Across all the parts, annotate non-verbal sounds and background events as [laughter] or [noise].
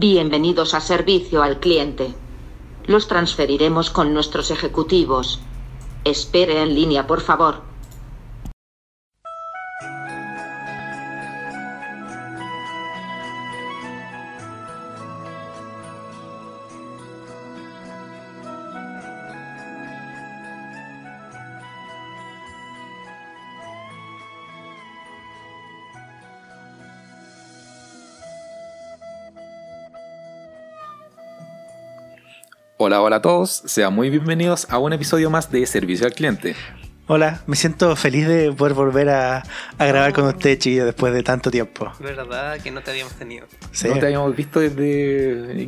Bienvenidos a servicio al cliente. Los transferiremos con nuestros ejecutivos. Espere en línea, por favor. Hola, a todos, sean muy bienvenidos a un episodio más de Servicio al Cliente. Hola, me siento feliz de poder volver a, a grabar con ustedes, chiquillos, después de tanto tiempo. ¿Verdad que no te habíamos tenido? Sí, No te habíamos visto desde,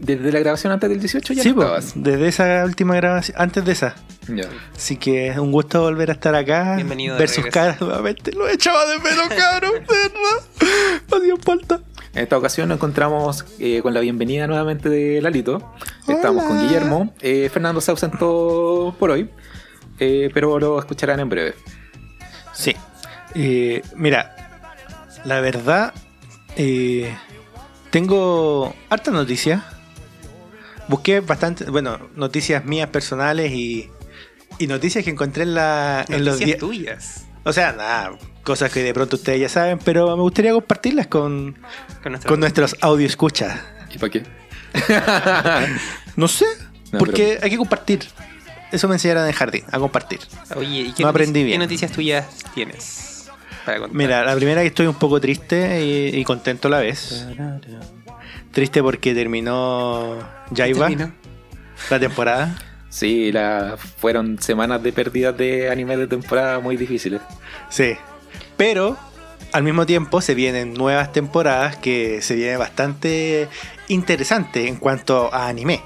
desde la grabación antes del 18, ya Sí, no estabas. desde esa última grabación, antes de esa. Ya. Así que es un gusto volver a estar acá. Bienvenido de Ver sus regreso. caras [laughs] nuevamente. Lo echaba de menos, cabrón, verdad. [laughs] Hacía falta. En esta ocasión nos encontramos eh, con la bienvenida nuevamente de Lalito. Estamos con. Guillermo. Eh, Fernando se ausentó por hoy, eh, pero lo escucharán en breve. Sí. Eh, mira, la verdad, eh, tengo harta noticia. Busqué bastante, bueno, noticias mías personales y, y noticias que encontré en, la, en los Noticias días. tuyas. O sea, nada, cosas que de pronto ustedes ya saben, pero me gustaría compartirlas con, Con, nuestra- con nuestros audio escuchas. ¿Y para qué? [laughs] No sé, No, porque hay que compartir. Eso me enseñaron en el jardín, a compartir. Oye, ¿y qué, No notici- aprendí qué bien. noticias tuyas tienes? Para contar? Mira, la primera que estoy un poco triste y, y contento a la vez. Triste porque terminó Jaiba, la temporada. Sí, la, fueron semanas de pérdidas de anime de temporada muy difíciles. Sí. Pero al mismo tiempo se vienen nuevas temporadas que se viene bastante interesante en cuanto a anime.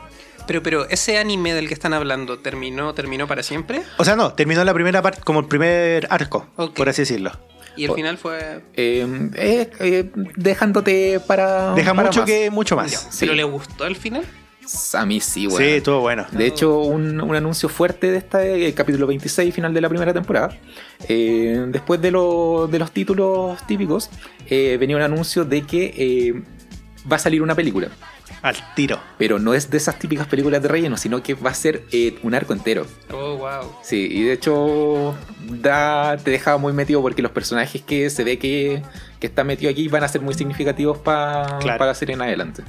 Pero, pero, ¿ese anime del que están hablando terminó, terminó para siempre? O sea, no, terminó la primera parte como el primer arco, por así decirlo. Y el final fue... Eh, eh, eh, dejándote para. Deja para mucho más. que mucho Ya, más. ¿Pero Sí. le gustó el final? A mí sí, Sí, bueno. estuvo bueno. De hecho, un, un anuncio fuerte de este el capítulo 26, final de la primera temporada. eh, después de, lo- de los títulos típicos, eh, venía un anuncio de que eh, va a salir una película. Al tiro. Pero no es de esas típicas películas de relleno, sino que va a ser eh, un arco entero. Oh, wow. Sí, y de hecho da, te deja muy metido porque los personajes que se ve que, que están metidos aquí van a ser muy significativos pa- Claro. para la serie en adelante.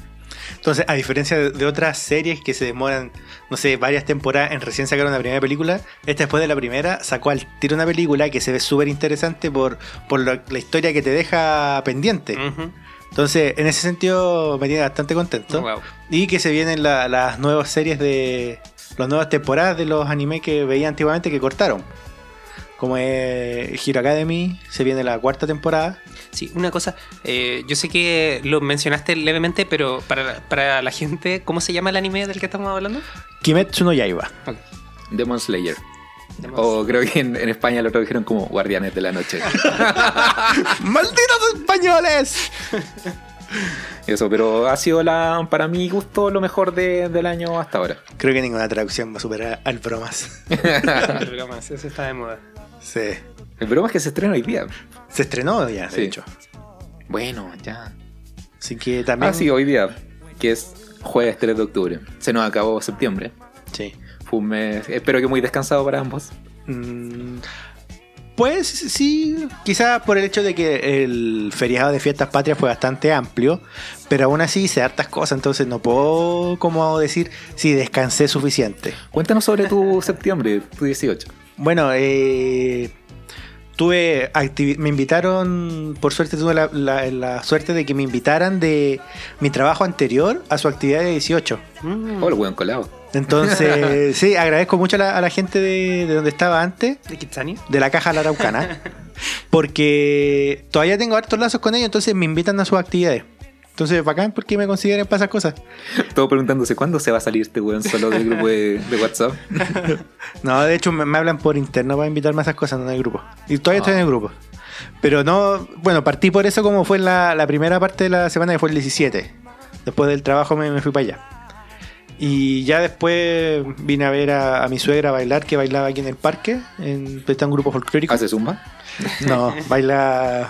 Entonces, a diferencia de, otras series que se demoran, no sé, varias temporadas en recién sacar una primera película, esta después de la primera sacó al tiro una película que se ve súper interesante por, por la historia que te deja pendiente. Entonces, en ese sentido me tiene bastante contento. Wow. Y que se vienen la- las nuevas series de. las nuevas temporadas de los animes que veía antiguamente que cortaron. Como es Hero Academy, se viene la cuarta temporada. Sí, una cosa, eh, yo sé que lo mencionaste levemente, pero para, para la gente, ¿cómo se llama el anime del que estamos hablando? Kimetsu no Yaiba. Demon Slayer. O creo que en, en España lo tradujeron como Guardianes de la Noche. [laughs] [laughs] ¡Malditos españoles! Eso, pero ha sido la, para mi gusto lo mejor de- del año hasta ahora. Creo que ninguna traducción va a superar al bromas. [laughs] El programa, eso está de moda. Sí. El broma es que se estrena hoy día. Se estrenó ya, de Sí. hecho. Bueno, ya. Así que también. Ah, sí, hoy día, que es jueves 3 de octubre. Se nos acabó septiembre. Sí. Fue un mes, espero que muy descansado para ambos. Mm, Pues sí, quizás por el hecho de que el feriado de fiestas patrias fue bastante amplio, pero aún así hice hartas cosas, entonces no puedo como decir si descansé suficiente. Cuéntanos sobre tu septiembre, tu 18. Bueno, eh, tuve me invitaron, por suerte tuve la, la- la suerte de que me invitaran de mi trabajo anterior a su actividad de 18. Mm. Oh, el buen colado. Entonces, [laughs] sí, agradezco mucho a la, a la gente de, de donde estaba antes, ¿De Kitsani? de la caja La Araucana, [laughs] porque todavía tengo hartos lazos con ellos, entonces me invitan a sus actividades. Entonces, bacán porque me consideren para esas cosas. Todo preguntándose cuándo se va a salir este weón solo del grupo de, de WhatsApp. [laughs] No, de hecho me, me hablan por interno para invitarme a esas cosas, no en el grupo. Y todavía estoy en el grupo. Pero no, bueno, partí por eso como fue la, la primera parte de la semana que fue el 17. Después del trabajo me, me fui para allá. Y ya después vine a ver a, a mi suegra bailar, que bailaba aquí en el parque. En, está un grupo folclórico. ¿Hace zumba? No, [laughs] baila.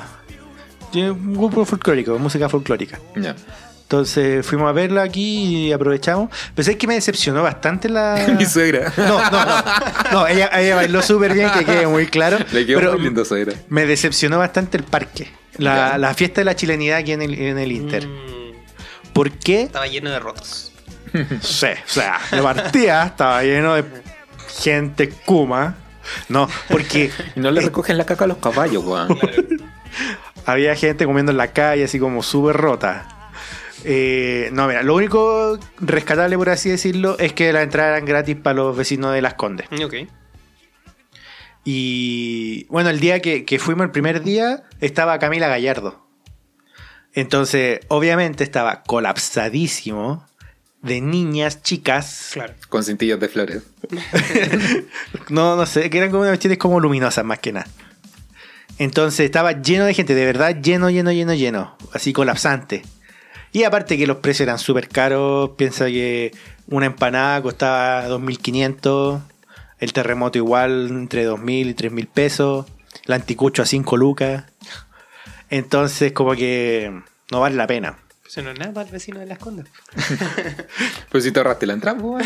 Tiene un grupo folclórico, música folclórica. Ya. Entonces fuimos a verla aquí y aprovechamos. Pero es que me decepcionó bastante la. [laughs] Mi suegra. No, no, no. No, ella, ella bailó súper bien, que quede muy claro. Le quedó pero muy lindo suegra. me decepcionó bastante el parque. La, la fiesta de la chilenidad aquí en el, en el Inter. Mm, ¿Por qué? estaba lleno de rotos. [laughs] Sí, o sea, de partida estaba lleno de gente kuma. No, porque [laughs] Y no le recogen la caca a los caballos, weón. Había gente comiendo en la calle así como súper rota. Eh, no, mira, lo único rescatable, por así decirlo, es que las entradas eran gratis para los vecinos de Las Condes. Ok. Y bueno, el día que, que fuimos el primer día estaba Camila Gallardo. Entonces, obviamente estaba colapsadísimo de niñas, chicas. Claro. Con cintillos de flores. [laughs] No, no sé, que eran como unas cuestiones como luminosas más que nada. Entonces estaba lleno de gente, de verdad lleno, lleno, lleno, lleno. Así colapsante. Y aparte que los precios eran súper caros. Piensa que una empanada costaba 2.500. El terremoto igual entre 2.000 y 3.000 pesos. El anticucho a 5 lucas. Entonces como que no vale la pena. Eso no es nada para el vecino de las condas. [laughs] Pues si te ahorraste la entrada, weón.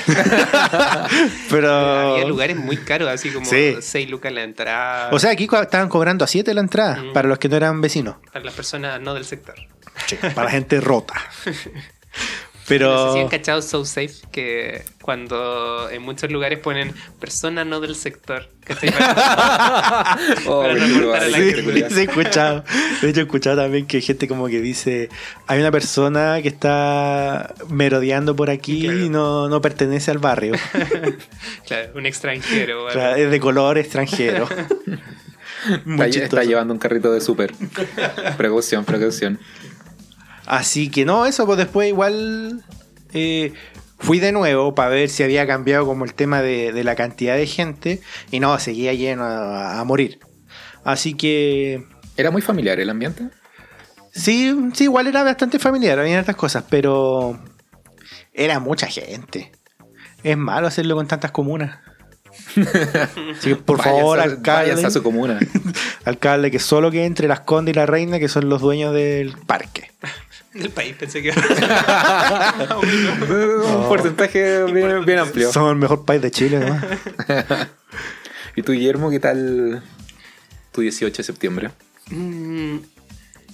[laughs] Pero... [laughs] Había lugares muy caros, así como Sí. 6 lucas la entrada. O sea, aquí estaban cobrando a 7 la entrada. Mm. Para los que no eran vecinos. para las personas no del sector. para la gente rota. No sé Pero... si han cachado So Safe que cuando en muchos lugares ponen personas no del sector. ¿cachai? Oh, Para no [laughs] qué cortar a la guay, Sí, sí, he escuchado. De hecho, he escuchado también que hay gente como que dice: hay una persona que está merodeando por aquí Claro. y no, no pertenece al barrio. [laughs] claro, un extranjero. O algo. sea, es de color extranjero. [laughs] Está, Muy está chistoso. llevando un carrito de súper. Precaución, precaución. Así que no, eso, pues después igual eh, fui de nuevo para ver si había cambiado como el tema de, de la cantidad de gente y no, seguía lleno a, a morir. Así que ¿Era muy familiar el ambiente? Sí, sí, igual era bastante familiar, había otras cosas, pero era mucha gente. Es malo hacerlo con tantas comunas. [laughs] Así que, por favor, a- alcalde, a su comuna. [laughs] alcalde, que solo que entre las condes y la reina, que son los dueños del parque. Del país, pensé que. Un porcentaje bien, bien amplio. Somos el mejor país de Chile, ¿no? [laughs] ¿Y tú, Guillermo, qué tal tu 18 de septiembre? Mm,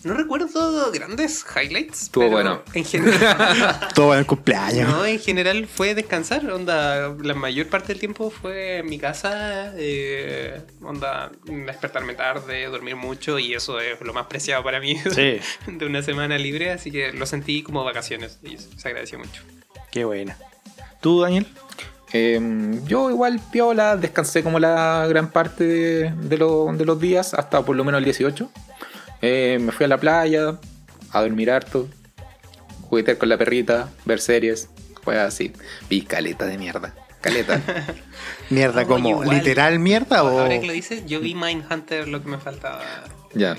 no recuerdo grandes highlights. Estuvo pero bueno. En general. [laughs] Todo en el cumpleaños. No, en general fue descansar, onda, la mayor parte del tiempo fue en mi casa, eh, onda, despertarme tarde, dormir mucho y eso es lo más preciado para mí [laughs] Sí. de una semana libre, así que lo sentí como vacaciones y se agradeció mucho. Qué buena. ¿Tú, Daniel? Eh, yo igual piola, descansé como la gran parte de, de lo- de los días, hasta por lo menos el 18. Eh, me fui a la playa, a dormir harto, juguetear con la perrita, ver series, fue así. Vi caleta de mierda. Caleta. [laughs] ¿Mierda No, como igual. literal mierda o...? Ahora que lo dices, yo vi Mindhunter lo que me faltaba. ya.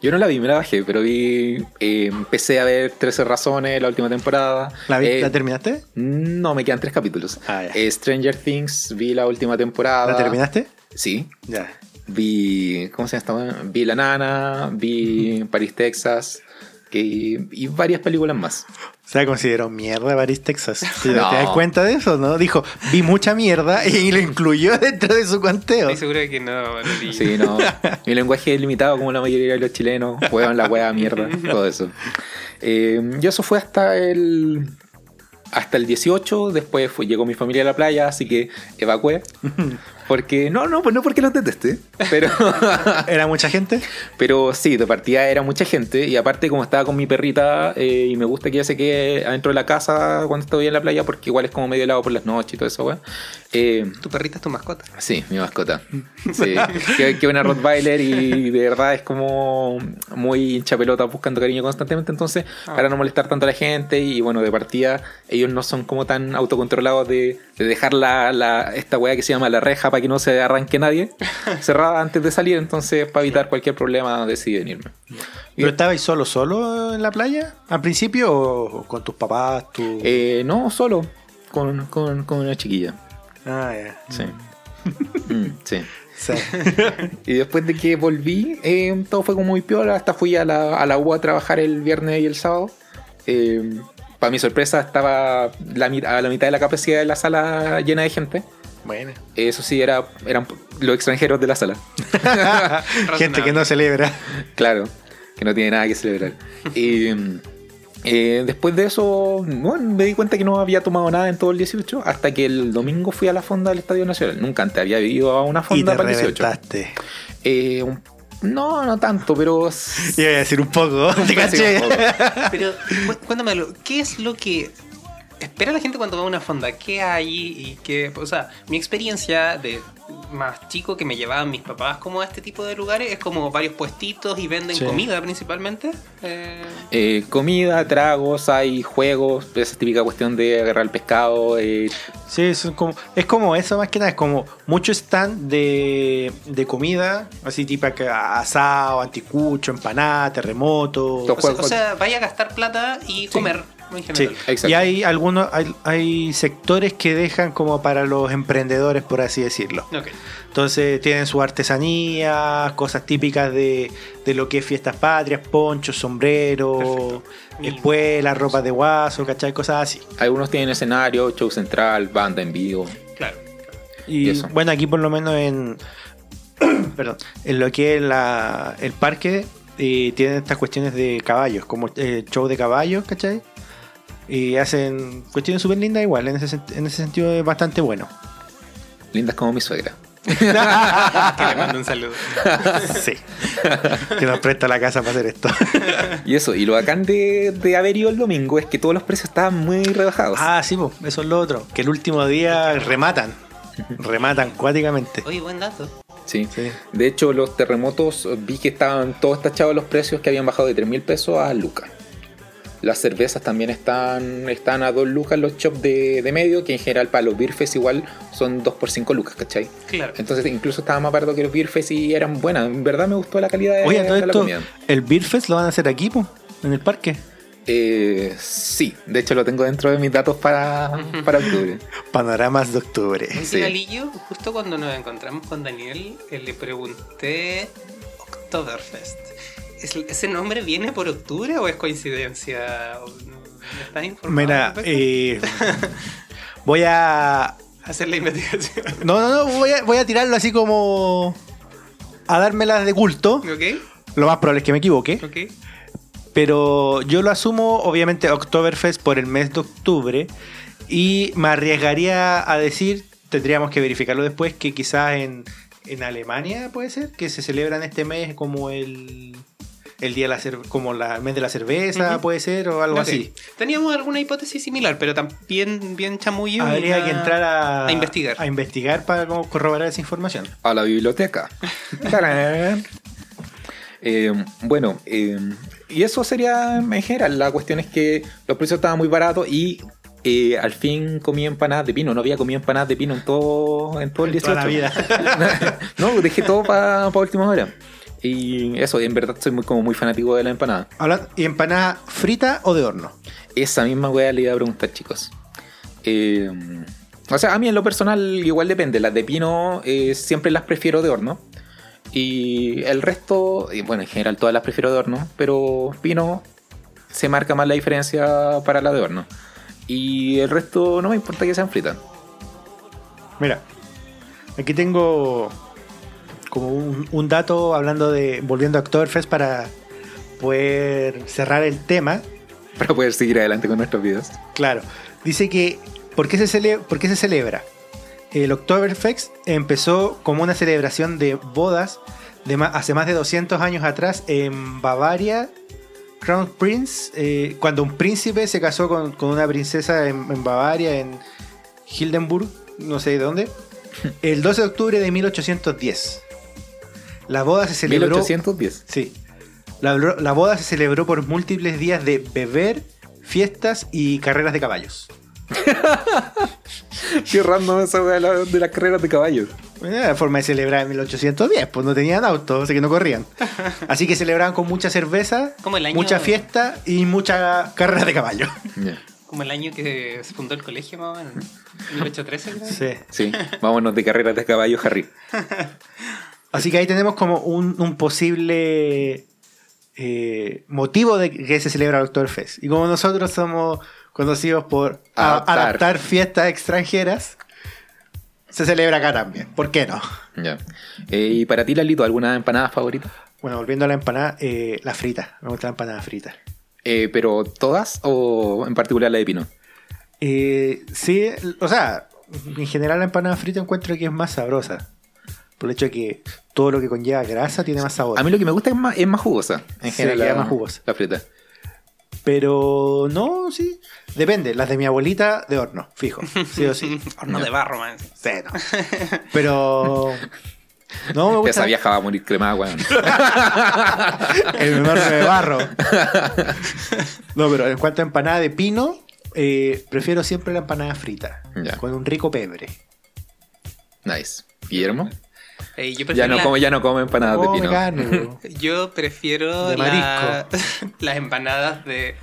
Yo no la vi, me la bajé, pero vi. eh, empecé a ver 13 razones la última temporada. ¿La, vi- Eh, ¿La terminaste? No, me quedan tres capítulos. Ah, ya. Eh, Stranger Things, vi la última temporada. ¿La terminaste? Sí. Ya. Vi. ¿Cómo se llama? esta? Vi La Nana, vi París, Texas. que- y varias películas más. Se consideró mierda Paris, Texas. ¿Te, No. te das cuenta de eso, no? Dijo, vi mucha mierda y [laughs] lo incluyó dentro de su conteo. Estoy seguro de que no lo vi. Sí, no. [laughs] Mi lenguaje es limitado como la mayoría de los chilenos. Juegan la wea mierda, todo eso. Eh, y eso fue hasta el. Hasta el 18, después fue- llegó mi familia a la playa, así que evacué. [laughs] Porque, no, no, pues no porque los detesté, pero, [laughs] ¿Era mucha gente? pero sí, de partida era mucha gente y aparte como estaba con mi perrita eh, y me gusta que ella se quede adentro de la casa cuando estoy en la playa porque igual es como medio helado por las noches y todo eso, weón. Eh, Tu perrita es tu mascota. Sí, mi mascota. [laughs] Sí, que, que una Rottweiler y de verdad es como muy hincha pelota buscando cariño constantemente. Entonces, Ah. para no molestar tanto a la gente y bueno, de partida, ellos no son como tan autocontrolados de, de dejar la, la- esta weá que se llama la reja para que no se arranque nadie [laughs] cerrada antes de salir. Entonces, para evitar cualquier problema, deciden irme. Y- ¿Pero estabais solo, solo en la playa? ¿Al principio o con tus papás? Tu... eh, no, solo con, con, con una chiquilla. Ah, ya. Sí. Mm, [laughs] sí. Sí. [laughs] Y después de que volví, eh, todo fue como muy piola. Hasta fui a la, a la U a trabajar el viernes y el sábado. Eh, para mi sorpresa, estaba la, a la mitad de la capacidad de la sala llena de gente. Bueno. Eso sí, era, eran los extranjeros de la sala. [laughs] Gente que no celebra. Claro, que no tiene nada que celebrar. Y mm, eh, después de eso, bueno, me di cuenta que no había tomado nada en todo el 18, hasta que el domingo fui a la fonda del Estadio Nacional. Nunca antes había ido a una Y fonda te para el 18. reventaste. Eh, un- no, no tanto, pero... Iba a decir un poco. [laughs] Te caché. Pero cu- cuéntamelo, ¿qué es lo que espera la gente cuando va a una fonda? ¿Qué hay y qué? O sea, mi experiencia de más chico que me llevaban mis papás como a este tipo de lugares es como varios puestitos y venden Sí. comida principalmente. Eh, Eh, comida, tragos, hay juegos, esa típica cuestión de agarrar el pescado. eh, Sí, es como, es como eso más que nada, es como mucho stand de, de comida, así tipo asado, anticucho, empanada, terremoto. Sea, o sea, vaya a gastar plata y comer en Sí, general. Y hay algunos, hay, hay sectores que dejan como para los emprendedores, por así decirlo. Entonces tienen su artesanía, cosas típicas de, de lo que es fiestas patrias, ponchos, sombreros, espuelas, ropa de guaso, ¿cachai? Cosas así. Algunos tienen escenario, show central, banda en vivo. Claro. Y Y eso. bueno, aquí por lo menos en. [clears throat] perdón. En lo que es la, el parque, eh, tienen estas cuestiones de caballos, como eh, show de caballos, ¿cachai? Y hacen cuestiones súper lindas igual, en ese, en ese sentido es bastante bueno. Lindas como mi suegra. [laughs] Que le mando un saludo. [laughs] sí. que nos presta la casa para hacer esto. Y eso, y lo bacán de, de haber ido el domingo es que todos los precios estaban muy rebajados. ah, sí, po, eso es lo otro. Que el último día rematan. Rematan cuáticamente. Oye, buen dato. Sí. Sí. De hecho, los terremotos vi que estaban todos tachados los precios que habían bajado de 3 mil pesos a lucas. Las cervezas también están, están a 2 lucas los shops de, de medio, que en general para los Beerfest igual son 2 por 5 lucas, ¿cachai? Claro. Entonces incluso estaba más barato que los Beerfest y eran buenas. En verdad me gustó la calidad de, Oye, todo de la esto, comida. el Beer Fest lo van a hacer aquí, po, en el parque. Eh, sí, de hecho lo tengo dentro de mis datos para, [laughs] para octubre. Panoramas de octubre. Sí. justo cuando nos encontramos con Daniel, eh, le pregunté Oktoberfest. ¿Es- ¿Ese nombre viene por octubre o es coincidencia? ¿O no- no ¿Estás informado? Mira, eh, [laughs] voy a. Hacer la investigación. No, no, no, voy a, voy a tirarlo así como. A dármelas de culto. ¿Ok? Lo más probable es que me equivoque. ¿Ok? Pero yo lo asumo, obviamente, Oktoberfest por el mes de octubre. Y me arriesgaría a decir, tendríamos que verificarlo después, que quizás en, en Alemania puede ser, que se celebra en este mes como el. El día de la como la, el mes de la cerveza, puede ser, o algo así. Teníamos alguna hipótesis similar, pero también bien chamullo. Habría que entrar a, a investigar. A investigar para como corroborar esa información. a la biblioteca. [laughs] Eh, bueno, eh, y eso sería en general. La cuestión es que los precios estaban muy baratos y eh, al fin comí empanadas de pino. No había comido empanadas de pino en todo, en todo el 18. Toda la vida. [laughs] no, dejé todo para última hora. Y eso, en verdad soy muy, como muy fanático de la empanada. ¿Y empanada frita o de horno? Esa misma weá le iba a preguntar, chicos. Eh, o sea, a mí en lo personal igual depende. Las de pino eh, siempre las prefiero de horno. Y el resto, y bueno, en general todas las prefiero de horno. Pero pino se marca más la diferencia para la de horno. Y el resto no me importa que sean fritas. Mira, aquí tengo como un, un dato hablando de. volviendo a Oktoberfest para poder cerrar el tema. Para poder seguir adelante con nuestros videos. Claro, dice que. ¿Por qué se, cele- por qué se celebra? El Oktoberfest empezó como una celebración de bodas de hace más de 200 años atrás en Bavaria. Crown Prince, eh, cuando un príncipe se casó con, con una princesa en, en Bavaria, en Hildenburg, no sé de dónde, [laughs] el 12 de octubre de 1810. La boda se celebró. 1810. Sí. La, la boda se celebró por múltiples días de beber, fiestas y carreras de caballos. [laughs] Qué random esa de, la- de las carreras de caballos. Era la forma de celebrar en 1810, pues no tenían autos, así que no corrían. [laughs] Así que celebraban con mucha cerveza, Como el año- mucha fiesta y mucha carrera de caballo. Como el año que se fundó el colegio, más o menos. 1813, creo. Sí. Sí, vámonos de carreras de caballos, Harry. [laughs] Así que ahí tenemos como un, un posible eh, motivo de que se celebra el Oktoberfest. Y como nosotros somos conocidos por adaptar fiestas extranjeras, se celebra acá también. ¿Por qué no? Ya. Eh, ¿Y para ti, Lalito, alguna empanada favorita? Bueno, volviendo a la empanada, eh, la frita. Me gusta la empanada frita. Eh, ¿Pero todas o en particular la de pino? Eh, sí, o sea, en general la empanada frita encuentro que es más sabrosa. Por el hecho de que todo lo que conlleva grasa tiene más sabor. A mí lo que me gusta es más, es más jugosa. En Sí, general, la, más jugosa. La frita. Pero no, sí. Depende. Las de mi abuelita de horno, fijo. Sí o sí. [laughs] Horno de barro, man. Sí, no. Pero. No me Esa gusta. vieja va a morir cremada, weón. [laughs] El horno de barro. No, pero en cuanto a empanada de pino, eh, prefiero siempre la empanada frita. Ya. Con un rico pebre. Nice. Guillermo. Eh, yo Ya prefiero no, la- come, ya no come empanadas de Come pino. carne, bro. [laughs] Yo prefiero De la- [laughs] las empanadas de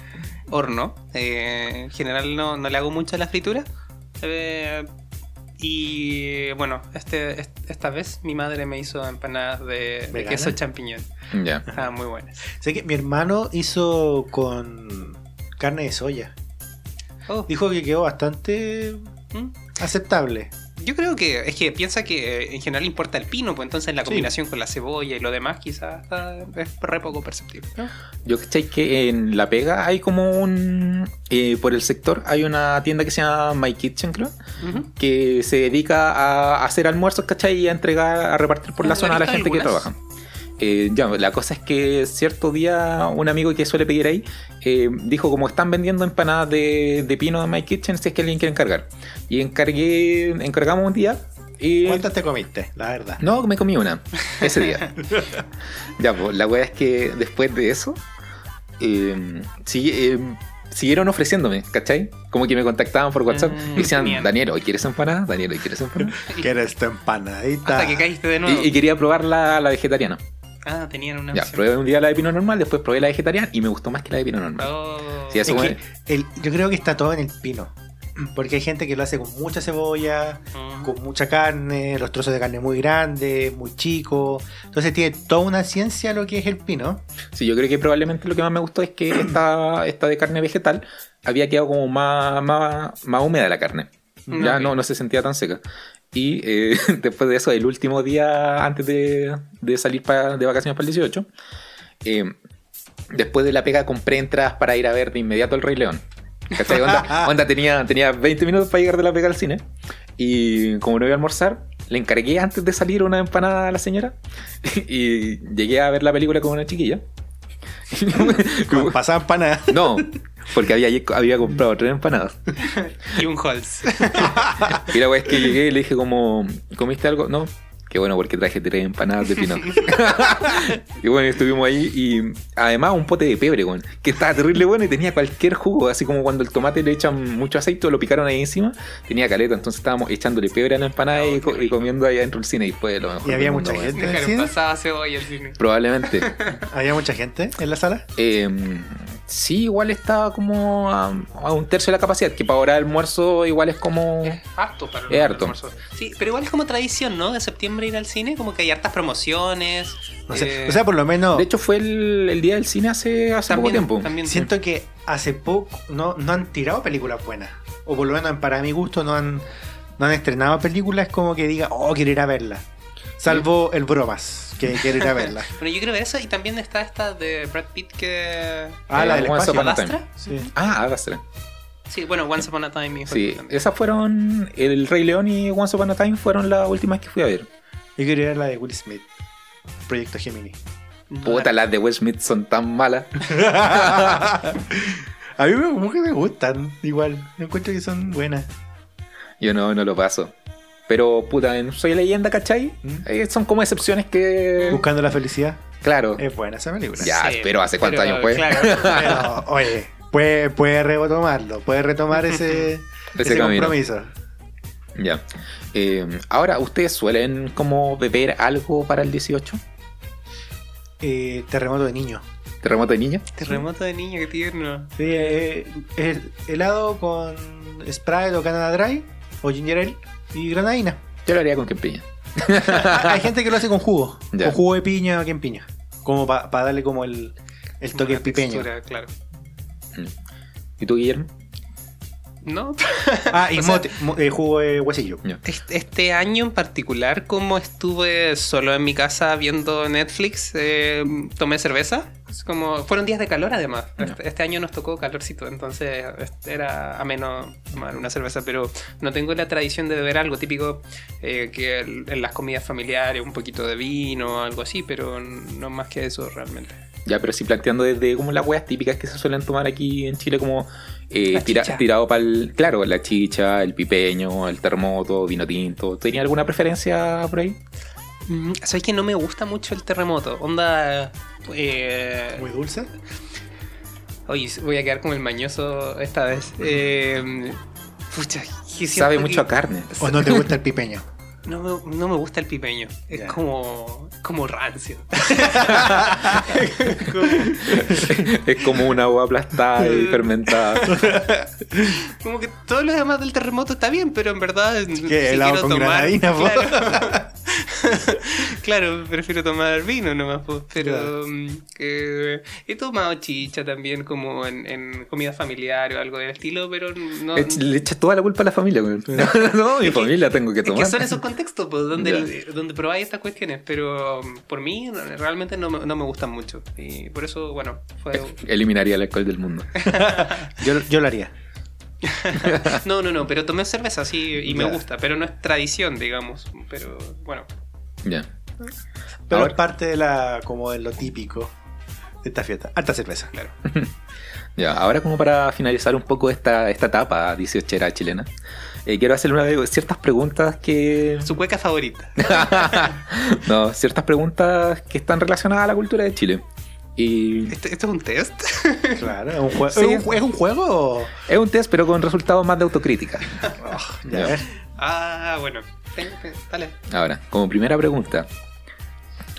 horno. Eh, en general no, no le hago mucho a la fritura. Eh, y bueno, este, est- esta vez mi madre me hizo empanadas de, de queso champiñón. Ya. Estaban muy buenas. sé que mi hermano hizo con carne de soya. Oh, Dijo que quedó bastante ¿mm? aceptable. Yo creo que es que piensa que eh, en general importa el pino, pues entonces la Sí. combinación con la cebolla y lo demás quizás está- es re poco perceptible. ¿no? Yo cachai que en La Pega hay como un. eh, por el sector hay una tienda que se llama My Kitchen, creo. Que se dedica a hacer almuerzos, ¿cachai? Y a entregar, a repartir por la zona a la ¿he gente que trabaja. Eh, ya, la cosa es que cierto día un amigo que suele pedir ahí eh, dijo como están vendiendo empanadas de, de pino en My Kitchen si es que alguien quiere encargar. Y encargué, encargamos un día y ¿Cuántas te comiste? La verdad. no, me comí una ese día. [laughs] ya, pues la wea es que después de eso, eh, sigue- eh, siguieron ofreciéndome, ¿cachai? Como que me contactaban por WhatsApp Ah, y decían, genial. Daniel, ¿hoy quieres empanada? Daniel, ¿hoy quieres empanada? [laughs] ¿Quieres tu empanadita? Hasta que caíste de nuevo. Y, y quería probar la, la vegetariana. Ah, tenían una Ya, opción. probé un día la de pino normal, después probé la vegetariana y me gustó más que la de pino normal. Oh. Sí, eso Es fue- que el- yo creo que está todo en el pino. Porque hay gente que lo hace con mucha cebolla, Mm. con mucha carne, los trozos de carne muy grandes, muy chicos. Entonces tiene toda una ciencia lo que es el pino. Sí, yo creo que probablemente lo que más me gustó es que [clears throat] esta, esta de carne vegetal había quedado como más, más, más húmeda la carne. Ya Ok. no, no se sentía tan seca. Y eh, [laughs] después de eso, el último día antes de, de salir pa- de vacaciones para el 18, eh, después de la pega compré entradas para ir a ver de inmediato el Rey León. ¿Cachai? Onda, [laughs] onda, tenía, tenía 20 minutos para llegar de la pega al cine. Y como no iba a almorzar, le encargué antes de salir una empanada a la señora. [laughs] Y llegué a ver la película con una chiquilla. Como pasaba empanada. No, porque había, había comprado tres empanadas. [laughs] Y un Holz. [laughs] Y la wea es que llegué y le dije como, ¿comiste algo? No. Qué bueno porque traje tres empanadas de pino. [laughs] y bueno, estuvimos ahí y además un pote de pebre, weón, que estaba terrible bueno y tenía cualquier jugo, así como cuando el tomate le echan mucho aceite lo picaron ahí encima, tenía caleta, entonces estábamos echándole pebre a la empanada Oh, y, co- comiendo ahí adentro del cine y fue lo mejor. Y había mundo, mucha gente. ¿En el Dejaron cine? pasada cebolla al cine. Probablemente. ¿Había mucha gente en la sala? Eh, sí, igual estaba como a, a un tercio de la capacidad, que para hora de almuerzo igual es como... Es harto para Es harto. almuerzo. Sí, pero igual es como tradición, ¿no? De septiembre ir al cine, como que hay hartas promociones. No sé. eh, O sea, por lo menos De hecho fue el, el día del cine hace, hace poco tiempo. también siento que hace poco no, no han tirado películas buenas. O por lo menos para mi gusto no han, no han estrenado películas como que diga, oh, quiero ir a verla. Salvo el bromas, que quiero ir a verla. [laughs] Bueno, yo creo eso y también está esta de Brad Pitt que... Ah, la del Once espacio. Upon a Time. ¿Adastra? Sí. Ah, Adastra. Sí, bueno, Once Upon a Time. hijo Sí, también. esas fueron. El Rey León y Once Upon a Time fueron las últimas que fui a ver. Yo quiero ir a ver la de Will Smith. Proyecto Gemini. Puta, la- las de Will Smith son tan malas. [laughs] a mí me, como que me gustan, igual. Me encuentro que son buenas. Yo no, no lo paso. Pero, puta, en Soy Leyenda, ¿cachai? ¿Mm? Eh, son como excepciones que. Buscando la felicidad. Claro. Es buena esa película. Ya, Sí, pero ¿hace cuántos pero, años fue? Claro. [laughs] Pero, oye, puede, puede retomarlo. Puede retomar [laughs] ese, ese, camino. compromiso. Ya. Eh, ahora, ¿ustedes suelen como beber algo para el 18? Eh, terremoto de niño. ¿Terremoto de niño? Terremoto de niño, qué tierno. Sí, eh, es helado con Sprite o Canada Dry o Ginger Ale y granadina. Yo lo haría con que piña. Hay gente que lo hace con jugo. Ya. Con jugo de piña o piña. Como para darle como el, El toque Una pipeño. textura, Claro. ¿Y tú, Guillermo? No. [laughs] Ah, y O sea- mote, mo- eh, jugo de huesillo. Este, este año en particular, como estuve solo en mi casa viendo Netflix, eh, tomé cerveza. Es como fueron días de calor además. Este, este año nos tocó calorcito, entonces este, era ameno tomar una cerveza, pero no tengo la tradición de beber algo típico eh, que el- en las comidas familiares, un poquito de vino, algo así, pero no más que eso realmente. Ya, pero sí planteando desde como las weas típicas que se suelen tomar aquí en Chile, como eh, tira- tirado para el. Claro, la chicha, el pipeño, el terremoto, vino tinto. ¿Tenía alguna preferencia por ahí? Mm, ¿Sabes que no me gusta mucho el terremoto? Onda... Eh, Muy dulce. Oye, voy a quedar como el mañoso esta vez. Eh, pucha, Sabe que mucho a carne. ¿O no te gusta el pipeño? [laughs] No me, no me gusta el pipeño. Es como, como rancio. [laughs] [laughs] es como una agua aplastada y fermentada. Como que todo lo demás del terremoto está bien, pero en verdad. que helado con granadina, po. claro. [laughs] Claro, prefiero tomar vino nomás, po, pero Claro. mm, he tomado chicha también como en, en comida familiar o algo del estilo, pero no... Le echas toda la culpa a la familia. [laughs] No, mi familia tengo que Es tomar. que son esos contextos pues, donde, donde probáis estas cuestiones, pero um, por mí realmente no, me- no me gustan mucho. Y por eso, bueno, fue... Eliminaría el alcohol del mundo. [laughs] Yo, yo lo haría. [laughs] No, no, no, pero tomé cerveza, sí, y me gusta, pero no es tradición, digamos. Pero bueno, Ya. Pero Ahora- es parte de la, como de lo típico de esta fiesta. Alta cerveza. claro. [laughs] Ya, ahora como para finalizar un poco esta, esta etapa 18 chilena, eh, quiero hacerle una de ciertas preguntas que... Su cueca favorita. [laughs] no, ciertas preguntas que están relacionadas a la cultura de Chile. Y ¿Esto, esto es un test? [laughs] Claro, ¿es un, jue- Sí. ¿es un, jue- ¿es un juego es un test, pero con resultados más de autocrítica. [laughs] Ya, Ya. ver. Ah, bueno. Dale. Ahora, como primera pregunta,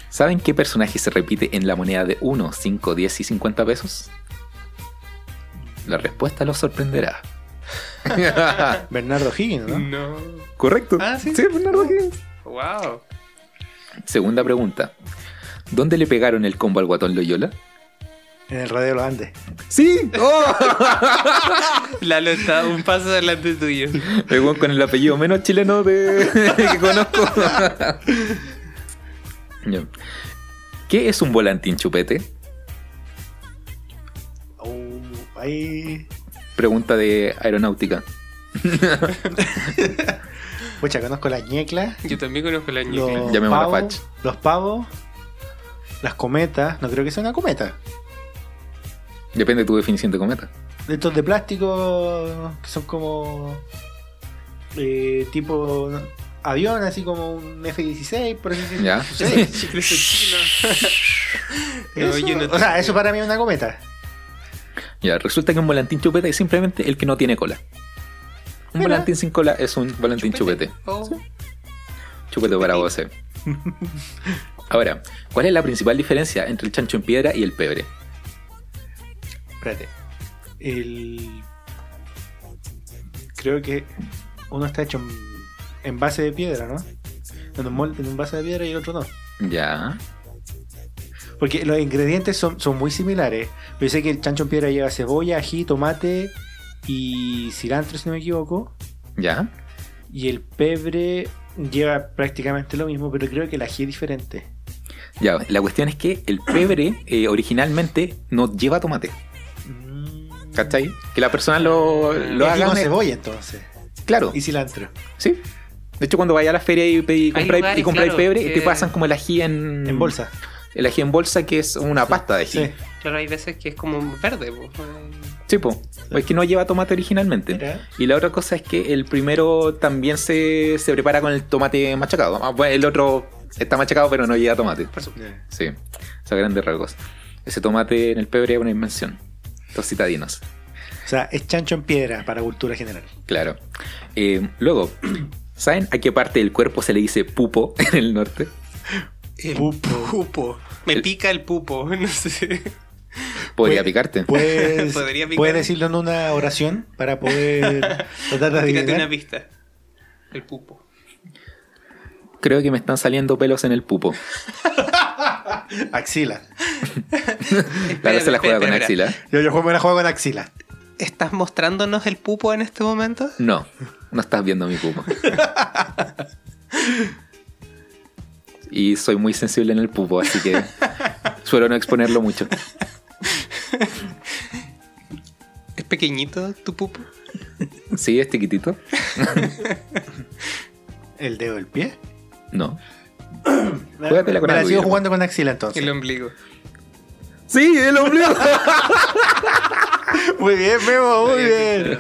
¿saben qué personaje se repite en la moneda de 1, 5, 10 y 50 pesos? La respuesta los sorprenderá. [laughs] Bernardo Higgins, ¿no? No. Correcto. Ah, ¿sí? Bernardo Higgins. Wow. Segunda pregunta. ¿Dónde le pegaron el combo al guatón Loyola? En el Radio de los Andes. ¡Sí! ¡Oh! [laughs] Lalo está un paso adelante tuyo. El con el apellido menos chileno de... [laughs] que conozco. [laughs] ¿Qué es un volantín chupete? Ahí... Pregunta de aeronáutica. Pucha, conozco las ñeclas, Yo también conozco la ñuca. los Llamémosla pavos, los pavos, las cometas. No creo que sea una cometa. Depende de tu definición de cometa. De estos de plástico que son como... eh, tipo avión, así como un F-16, por así decirlo. ¿Ya? [laughs] [laughs] [laughs] Eso- o sea, eso para mí es una cometa. Ya, resulta que un volantín chupete es simplemente el que no tiene cola. Un Mira. volantín sin cola es un volantín chupete. Oh. Chupete para vos. Ahora, ¿cuál es la principal diferencia entre el chancho en piedra y el pebre? Espérate. El... Creo que uno está hecho en, en base de piedra, ¿no? En un, molde, en un base de piedra y el otro no. Ya. Porque los ingredientes son, son muy similares. Pero sé que el chancho en piedra lleva cebolla, ají, tomate y cilantro, si no me equivoco. Ya. Y el pebre lleva prácticamente lo mismo, pero creo que el ají es diferente. Ya, la cuestión es que el pebre eh, originalmente no lleva tomate. ¿Cachai? Que la persona lo, Y lo ají haga. con cebolla entonces. Claro, Y cilantro. sí. De hecho, cuando vaya a la feria y, y compráis lugares, y compráis claro, pebre, que- te pasan como el ají en, En bolsa. El ají en bolsa, que es una pasta de ají. Sí. Claro, hay veces que es como verde. po. Sí, po. Es que no lleva tomate originalmente. Mira. Y la otra cosa es que el primero también se, se prepara con el tomate machacado. Ah, bueno, el otro está machacado, pero no lleva tomate. Por supuesto. Sí, esa grandes rasgos. Ese tomate en el pebre es una invención. Los citadinos. O sea, es chancho en piedra para cultura general. Claro. Eh, luego, ¿saben a qué parte del cuerpo se le dice pupo en el norte? El Pupo. pupo. Me El- pica el pupo. [laughs] No sé. Podría picarte. ¿Puedes, [laughs] Podría picar. puedes decirlo en una oración para poder [laughs] tratar de adivinar? una pista. El pupo. Creo que me están saliendo pelos en el pupo. [laughs] Axila. Claro, se la juega con axila. Yo, yo juego, me la juego con axila. ¿Estás mostrándonos el pupo en este momento? No, no estás viendo mi pupo. [laughs] Y soy muy sensible en el pupo, así que suelo no exponerlo mucho. ¿Es pequeñito tu pupo? Sí, es chiquitito. [laughs] ¿El dedo del pie? No. [clears throat] Me, con me la sigo jugando con axila entonces. El ombligo. Sí, el ombligo. [laughs] Muy bien, Memo, muy bien.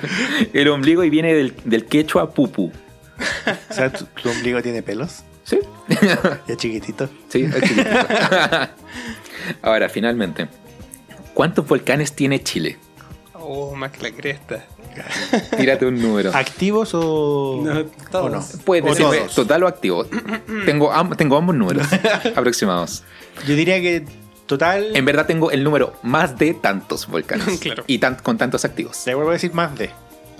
El ombligo y viene del, del quechua pupu. [laughs] O sea, ¿tu, tu ombligo tiene pelos? Sí. Es chiquitito. Sí, es chiquitito. [laughs] Ahora, finalmente. ¿Cuántos volcanes tiene Chile? Oh, más que la cresta. [laughs] Tírate un número. ¿Activos o No, o todos. no? Puedes O decirme todos. total o activo. tengo, tengo ambos números [laughs] aproximados. Yo diría que total. En verdad tengo el número más de tantos volcanes. [laughs] Claro. Y tan- con tantos activos. Te vuelvo a decir más de.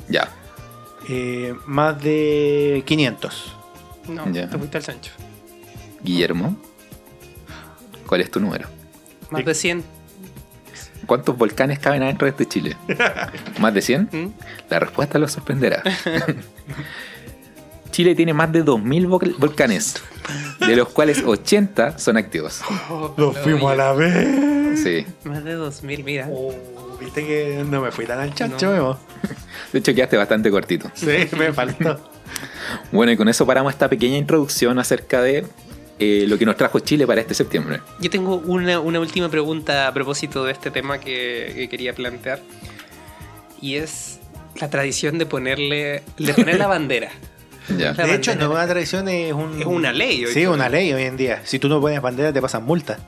Ya. Eh, más de 500. No, Ya. te fuiste al Sancho. Guillermo. ¿Cuál es tu número? Más de 100. ¿Cuántos volcanes caben adentro de este Chile? [laughs] ¿Más de 100? ¿Mm? La respuesta lo sorprenderá. [laughs] Chile tiene más de 2.000 vol- volcanes, de los cuales 80 son activos. Nos fuimos a la vez. [laughs] Sí. Más de 2000, mira. Oh, Viste que no me fui tan al chancho, No. De hecho, quedaste bastante cortito. Sí, me faltó. Bueno, y con eso paramos esta pequeña introducción acerca de eh, lo que nos trajo Chile para este septiembre. Yo tengo una, una última pregunta a propósito de este tema que, que quería plantear. Y es la tradición de ponerle de poner la [laughs] bandera. Ya. La De hecho, no es una tradición, es un... Es una ley hoy Sí, una ley hoy en día. Si tú no pones bandera, te pasan multa.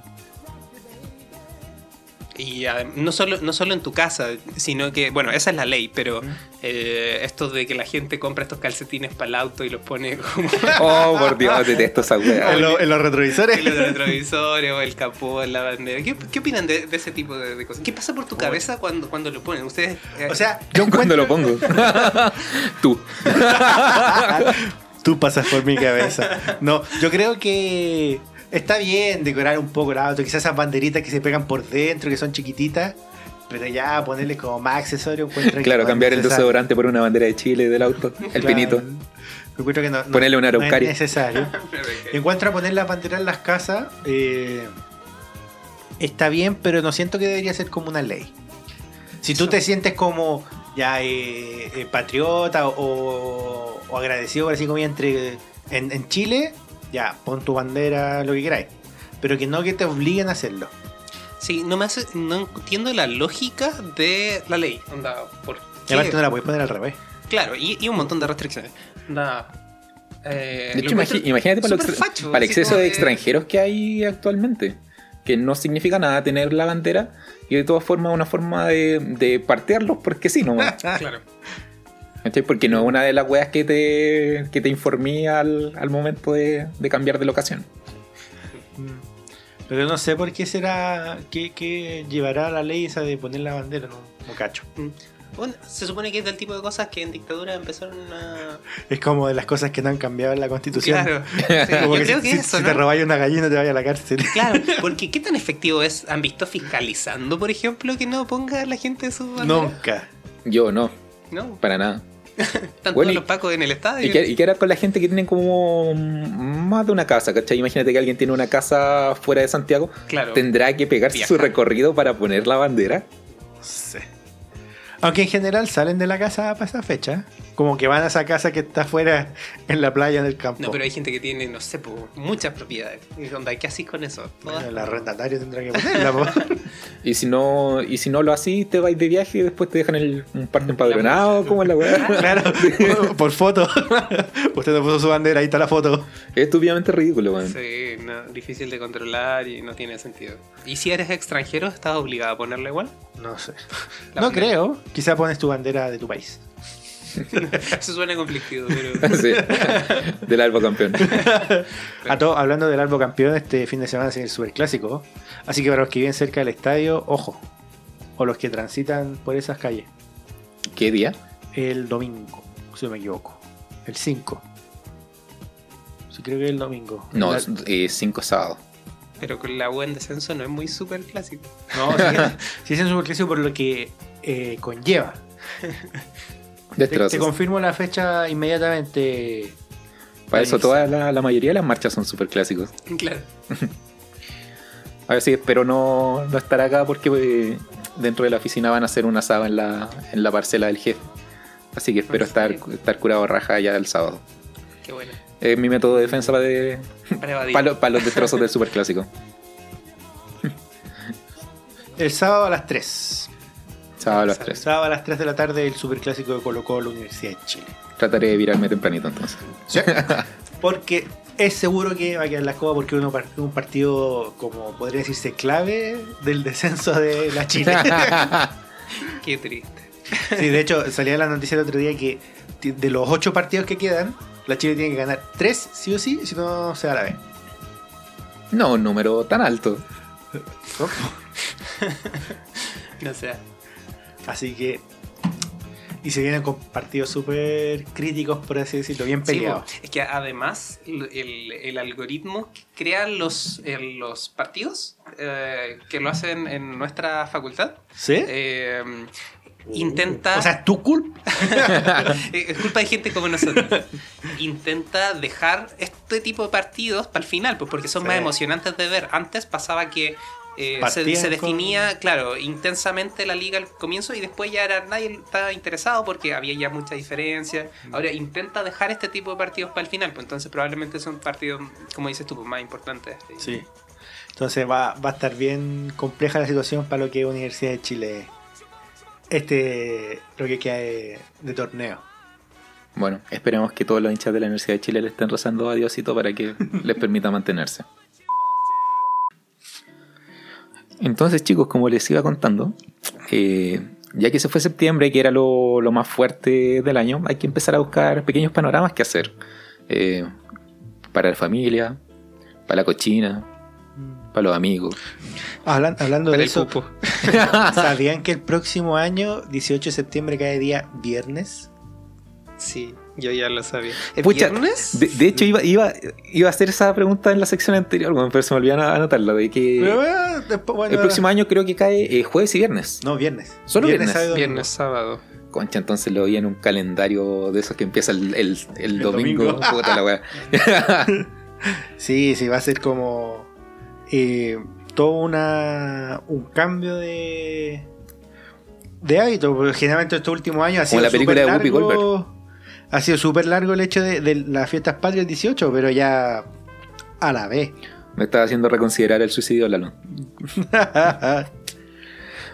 Y ah, no solo, no solo en tu casa, sino que, bueno, esa es la ley, pero eh, esto de que la gente compra estos calcetines para el auto y los pone como [laughs] Oh, por Dios, detesto esa wea. En, lo- en los retrovisores. en los retrovisores o el capó en la bandera. ¿Qué, qué opinan de, de ese tipo de, de cosas? ¿Qué pasa por tu cabeza cuando, cuando lo ponen? Ustedes. eh, O sea, yo Cuando lo pongo. [laughs] Tú. Tú pasas por mi cabeza. No, yo creo que está bien decorar un poco el auto, quizás esas banderitas que se pegan por dentro, que son chiquititas, pero ya ponerle como más accesorio. encuentro que Claro, cambiar el desodorante por una bandera de Chile del auto. El Claro. pinito. Encuentro que no, no- Ponerle una no es necesario. [laughs] Encuentro a poner las banderas en las casas. eh, está bien, pero no siento que debería ser como una ley. Si tú te sientes como ya eh, eh, patriota o, o agradecido por así como entre en, en Chile, ya pon tu bandera, lo que queráis. Pero que no que te obliguen a hacerlo. Sí, no me hace. No entiendo la lógica de la ley. Onda, ¿por Y aparte no la puedes poner al revés. Claro, y, y un montón de restricciones. Onda, eh, De hecho, imagínate para, lo súper extra- facho, para el exceso de que- extranjeros que hay actualmente. Que no significa nada tener la bandera y de todas formas una forma de, de partearlos porque sí, ¿no? [laughs] Claro. ¿Cachai? Porque no es una de las weas que te, que te informé al, al momento de, de cambiar de locación. Pero no sé por qué será. ¿Qué, qué llevará la ley esa de poner la bandera? No, no cacho. Mm. Bueno, se supone que es del tipo de cosas que en dictadura empezaron a. [laughs] Es como de las cosas que no han cambiado en la constitución. Claro. [laughs] Sí, Como yo que creo si, que eso, si ¿no? te robáis una gallina te vayas a la cárcel. [laughs] Claro, porque ¿qué tan efectivo es? ¿Han visto fiscalizando, por ejemplo, que no ponga a la gente su bandera? Nunca. Yo no, No, para nada. [laughs] están Bueno, todos y- los pacos en el estadio. ¿Y qué, y qué hará con la gente que tiene como más de una casa? ¿Cachai? Imagínate que alguien tiene una casa fuera de Santiago. Claro. Tendrá que pegarse su recorrido para poner la bandera. No sé. Aunque en general salen de la casa para esa fecha. Como que van a esa casa que está afuera en la playa, en el campo. No, pero hay gente que tiene, no sé, po, muchas propiedades. Y onda, ¿Qué haces con eso? Bueno, el arrendatario tendrá que [laughs] ponerla. po. Y si no, y si no lo así, te vais de viaje y después te dejan el, un parte empadronado, como la weá. claro, [laughs] por foto. Usted no puso su bandera, ahí está la foto. Es estúpidamente ridículo, weón. Sí, no, difícil de controlar y no tiene sentido. ¿Y si eres extranjero, estás obligado a ponerla igual? No sé. La no bandera. creo. Quizá pones tu bandera de tu país. [laughs] Eso suena conflictivo, pero. [laughs] Sí. Del Alba campeón. A todo, hablando del Albo campeón, este fin de semana es el superclásico. Así que para los que viven cerca del estadio, ojo. O los que transitan por esas calles. ¿Qué día? El domingo, si no me equivoco. El 5. Sí, creo que es el domingo. No, La- es 5 sábado. Pero con la U en descenso no es muy súper clásico. No, sí, sí es un superclásico por lo que eh, conlleva. [laughs] Destrozos. te confirmo la fecha inmediatamente. Para eso toda la, la mayoría de las marchas son super clásicos. [laughs] Claro. A ver si espero no, no estar acá porque eh, dentro de la oficina van a hacer un asado en la, en la parcela del jefe. Así que espero ¿En estar, estar curado raja ya el sábado. Qué bueno. Es mi método de defensa para, de, Para los- para los destrozos del super clásico. [laughs] El sábado a las 3. Sábado a las Exacto. 3. Sábado a las 3 de la tarde, el superclásico de Colo Colo, Universidad de Chile. Trataré de virarme tempranito entonces. [laughs] Porque es seguro que va a quedar la escoba porque uno par- un partido, como podría decirse, clave del descenso de la Chile. [laughs] Qué triste. Sí, de hecho, salía la noticia el otro día que de los ocho partidos que quedan, la Chile tiene que ganar tres sí o sí, si no se va a la B. No, un número tan alto. [laughs] No sé. Así que. Y se vienen con partidos súper críticos, por así decirlo, bien peleados. es que además el, algoritmo que crea los, el- los partidos eh, que lo hacen en nuestra facultad ¿Sí? eh, intenta O sea, tu culpa. [laughs] Eh, es culpa de gente como nosotros. Intenta dejar este tipo de partidos para el final, pues porque son Sí. más emocionantes de ver. Antes pasaba que eh, se, con- definía, claro, intensamente la liga al comienzo y después ya era, nadie estaba interesado porque había ya mucha diferencia. Ahora intenta dejar este tipo de partidos para el final, pues entonces probablemente son partidos, como dices tú, pues, más importantes. Sí. Entonces va, va a estar bien compleja la situación para lo que es Universidad de Chile. Este, lo que queda de, de torneo. Bueno, esperemos que todos los hinchas de la Universidad de Chile le estén rezando a Diosito para que les permita mantenerse. Entonces, chicos, como les iba contando, eh, ya que se fue septiembre, que era lo, lo más fuerte del año, hay que empezar a buscar pequeños panoramas que hacer. Eh, para la familia, para la cochina, para los amigos. Hablan- hablando Para de el eso. [laughs] ¿sabían [laughs] que el próximo año, 18 de septiembre, cae día viernes? Sí, yo ya lo sabía. ¿El Pucha, viernes? De, de hecho, iba, iba, iba a hacer esa pregunta en la sección anterior, bueno, pero se me olvidó ano- anotarla, de que Pero, eh, después, bueno, el próximo año creo que cae eh, jueves y viernes. No, viernes. Solo viernes. sábado. Viernes, sábado. Concha, entonces lo vi en un calendario de esos que empieza el, el- el domingo. domingo. [laughs] Puta la wea. [laughs] Sí, sí, va a ser como eh, todo una, un cambio de, de hábito. Porque generalmente estos últimos años ha Como sido la película de Whoopi largo- Ha sido súper largo el hecho de, de las fiestas patrias 18, pero ya a la vez. Me estaba haciendo reconsiderar el suicidio, Lalo. [laughs]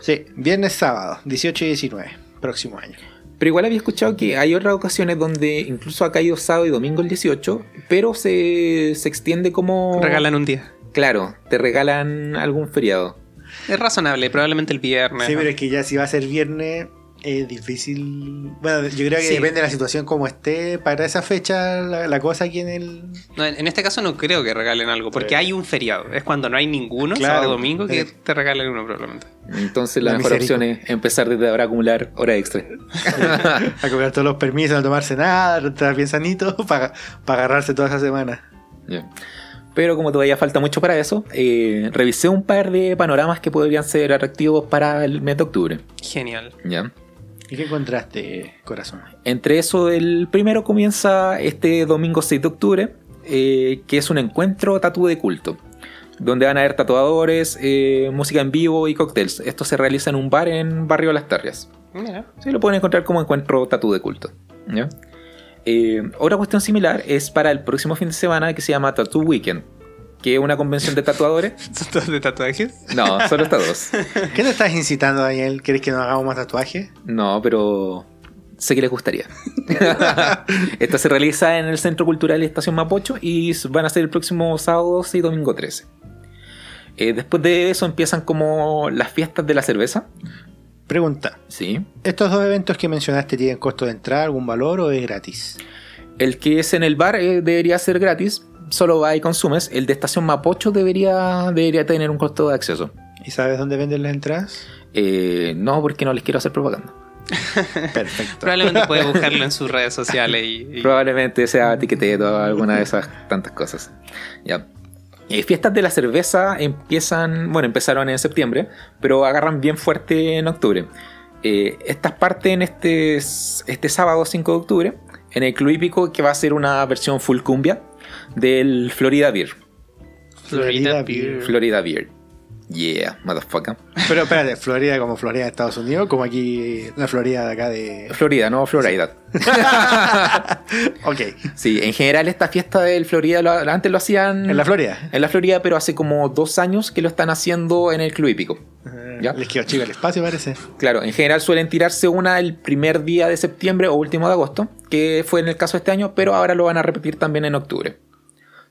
sí, viernes, sábado, 18 y 19, próximo año. Pero igual había escuchado que hay otras ocasiones donde incluso ha caído sábado y domingo el 18, pero se, se extiende como... Regalan un día. Claro, te regalan algún feriado. Es razonable, probablemente el viernes. Sí, ¿no? pero es que ya si va a ser viernes es difícil. Bueno, yo creo que Sí. depende de la situación como esté para esa fecha la, la cosa aquí en el... No, en este caso no creo que regalen algo, porque Sí. hay un feriado. Es cuando no hay ninguno, Claro. sábado domingo, que te regalen uno probablemente. Entonces la, La mejor opción es empezar desde ahora a acumular hora extra. [laughs] a cobrar todos los permisos, no tomarse nada, estar bien sanito [laughs] para agarrarse toda esa semana. Ya. Pero como todavía falta mucho para eso, eh, revisé un par de panoramas que podrían ser atractivos para el mes de octubre. Genial. ¿ya? ¿Y qué encontraste, corazón? Entre eso, el primero comienza este domingo 6 de octubre, eh, que es un encuentro tatú de culto, donde van a haber tatuadores, eh, música en vivo y cócteles. Esto se realiza en un bar en Barrio Las Tarrias. Sí, lo pueden encontrar como encuentro tatú de culto. ¿ya? Eh, otra cuestión similar es para el próximo fin de semana que se llama Tattoo Weekend, que es una convención de tatuadores. [laughs] ¿Son todos de tatuajes? No, solo está dos. ¿Qué te estás incitando, Daniel? ¿Quieres que nos hagamos más tatuajes? No, pero sé que les gustaría. [laughs] Esto se realiza en el Centro Cultural Estación Mapocho y van a ser el próximo sábado 12 y domingo 13. Eh, después de eso empiezan como las fiestas de la cerveza. Pregunta, Sí. ¿estos dos eventos que mencionaste tienen costo de entrada, algún valor o es gratis? El que es en el bar eh, debería ser gratis, solo va y consumes. El de Estación Mapocho debería, debería tener un costo de acceso. ¿Y sabes dónde venden las entradas? Eh, no, porque no les quiero hacer propaganda. [laughs] Perfecto. Probablemente puede buscarlo en sus redes [laughs] sociales y, y- Probablemente sea etiquetero o alguna de esas tantas cosas. Ya. Eh, fiestas de la cerveza empiezan, bueno, empezaron en septiembre, pero agarran bien fuerte en octubre. Eh, estas parten este, este sábado 5 de octubre en el Club Hípico que va a ser una versión full cumbia del Florida Beer. Florida Beer. Florida Beer. Yeah, motherfucker. Pero espérate, Florida como Florida de Estados Unidos, como aquí la Florida de acá de. Florida, no Florida. [laughs] Ok. Sí, en general esta fiesta del Florida lo- antes lo hacían En la Florida. en la Florida, pero hace como dos años que lo están haciendo en el Club Hípico. Ya. Les quedó chico el espacio, parece. Claro, en general suelen tirarse una el primer día de septiembre o último de agosto, que fue en el caso de este año, pero ahora lo van a repetir también en octubre.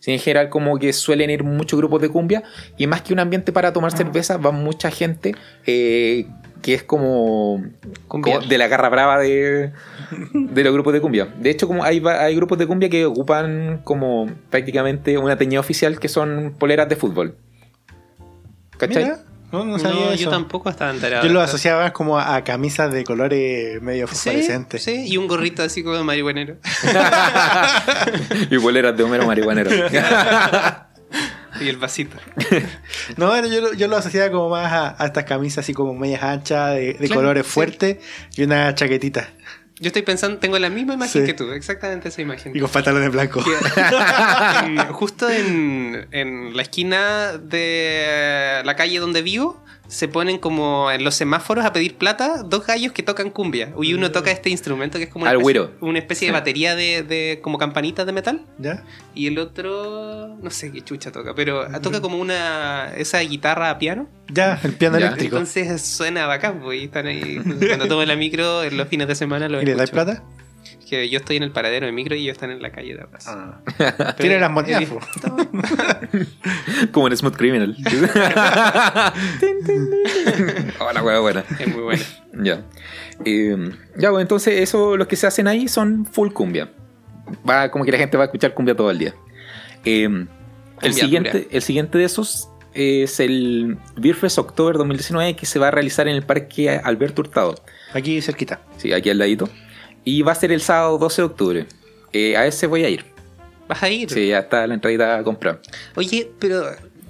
En general como que suelen ir muchos grupos de cumbia y más que un ambiente para tomar cerveza va mucha gente eh, que es como, de la garra brava de, de los grupos de cumbia. De hecho como hay, hay grupos de cumbia que ocupan como prácticamente una teñida oficial que son poleras de fútbol. ¿Cachai? Mira, no, no sabía No, eso. yo tampoco estaba enterado. Yo lo asociaba como a, a camisas de colores medio Sí, fosforescentes. sí, y un gorrito así como de marihuanero. [laughs] y poleras de Homero marihuanero. [laughs] y el vasito. [laughs] No, bueno, yo, lo- yo lo asociaba como más a, a estas camisas así como medias anchas, de, de Claro, colores sí. fuertes y una chaquetita. Yo estoy pensando, tengo la misma imagen Sí. que tú, exactamente esa imagen. Y con pantalones blancos. [laughs] En- justo en, en la esquina de la calle donde vivo, se ponen como en los semáforos a pedir plata dos gallos que tocan cumbia. Y uno toca este instrumento que es como una especie, una especie de batería de, de como campanitas de metal. ¿Ya? Y el otro, no sé qué chucha toca, pero toca como una esa guitarra a piano. Ya, el piano Ya. eléctrico. Entonces suena bacán, pues, y están ahí. Cuando tomo la micro en los fines de semana lo ¿Y le dais plata? Que yo estoy en el paradero de micro y ellos están en la calle de atrás. Ah. Tiene las monedas. [laughs] Como en Smooth Criminal. [laughs] Hola, hueá buena. Es muy bueno. Ya. Eh, ya, pues entonces eso, los que se hacen ahí son full cumbia. Va como que la gente va a escuchar cumbia todo el día. Eh, el, siguiente, el siguiente de esos es el Beer Fest October 2019 que se va a realizar en el Parque Alberto Hurtado. Aquí cerquita. Sí, aquí al ladito. Y va a ser el sábado 12 de octubre. Eh, a ese voy a ir. ¿Vas a ir? Sí, ya está la entradita a comprar. Oye, pero.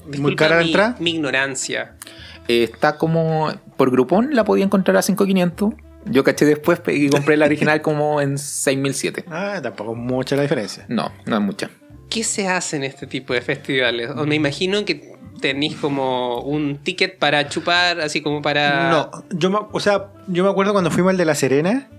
disculpa cara la mi, entrada? mi ignorancia. Eh, está como por Groupon, la podía encontrar a 5.500. Yo caché después y compré la original [laughs] como en 6.007. Ah, tampoco es mucha la diferencia. No, no es mucha. ¿Qué se hace en este tipo de festivales? O me imagino que tenéis como un ticket para chupar, así como para. No, yo me, o sea, yo me acuerdo cuando fuimos al de La Serena.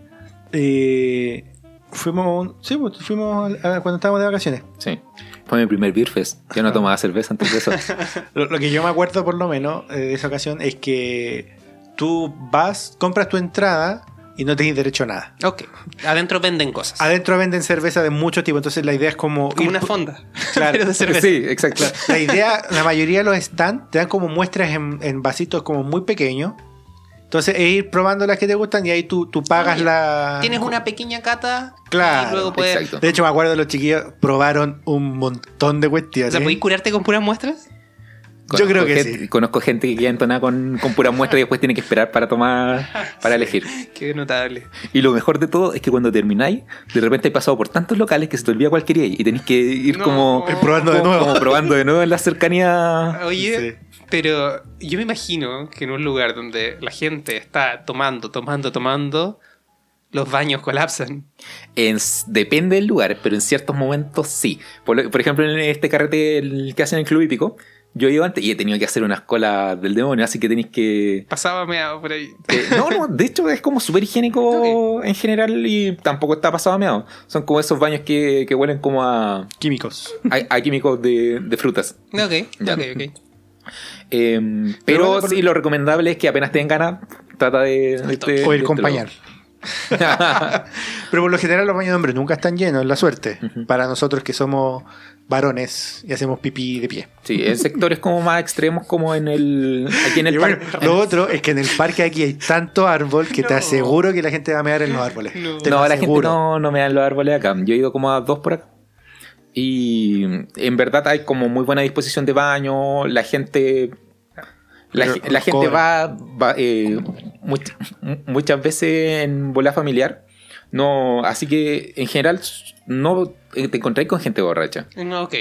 Eh, fuimos, a un- sí, pues, fuimos a- a- cuando estábamos de vacaciones. Sí. Fue mi primer Beer Fest. Yo no tomaba cerveza antes de eso. [laughs] Lo, lo que yo me acuerdo por lo menos eh, de esa ocasión es que tú vas, compras tu entrada y no tenés derecho a nada. Ok. Adentro venden cosas. Adentro venden cerveza de mucho tipo, entonces la idea es como... como ir una fonda. [laughs] Claro. Pero de cerveza. sí, exacto. La idea, la mayoría de los stands te dan como muestras en, en vasitos como muy pequeños. Entonces es ir probando las que te gustan y ahí tú, tú pagas la... Tienes una pequeña cata. Claro, Y luego puedes. exacto. De hecho me acuerdo los chiquillos probaron un montón de O cuestiones. sea, ¿podéis curarte con puras muestras? Yo creo que gente, sí. Conozco gente que queda entonada con, con pura muestra y después tiene que esperar para tomar, para elegir. Qué notable. Y lo mejor de todo es que cuando termináis, de repente hay pasado por tantos locales que se te olvida cuál queríais y tenéis que ir No. como, Ir probando de nuevo. como probando de nuevo en la cercanía. Oye, pero yo me imagino que en un lugar donde la gente está tomando, tomando, tomando, los baños colapsan. En- depende del lugar, pero en ciertos momentos sí. Por, lo- por ejemplo, en este carrete el que hacen en el Club Hípico, yo ido antes y he tenido que hacer unas colas del demonio, así que tenéis que... Pasaba meado por ahí. que- no, no, [laughs] de hecho es como súper higiénico en general y tampoco está pasado meado. Son como esos baños que, que huelen como a, Químicos. a, a químicos de, de frutas. Ok, Ya. ok, ok. Eh, pero bueno, por- sí, lo recomendable es que apenas tengan ganas, trata de... O ir de- pañal. Pero por lo general los baños de hombres nunca están llenos, es la suerte. Para nosotros que somos varones y hacemos pipí de pie. Sí, en sectores como más extremos como en el... Aquí en el bueno, parque- lo otro es que en el parque aquí hay tanto árbol que te aseguro que la gente va a mear en los árboles. No. Te no, la gente no, no me dan los árboles acá. Yo he ido como a dos por acá. Y en verdad hay como muy buena disposición de baño. La gente. La, Pero la gente cobra. va, va, eh, much- muchas veces en bola familiar. No, así que en general no te encontráis con gente borracha. No, ok.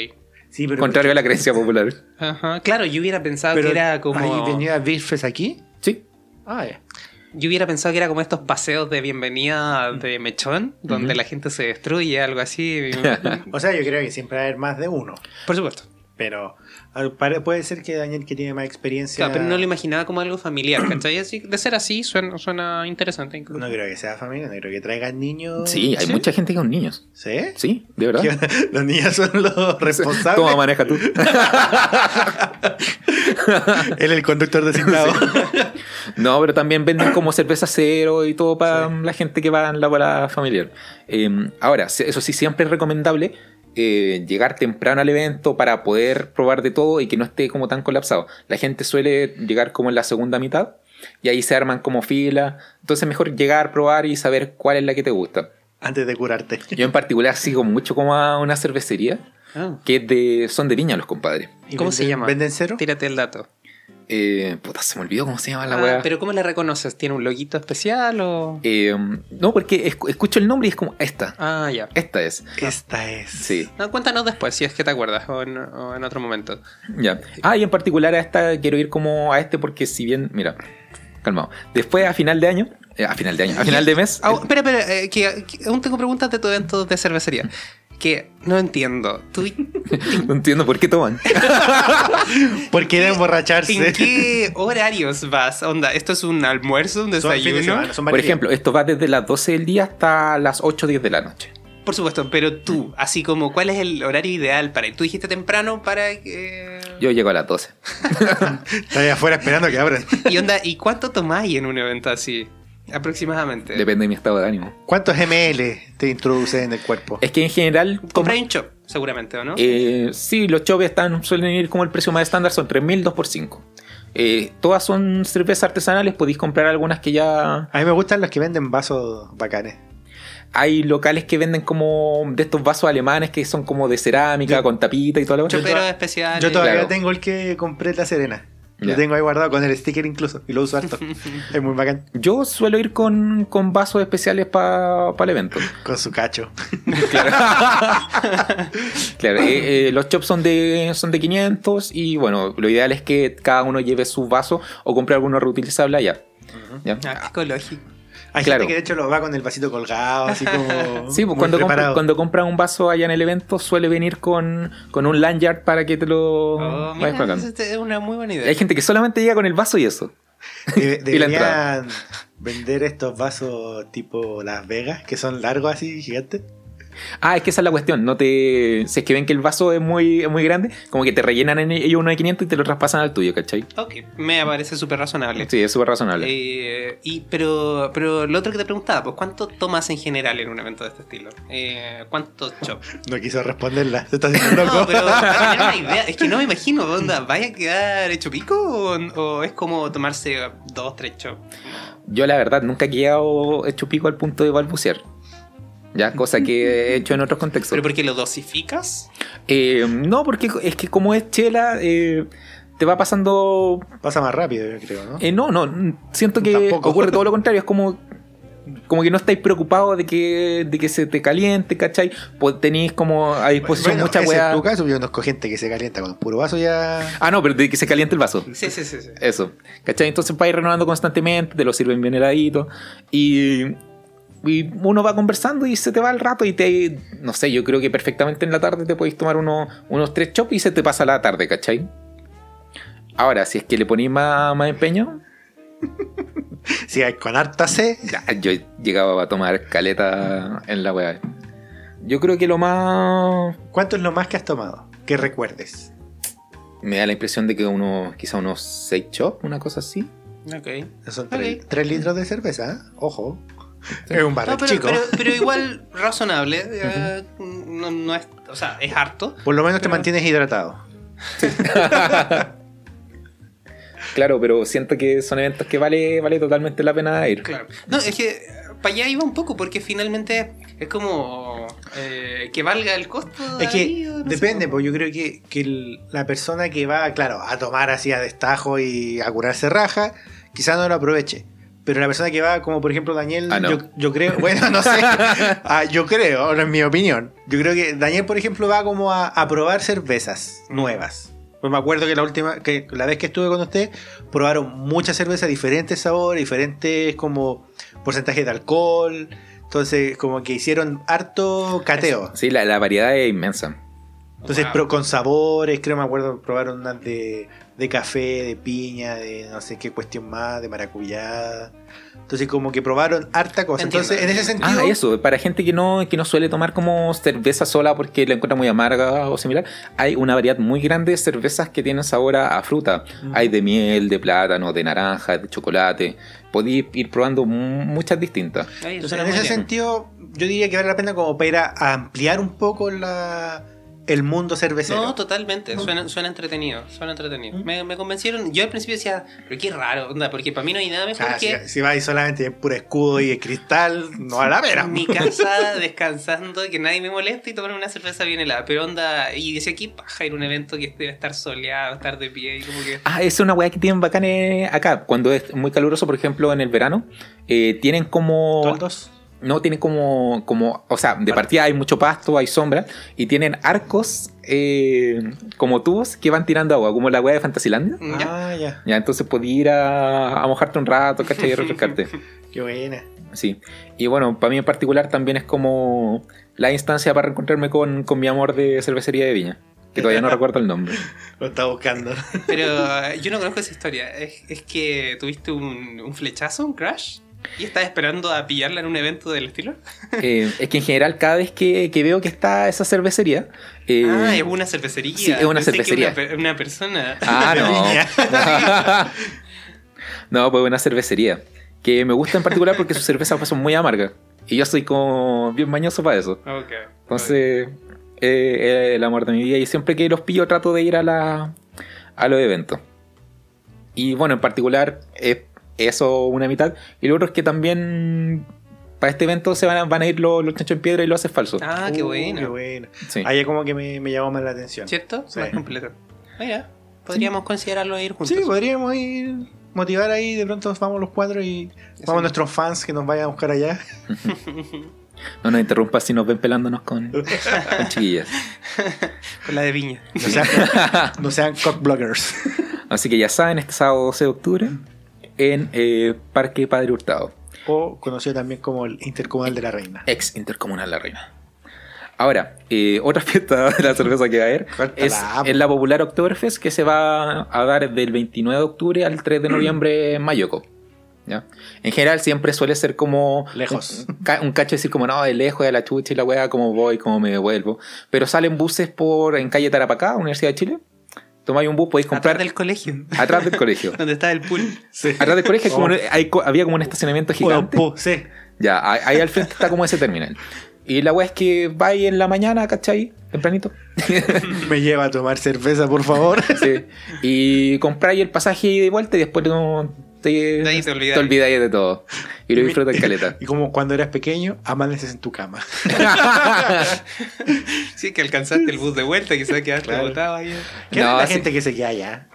Sí, pero Contrario a la creencia popular. Ajá. Claro, yo hubiera pensado pero que era como. ¿Ahí venía aquí? Sí. Ah. Yo hubiera pensado que era como estos paseos de bienvenida de mechón, donde la gente se destruye, algo así. [laughs] O sea, yo creo que siempre va a haber más de uno. Por supuesto. Pero puede ser que Daniel, que tiene más experiencia. Claro, pero no lo imaginaba como algo familiar, ¿cachai? Así, de ser así, suena, suena interesante incluso. No creo que sea familia, no creo que traigan niños. Sí, hay ¿Sí? mucha gente con niños. ¿Sí? Sí, de verdad. [laughs] Los niños son los [laughs] responsables. Toma, maneja tú. [laughs] Él el conductor designado. No, pero también venden como cerveza cero y todo para la gente que va en la bola familiar. Eh, ahora, eso sí, siempre es recomendable eh, llegar temprano al evento para poder probar de todo y que no esté como tan colapsado. La gente suele llegar como en la segunda mitad y ahí se arman como fila. Entonces, mejor llegar, probar y saber cuál es la que te gusta. Antes de curarte. Yo en particular sigo mucho como a una cervecería Ah. que es de, son de viña los compadres. ¿Y ¿Cómo se llama? ¿Venden cero? Tírate el dato. Eh, puta, se me olvidó cómo se llama la Ah, weá. pero ¿cómo la reconoces? ¿Tiene un loguito especial o...? Eh, no, porque escu- escucho el nombre y es como esta. Ah, ya. Esta es. Esta es. Sí, No, cuéntanos después, si es que te acuerdas, o en, o en otro momento. ya. Ah, y en particular a esta quiero ir como a este porque si bien, mira, calmado. Después a final de año, eh, a final de año, a final de mes. Ah, espera, espera, eh, que, que aún tengo preguntas de tu evento de cervecería. Que no entiendo. ¿Tú [laughs] No entiendo por qué toman. [laughs] ¿Por qué de emborracharse? en qué horarios vas? Onda, ¿esto es un almuerzo, un Son fines de desayuno? semana, son Por varios ejemplo, esto va desde las 12 del día hasta las 8 o 10 de la noche. Por supuesto, pero tú, así como, ¿cuál es el horario ideal para ir? Tú dijiste temprano para que... Yo llego a las 12. días. Está ahí afuera esperando que abran. Y onda, ¿y cuánto tomáis en un evento así? Aproximadamente. Depende de mi estado de ánimo. ¿Cuántos ml te introduces en el cuerpo? Es que en general, como, Compráis un chop, seguramente, ¿o no? eh, sí, los choves están, suelen ir como el precio más estándar, son 3.000, 2 por 5. Eh, todas son cervezas artesanales, podéis comprar algunas que ya A mí me gustan los que venden vasos bacanes. hay locales que venden como de estos vasos alemanes que son como de cerámica, Yo- con tapita y todo lo Choperos to- especiales. Yo todavía claro. tengo el que compré en La Serena. Lo tengo ahí guardado con el sticker incluso. Y lo uso harto. [laughs] es muy bacán. Yo suelo ir con, con vasos especiales para el evento. [laughs] Con su cacho. [laughs] Claro, eh, eh, los chops son de, son de 500 y bueno, lo ideal es que cada uno lleve su vaso o compre alguno reutilizable allá. ¿Ya? Ah, ecológico. Hay Claro. gente que de hecho lo va con el vasito colgado, así como. [laughs] Sí, pues cuando, compra, cuando compras un vaso allá en el evento suele venir con, con un lanyard para que te lo Oh, vayas mira, colgando. es una muy buena idea. Hay gente que solamente llega con el vaso y eso. Debe- [laughs] y la entrada. vender estos vasos tipo Las Vegas, que son largos así, gigantes. Ah, es que esa es la cuestión. No te, si es que ven que el vaso es muy, es muy grande, como que te rellenan en ellos uno de 500 y te lo traspasan al tuyo, ¿cachai? Ok, me parece súper razonable. Sí, es súper razonable. Eh, y, pero, pero lo otro que te preguntaba, pues ¿cuánto tomas en general en un evento de este estilo? Eh, ¿Cuántos chops? [laughs] No quiso responderla. Se está haciendo loco. No, pero para tener una idea, es que no me imagino, onda, ¿vaya a quedar hecho pico o, o es como tomarse dos, tres chops? Yo la verdad nunca he quedado hecho pico al punto de balbucear. Ya, cosa que [laughs] he hecho en otros contextos. ¿Pero porque lo dosificas? Eh, no, porque es que como es chela, eh, te va pasando. Pasa más rápido, yo creo, ¿no? eh, no, no, siento que Tampoco. ocurre todo lo [laughs] contrario. Es como. Como que no estáis preocupados de que, de que se te caliente, ¿cachai? Pues tenéis como a disposición Bueno, mucha ese weá. es tu caso, yo conozco gente que se calienta con un puro vaso ya. Ah, no, pero de que se caliente el vaso. Sí, sí, sí. sí. Eso. ¿Cachai? Entonces vais renovando constantemente, te lo sirven bien heladito. Y, y uno va conversando y se te va el rato y te. No sé, yo creo que perfectamente en la tarde te podéis tomar uno- unos tres chops y se te pasa la tarde, ¿cachai? Ahora, si es que le ponéis más, más empeño, [laughs] Si hay con harta C, ya, yo llegaba a tomar caleta en la weá. Yo creo que lo más. ¿cuánto es lo más que has tomado? Que recuerdes. Me da la impresión de que uno, quizá unos 6 chops, una cosa así. Ok. Son Ok. 3 litros de cerveza, ¿eh? Es un barril No, pero, chico. pero, pero igual [laughs] razonable. eh, no, no es, o sea, es harto. Por lo menos te mantienes hidratado. [laughs] Claro, pero siento que son eventos que vale, vale totalmente la pena ir. Claro. No, es que para allá iba un poco, porque finalmente es como eh, que valga el costo. Es que ahí, no depende, pues yo creo que, que el- la persona que va, claro, a tomar así a destajo y a curarse raja, quizás no lo aproveche. Pero la persona que va, como por ejemplo Daniel, Ah, no. yo, yo creo, [laughs] bueno, no sé, [laughs] Ah, yo creo, no es mi opinión. Yo creo que Daniel, por ejemplo, va como a, a probar cervezas nuevas. Pues me acuerdo que la última, que la vez que estuve con usted, probaron muchas cervezas, diferentes sabores, diferentes como porcentajes de alcohol. Entonces, como que hicieron harto cateo. Sí, la, la variedad es inmensa. Entonces, Wow. pero con sabores, creo me acuerdo, probaron unas de, de café, de piña, de no sé qué cuestión más, de maracuyá. Entonces, como que probaron harta cosa. Entiendo. Entonces, en ese sentido. Ah, eso, para gente que no, que no suele tomar como cerveza sola porque la encuentra muy amarga o similar, hay una variedad muy grande de cervezas que tienen sabor a, fruta. Mm. Hay de miel, de plátano, de naranja, de chocolate. Podéis ir probando mu- muchas distintas. Entonces, en ese bien. sentido, yo diría que vale la pena como para ir a ampliar un poco la, el mundo cervecero. No, totalmente. Suena, suena entretenido. Suena entretenido. Me, me convencieron. Yo al principio decía, pero qué raro, onda, porque para mí no hay nada mejor sea, que si, si vais solamente en puro escudo y de cristal, no vale la en mi casa [laughs] descansando, que nadie me moleste y tomar una cerveza bien helada. Pero onda, y decía aquí paja ir a un evento que debe estar soleado, estar de pie y como que. Ah, es una weá que tienen bacanes acá. Cuando es muy caluroso, por ejemplo, en el verano, eh, tienen como. ¿Toldos? No, tienen como, como, o sea, de partida hay mucho pasto, hay sombra, y tienen arcos eh, como tubos que van tirando agua, como la weá de Fantasilandia. ¿Ya? Ah, ya. Ya, entonces podías ir a, a mojarte un rato, ¿cachai? Y [laughs] refrescarte. Qué buena. Sí. Y bueno, para mí en particular también es como la instancia para reencontrarme con, con mi amor de cervecería de viña, que todavía no [laughs] recuerdo el nombre. Lo está buscando. Pero [laughs] yo no conozco esa historia. Es, es que tuviste un, un flechazo, un crash, y estás esperando a pillarla en un evento del estilo. Eh, es que en general cada vez que, que veo que está esa cervecería... eh, ah, es una cervecería. sí, es una Pensé que cervecería. Una, pe- una persona. Ah, [laughs] no. [laughs] no, pues una cervecería. Que me gusta en particular porque sus cervezas son muy amargas. Y yo soy como bien mañoso para eso. Entonces, eh, es el amor de mi vida. Y siempre que los pillo trato de ir a, la, a los eventos. Y bueno, en particular es eso una mitad. Y lo otro es que también para este evento se van a, van a ir los, los chanchos en piedra y los haces falsos. Ah, qué Uh, bueno. Qué bueno. Sí. Ahí es como que me, me llamó más la atención. ¿Cierto? Sí. Más completo. Mira, podríamos considerarlo ir juntos. Sí, podríamos ir motivar ahí, de pronto vamos los cuatro y vamos a nuestros fans que nos vayan a buscar allá. [laughs] No nos interrumpas si nos ven pelándonos con, [laughs] con chiquillas. Con la de viña. No sean, [laughs] no sean cockbloggers. Así que ya saben, este sábado 12 de octubre en eh, Parque Padre Hurtado, O conocido también como el Intercomunal de la Reina. ex Intercomunal La Reina. Ahora, eh, otra [laughs] fiesta de la cerveza que va a haber es en la popular Oktoberfest que se va a dar del 29 de octubre al 3 de noviembre en Mayoco. ¿ya? En general siempre suele ser como Lejos. un, ca- un cacho decir como no, de lejos de la chucha y la weá, cómo voy, cómo me devuelvo. Pero salen buses por en calle Tarapacá, Universidad de Chile. Tomáis un bus, podéis comprar Atrás del colegio. atrás del colegio. [laughs] Donde está el pool. Sí. Atrás del colegio como Oh. hay había como un estacionamiento gigante. po, sí. Ya, ahí ahí al frente está como ese terminal. Y la weá es que vais en la mañana, ¿cachai? Tempranito. [laughs] Me lleva a tomar cerveza, por favor. Sí. Y compráis el pasaje y de vuelta y después no te, ahí te olvidáis. olvidáis de todo. Y lo disfrutas caleta. [laughs] Y como cuando eras pequeño, amaneces en tu cama. [laughs] Sí, que alcanzaste el bus de vuelta, que se quedaste Claro. botado ahí. ¿Qué No, la sí. gente que se queda allá?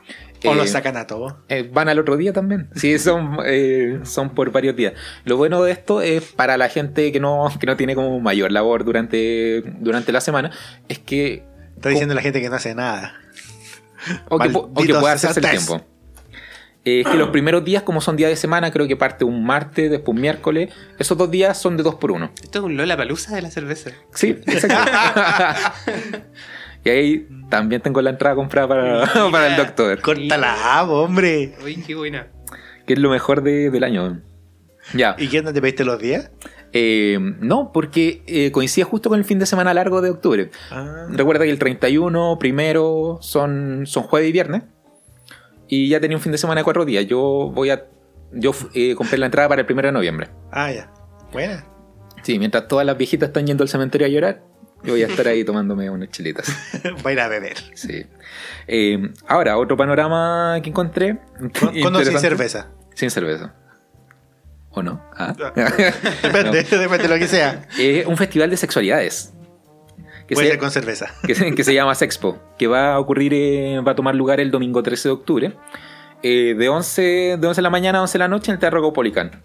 O Eh, lo sacan a todos. Eh, van al otro día también. Sí, [laughs] son, eh, son por varios días. Lo bueno de esto es para la gente que no, que no tiene como mayor labor durante, durante la semana, es que, Está diciendo la gente que no hace nada. o que, o que pueda hacerse el tiempo. Eh, es que los [clears throat] primeros días, como son días de semana, creo que parte un martes, después un miércoles, esos dos días son de dos por uno. Esto es un Lola Palusa de la cerveza. Sí, exacto. [laughs] y ahí también tengo la entrada comprada para, [laughs] para el doctor, Córtala, hombre. Uy, qué buena. que es lo mejor de- del año. Ya. ¿Y qué onda te pediste los días? Eh, no, porque eh, coincide justo con el fin de semana largo de octubre. Ah, Recuerda que el 31, primero, son, son jueves y viernes. Y ya tenía un fin de semana de cuatro días. Yo voy a. Yo eh, compré la entrada para el primero de noviembre. ah, ya. Buena. Sí, mientras todas las viejitas están yendo al cementerio a llorar, yo voy a estar ahí tomándome unas chilitas. [laughs] Va a ir a beber. Sí. Eh, ahora, otro panorama que encontré. Con, o sin cerveza. Sin cerveza. ¿O no? Ah. [laughs] Depende, [laughs] depende de lo que sea. Es un festival de sexualidades. Que Puede se- ser con cerveza. [laughs] que, se- que se llama Sexpo, que va a ocurrir, eh, va a tomar lugar el domingo 13 de octubre eh, de, 11, de 11 de la mañana a 11 de la noche en el Teatro Copolicán.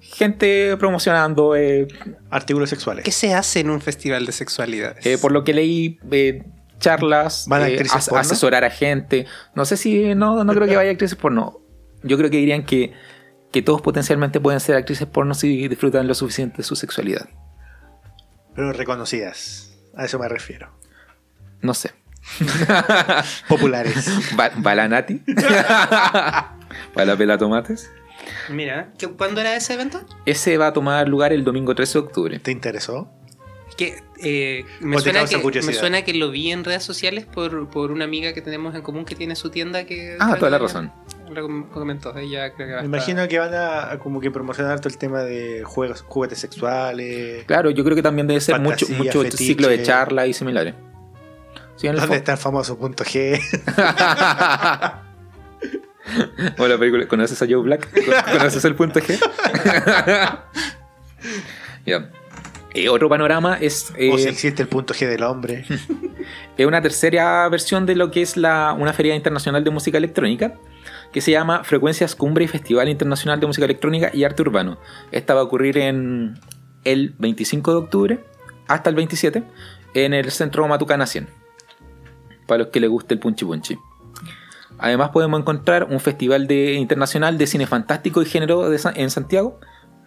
Gente promocionando, eh, Artículos sexuales. ¿Qué se hace en un festival de sexualidades? eh, por lo que leí, eh, charlas, ¿Van eh, actrices as- porno? asesorar a gente. No sé si, no, no creo que vaya actrices porno. Yo creo que dirían que, que todos potencialmente pueden ser actrices porno si disfrutan lo suficiente de su sexualidad. Pero reconocidas. A eso me refiero. No sé. [laughs] Populares. ¿Va, va la Nati? ¿Va [laughs] la pela tomates? Mira, ¿qué- ¿cuándo era ese evento? Ese va a tomar lugar el domingo 13 de octubre. ¿Te interesó? Que, eh, me, ¿O te suena que, me suena que lo vi en redes sociales por, por una amiga que tenemos en común que tiene su tienda que... Ah, toda la razón. Lo com- comentó, ella creo que va a Me estar- imagino que van a, a como que promocionar todo el tema de juegos, juguetes sexuales. Claro, yo creo que también debe ser mucho, Fantasía, mucho fetiche. ciclo de charla y similares. Sí, ¿Dónde fo- está el famoso punto G? [laughs] o la película, ¿conoces a Joe Black? ¿Conoces el punto G? [laughs] Ya. Eh, otro panorama es, eh, o si existe el punto G del hombre. [laughs] es una tercera versión de lo que es la, una feria internacional de música electrónica que se llama Frecuencias Cumbre y Festival Internacional de Música Electrónica y Arte Urbano. Esta va a ocurrir en el 25 de octubre hasta el 27 en el Centro Matucana 100. Para los que les guste el punchi punchi. Además podemos encontrar un festival de, internacional de cine fantástico y género de en Santiago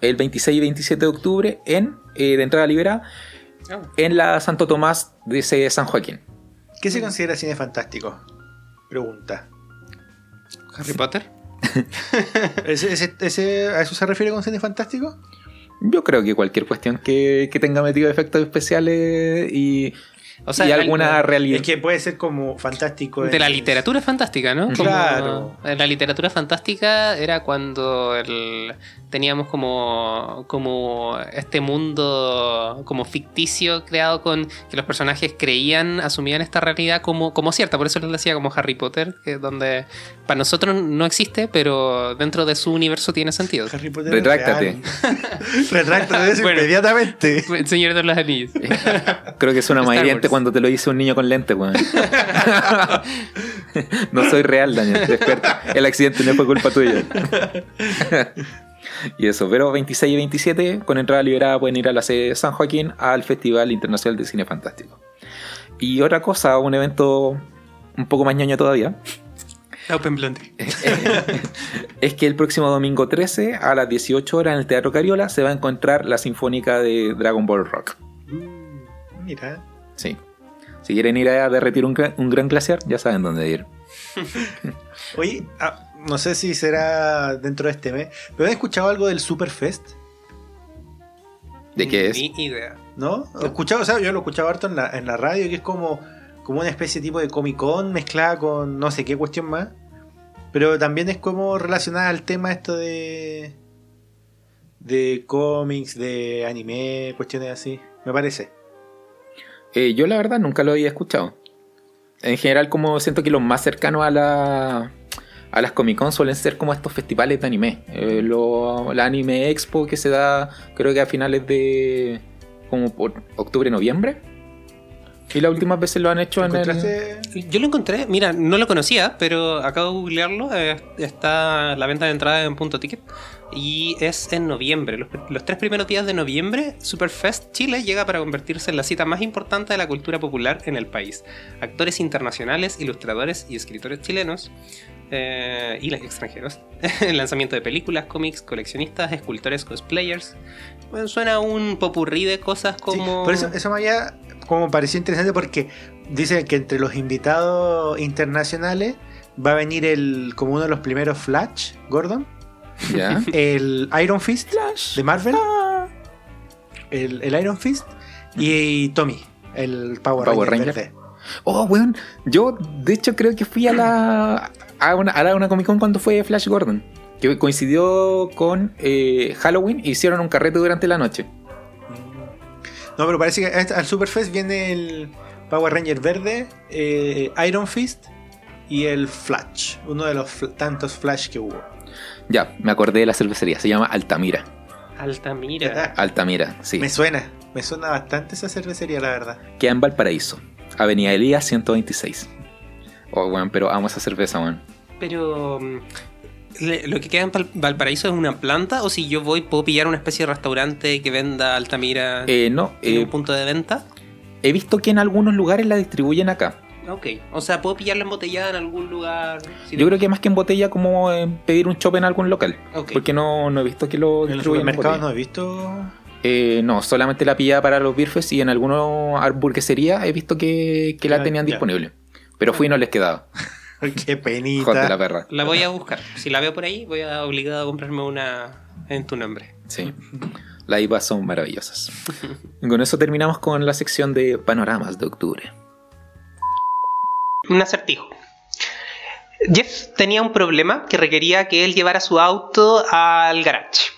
el 26 y 27 de octubre en, eh, de entrada liberada Ah, en la Santo Tomás de San Joaquín. ¿Qué se considera cine fantástico? Pregunta. Harry Potter. [laughs] ¿Ese, ese- ese- ¿A eso se refiere con cine fantástico? Yo creo que cualquier cuestión que, que tenga metido efectos especiales y, O sea, y alguna realidad. Es que puede ser como fantástico. De la literatura fantástica, ¿no? Como- Claro. en la literatura fantástica era cuando el- teníamos como, como este mundo como ficticio creado con que los personajes creían, asumían esta realidad como, como cierta. Por eso les decía como Harry Potter, que es donde para nosotros no existe, pero dentro de su universo tiene sentido. Harry Potter. Retráctate. es. [laughs] Retráctate eso Bueno. inmediatamente. El Señor de los Anillos. Creo que suena más Star cuando te lo dice un niño con lente, weón. [laughs] no soy real, Daniel, despierta. El accidente no fue culpa tuya. y eso, pero 26 y 27, con entrada liberada, pueden ir a la sede de San Joaquín al Festival Internacional de Cine Fantástico. Y otra cosa, un evento un poco más ñoño todavía, Open Blondie. [laughs] es que el próximo domingo 13 a las 18 horas en el Teatro Cariola se va a encontrar la Sinfónica de Dragon Ball Rock. Mira. Sí. Si quieren ir a derretir un, gra- un gran glaciar, ya saben dónde ir. [laughs] Oye, ah, no sé si será dentro de este mes, pero ¿has escuchado algo del Superfest? ¿De qué es? Ni idea. ¿No? ¿He escuchado? O sea, yo lo he escuchado harto en la, en la radio, que es como, como una especie tipo de Comic Con mezclada con no sé qué cuestión más. Pero también es como relacionada al tema esto de. de cómics, de anime, cuestiones así. Me parece. Eh, yo la verdad nunca lo había escuchado. En general, como siento que los más cercanos a la a las Comic Con suelen ser como estos festivales de anime. Eh, lo- la Anime Expo que se da, creo que a finales de como por octubre, noviembre. Y las últimas veces lo han hecho en el. Yo lo encontré, mira, no lo conocía, pero acabo de googlearlo. eh, está la venta de entrada en punto ticket. Y es en noviembre. Los, los tres primeros días de noviembre, Superfest Chile llega para convertirse en la cita más importante de la cultura popular en el país. Actores internacionales, ilustradores y escritores chilenos eh, y extranjeros. el [laughs] lanzamiento de películas, cómics, coleccionistas, escultores, cosplayers. Bueno, suena un popurrí de cosas Sí, como. por eso, eso me había como pareció interesante porque dicen que entre los invitados internacionales va a venir el como uno de los primeros Flash, Gordon, ¿Ya? el Iron Fist de Marvel, el, el Iron Fist y, Tommy, el Power, Power Ranger. Oh, weón. Yo, de hecho, creo que fui a la. a una, a la- una Comic Con cuando fue Flash Gordon. Que coincidió con eh, Halloween e hicieron un carrete durante la noche. No, pero parece que este- al Superfest viene el Power Ranger verde, eh, Iron Fist y el Flash, uno de los fl- tantos Flash que hubo. Ya, me acordé de la cervecería. Se llama Altamira. Altamira. Altamira, sí. Me suena, me suena bastante esa cervecería, la verdad. Queda en Valparaíso. Avenida Elías 126. Oh, weón, pero amo esa cerveza, weón. Pero. mm, ¿Lo que queda en Val- Valparaíso es una planta? ¿O si yo voy, puedo pillar una especie de restaurante que venda Altamira Eh, no, en eh, un punto de venta? he visto que en algunos lugares la distribuyen acá. Ok. O sea, puedo pillarla embotellada en algún lugar. Si Yo creo que más que en botella, como eh, pedir un chop en algún local. Ok. Porque no, no he visto que lo distribuyan en supermercado botella. no he visto. Eh, no, solamente la pillaba para los birfes y en algunas hamburgueserías he visto que, que la tenían ya. disponible. Pero fui y no les quedaba. [laughs] Qué penita. De la perra. La voy a buscar. Si la veo por ahí, voy a obligado a comprarme una en tu nombre. Sí. Las IPAs son maravillosas. Y [laughs] con eso terminamos con la sección de panoramas de octubre. Un acertijo. Jeff tenía un problema que requería que él llevara su auto al garage.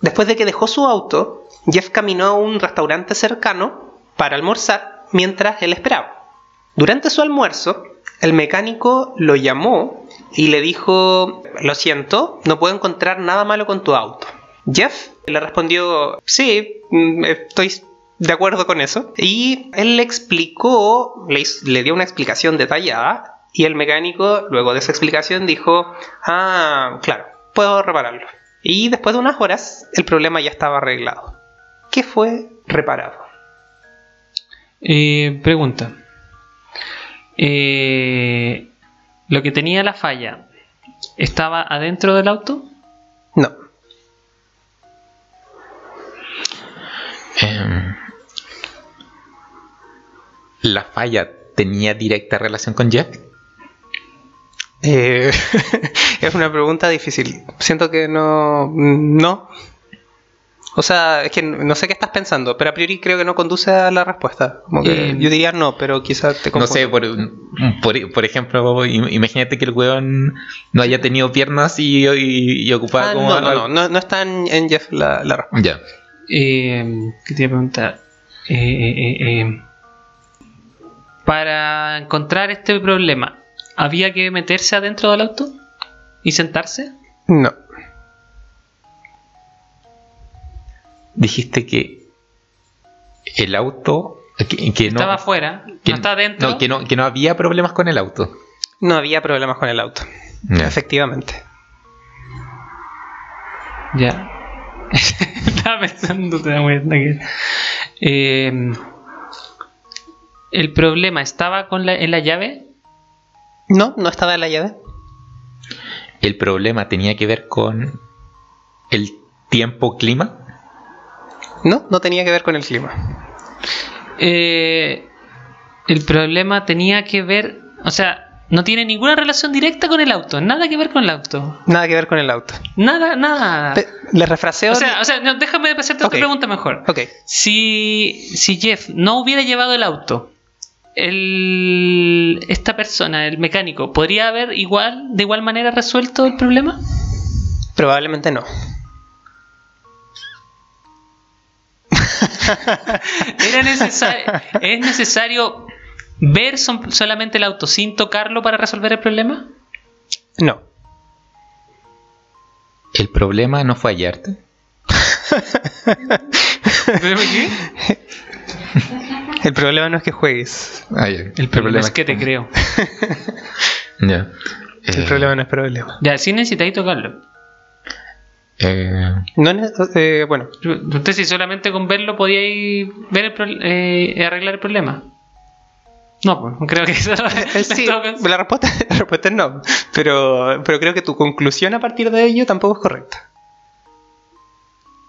Después de que dejó su auto, Jeff caminó a un restaurante cercano para almorzar mientras él esperaba. Durante su almuerzo, el mecánico lo llamó y le dijo, lo siento, no puedo encontrar nada malo con tu auto. Jeff le respondió, sí, mm, estoy de acuerdo con eso. Y él le explicó, le, hizo- le dio una explicación detallada y el mecánico, luego de esa explicación, dijo, ah, claro, puedo repararlo. Y después de unas horas, el problema ya estaba arreglado. ¿Qué fue reparado? Eh, pregunta. Eh, ¿Lo que tenía la falla estaba adentro del auto? No. Em, ¿La falla tenía directa relación con Jeff? Eh, [laughs] es una pregunta difícil. Siento que no. No. O sea, es que no sé qué estás pensando, pero a priori creo que no conduce a la respuesta. Como que Eh, yo diría no, pero quizás te No confundo. sé, por, por, por ejemplo, im- imagínate que el weón no haya tenido piernas y, y, y ocupaba Ah, como... no, no, no, no, no está en, en Jeff la, la respuesta. Ya. Eh, ¿Qué te iba a preguntar? Eh, eh, eh, eh. Para encontrar este problema, ¿había que meterse adentro del auto? ¿Y sentarse? No. Dijiste que el auto... Que, que no, Estaba afuera, que, no está adentro. no, que, no, que no había problemas con el auto. No había problemas con el auto. Efectivamente. Ya. [laughs] Estaba pensando, te da cuenta que- Eh, ¿El problema estaba con la, en la llave? No, no estaba en la llave. El problema tenía que ver con el tiempo-clima. No, no tenía que ver con el clima. Eh, el problema tenía que ver, o sea, no tiene ninguna relación directa con el auto, nada que ver con el auto, Nada que ver con el auto. nada, nada. Pe- Le refraseo. O sea, o sea, no, déjame hacerte otra pregunta mejor. ok. Si, si Jeff no hubiera llevado el auto, el, esta persona, el mecánico, ¿podría haber igual, de igual manera resuelto el problema? Probablemente no. [laughs] Era necesario, ¿Es necesario ver son- solamente el auto sin tocarlo para resolver el problema? No. El problema no fue hallarte. [laughs] [laughs] ¿Pero qué? El problema no es que juegues. Ah. El problema es que te creo. [laughs] Ya. El Eh, problema no es problema. Ya, sí necesitáis tocarlo. eh, No, eh, bueno, Usted si solamente con verlo podíais ver el pro- eh, arreglar el problema. No, pues creo que eso [laughs] Eh, [laughs] sí, la respuesta, la respuesta es no. Pero, pero creo que tu conclusión a partir de ello tampoco es correcta.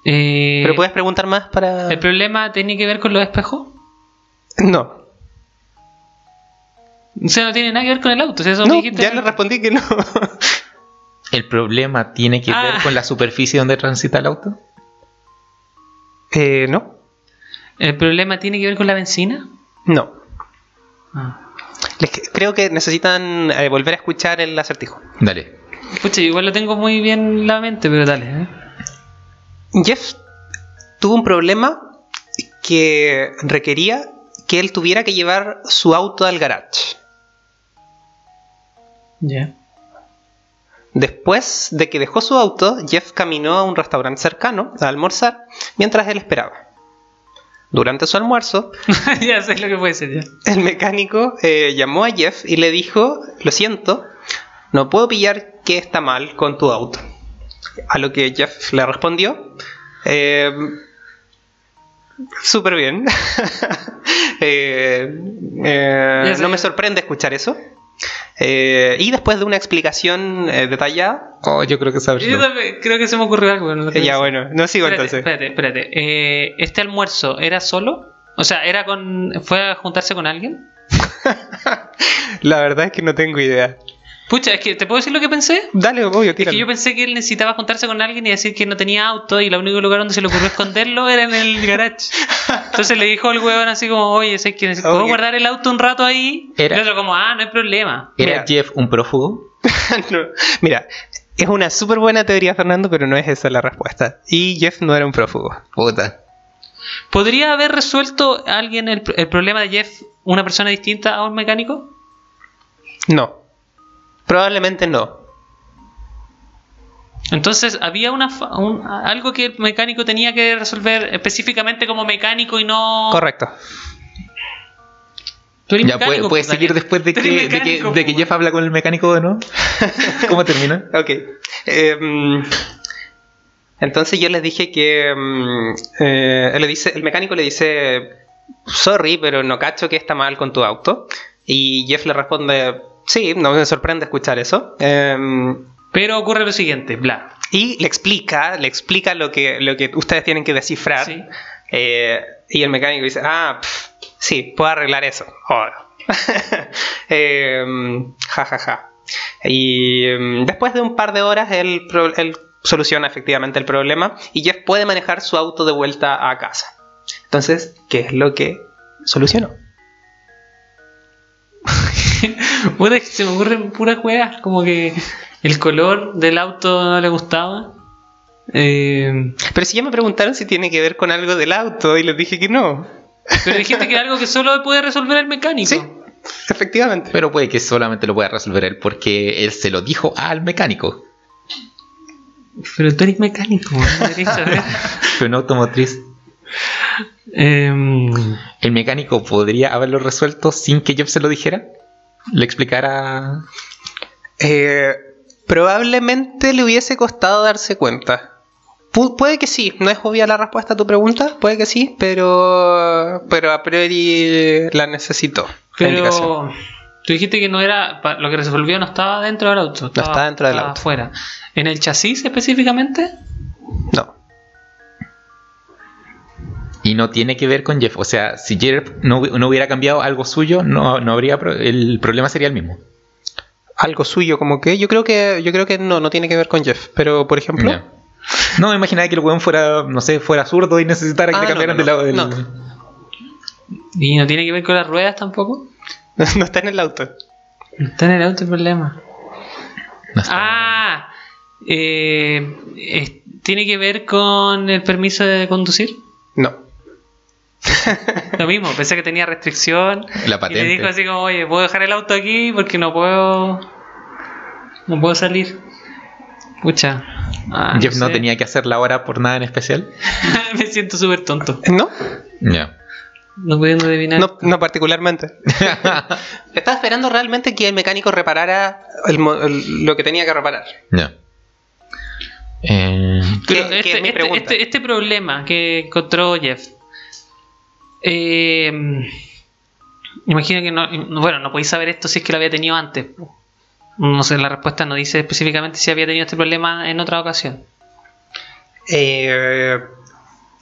Eh, Pero puedes preguntar más para. ¿El problema tiene que ver con los espejos? [laughs] No. O sea, no tiene nada que ver con el auto. si eso me No, dijiste- ya le respondí que no. [laughs] ¿El problema tiene que Ah. ver con la superficie donde transita el auto? eh, no. ¿El problema tiene que ver con la benzina? No. Ah. Les que- creo que necesitan eh, volver a escuchar el acertijo. Dale. Pucha, igual lo tengo muy bien en la mente, pero dale. ¿eh? Jeff tuvo un problema que requería que él tuviera que llevar su auto al garage. Ya. Después de que dejó su auto, Jeff caminó a un restaurante cercano a almorzar mientras él esperaba. Durante su almuerzo, [laughs] ya sé lo que puede ser ya. el mecánico eh, llamó a Jeff y le dijo, lo siento, no puedo pillar qué está mal con tu auto. A lo que Jeff le respondió, eh, súper bien. [laughs] Eh, eh, no me sorprende escuchar eso. Eh, y después de una explicación eh, detallada, Oh, yo creo que sabes. Yo también creo que se me ocurrió algo. no eh, ya bueno, no sigo Espérate, entonces. espérate, espérate. Eh, ¿Este almuerzo era solo? O sea, ¿era con. ¿Fue a juntarse con alguien? [laughs] La verdad es que no tengo idea. Pucha, es que te puedo decir lo que pensé. Dale, obvio, Es que tíralo. yo pensé que él necesitaba juntarse con alguien y decir que no tenía auto y el único lugar donde se le ocurrió esconderlo era en el garage. Entonces le dijo al huevón así como, oye, sé que necesito- ¿puedo guardar el auto un rato ahí? Era- Y el otro como, ah, no hay problema. ¿Era Mira. Jeff un prófugo? [laughs] No, Mira, es una súper buena teoría, Fernando, pero no es esa la respuesta. Y Jeff no era un prófugo. Puta. ¿Podría haber resuelto alguien el, el problema de Jeff, una persona distinta a un mecánico? No. Probablemente no. Entonces, había una un- algo que el mecánico tenía que resolver específicamente como mecánico y no. Correcto. Tú eres Ya mecánico, puedes puedes pues, seguir después de que, eres de que, mecánico, de que pues. Jeff habla con el mecánico de nuevo. [laughs] ¿Cómo termina? Ok. Em, entonces yo les dije que em, eh, le dice, el mecánico le dice, sorry, pero no cacho que está mal con tu auto. Y Jeff le responde, sí, no me sorprende escuchar eso. Em, Pero ocurre lo siguiente, bla. y le explica, le explica lo que, lo que ustedes tienen que descifrar. Sí. Eh, y el mecánico dice, ah, sí, puedo arreglar eso. Joder. [laughs] Em, ja, ja, ja. Y em, después de un par de horas, él, él soluciona efectivamente el problema y Jeff puede manejar su auto de vuelta a casa. Entonces, ¿qué es lo que solucionó? [laughs] [laughs] Puta, es que se me ocurren puras weas, como que el color del auto no le gustaba. Eh, Pero si ya me preguntaron si tiene que ver con algo del auto y les dije que no. pero dijiste que era algo que solo puede resolver el mecánico. Sí, efectivamente. Pero puede que solamente lo pueda resolver él porque él se lo dijo al mecánico. Pero tú eres mecánico, ¿no? [laughs] Pero no automotriz. Em, ¿El mecánico podría haberlo resuelto sin que Jeff se lo dijera? ¿Le explicara? Eh, probablemente le hubiese costado darse cuenta. Pu- puede que sí, no es obvia la respuesta a tu pregunta, puede que sí, pero, pero a priori la necesito. pero tú dijiste que no era. Lo que resolvió no estaba dentro del auto. Estaba, está dentro del estaba auto. afuera. ¿En el chasis específicamente? No. Y no tiene que ver con Jeff. O sea, si Jeff no, no hubiera cambiado algo suyo, no, no habría pro- el problema sería el mismo. Algo suyo, como que yo creo que yo creo que no, no tiene que ver con Jeff. Pero por ejemplo, Ya. No, me imaginaba que el weón fuera, no sé, fuera zurdo y necesitara que Ah, le no, cambiaran no, de lado del. no. ¿Y no tiene que ver con las ruedas tampoco? [laughs] no está en el auto. No está en el auto el problema. No está. Ah, eh, ¿tiene que ver con el permiso de conducir? No. Lo mismo, pensé que tenía restricción. La Y patente. le dijo así como, oye, puedo dejar el auto aquí porque no puedo. No puedo salir. Pucha. Ah, Jeff no sé. tenía que hacer la hora por nada en especial. [laughs] Me siento súper tonto. ¿No? Ya. No pudiendo adivinar. No, no particularmente. [laughs] Estaba esperando realmente que el mecánico reparara el mo- el- lo que tenía que reparar. Ya. Eh, Pero ¿Qué- qué este, es este- este- este problema que encontró Jeff. Eh, imagino que no. Bueno, no podéis saber esto si es que lo había tenido antes. No sé, la respuesta no dice específicamente si había tenido este problema en otra ocasión. Eh,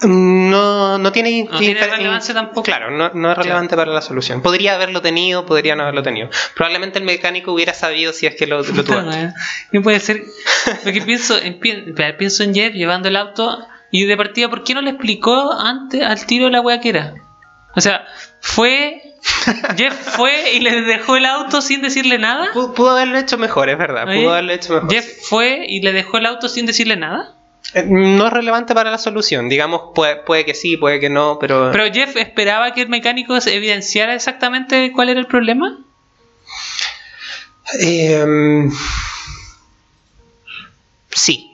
no, no tiene, No tiene infer- relevancia tampoco. Claro, no, no es relevante para la solución. Podría haberlo tenido, podría no haberlo tenido. Probablemente el mecánico hubiera sabido si es que lo, lo tuvo. [laughs] Puta, weón. ¿Qué puede ser? Porque pienso en, pienso en Jeff llevando el auto y de partida, ¿por qué no le explicó antes al tiro la wea que era? O sea, fue. Jeff fue y le dejó el auto sin decirle nada. Pudo, pudo haberlo hecho mejor, es verdad. Pudo haberlo hecho mejor. Jeff fue y le dejó el auto sin decirle nada. Eh, No es relevante para la solución. Digamos, puede, puede que sí, puede que no, pero. Pero Jeff esperaba que el mecánico se evidenciara exactamente cuál era el problema. Eh, sí.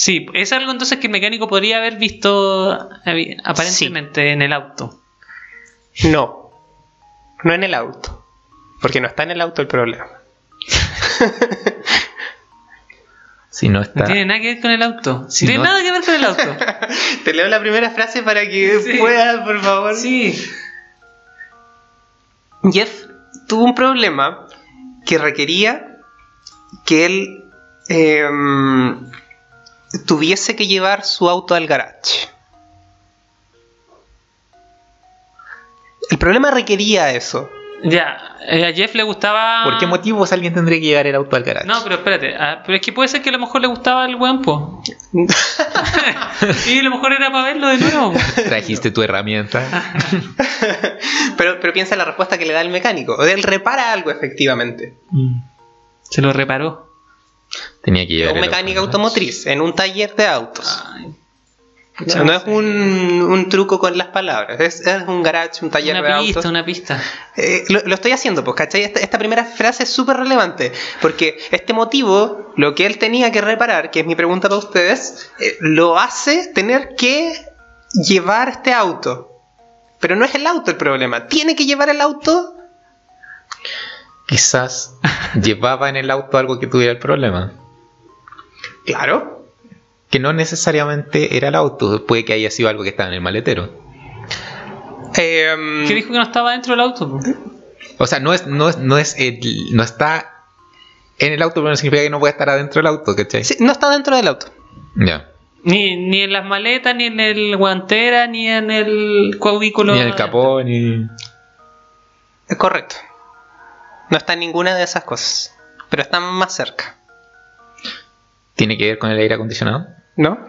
Sí, es algo entonces que el mecánico podría haber visto eh, aparentemente en el auto. No. No en el auto. Porque no está en el auto el problema. [laughs] Si no está. No tiene nada que ver con el auto. Si no tiene no- nada que ver con el auto. [laughs] Te leo la primera frase para que Sí. puedas, por favor. Sí. Jeff tuvo un problema que requería que él em, tuviese que llevar su auto al garage. El problema requería eso. Ya, eh, a Jeff le gustaba. ¿Por qué motivos alguien tendría que llevar el auto al garage? No, pero espérate. ah, pero es que puede ser que a lo mejor le gustaba el po. [laughs] [laughs] y a lo mejor era para verlo de nuevo. Trajiste tu herramienta. [laughs] pero, pero piensa en la respuesta que le da el mecánico. Él repara algo efectivamente. Mm. Se lo reparó. Tenía que llevar un mecánico automotriz en un taller de autos. Ay, No, no es un, un truco con las palabras, es, es un garage, un taller de una pista, autos. una pista. Eh, lo, lo estoy haciendo, pues, ¿cachai? Esta, esta primera frase es súper relevante, porque este motivo, lo que él tenía que reparar, que es mi pregunta para ustedes, eh, lo hace tener que llevar este auto. Pero no es el auto el problema, tiene que llevar el auto. Quizás [laughs] llevaba en el auto algo que tuviera el problema. Claro, Que no necesariamente era el auto, puede que haya sido algo que estaba en el maletero. Em, ¿Qué dijo que no estaba dentro del auto? O sea, no es, no es, no es el- no está en el auto, pero no significa que no pueda estar adentro del auto, ¿cachai? sí, no está dentro del auto. Ya. Ni, ni en las maletas, ni en el guantera, ni en el cubículo. Ni en el capó, ni. Es correcto. No está en ninguna de esas cosas, pero está más cerca. ¿Tiene que ver con el aire acondicionado? ¿No?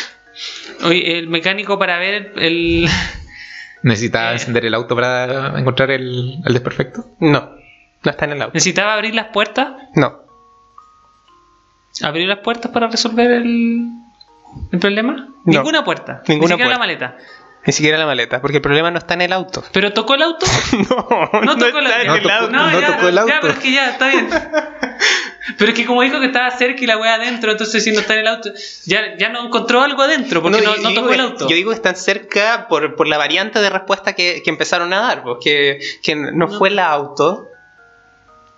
[laughs] Oye, el mecánico para ver el. [laughs] ¿Necesitaba Eh. encender el auto para encontrar el, el desperfecto? No, no está en el auto. necesitaba abrir las puertas. No, ¿Abrir las puertas para resolver el, el problema? Ninguna puerta. Ninguna ni siquiera la maleta. Ni siquiera la maleta, porque el problema no está en el auto. ¿Pero tocó el auto? [laughs] No, No tocó el está en auto. No el tocó- auto. no ya, tocó el auto. Ya, pero es que ya, está bien. [laughs] Pero es que como dijo que estaba cerca y la wea adentro, entonces si no está en el auto, ya, ya no encontró algo adentro, porque no, no digo tocó el auto. Yo digo que están cerca por, por la variante de respuesta que, que empezaron a dar, porque que no, No. fue el auto.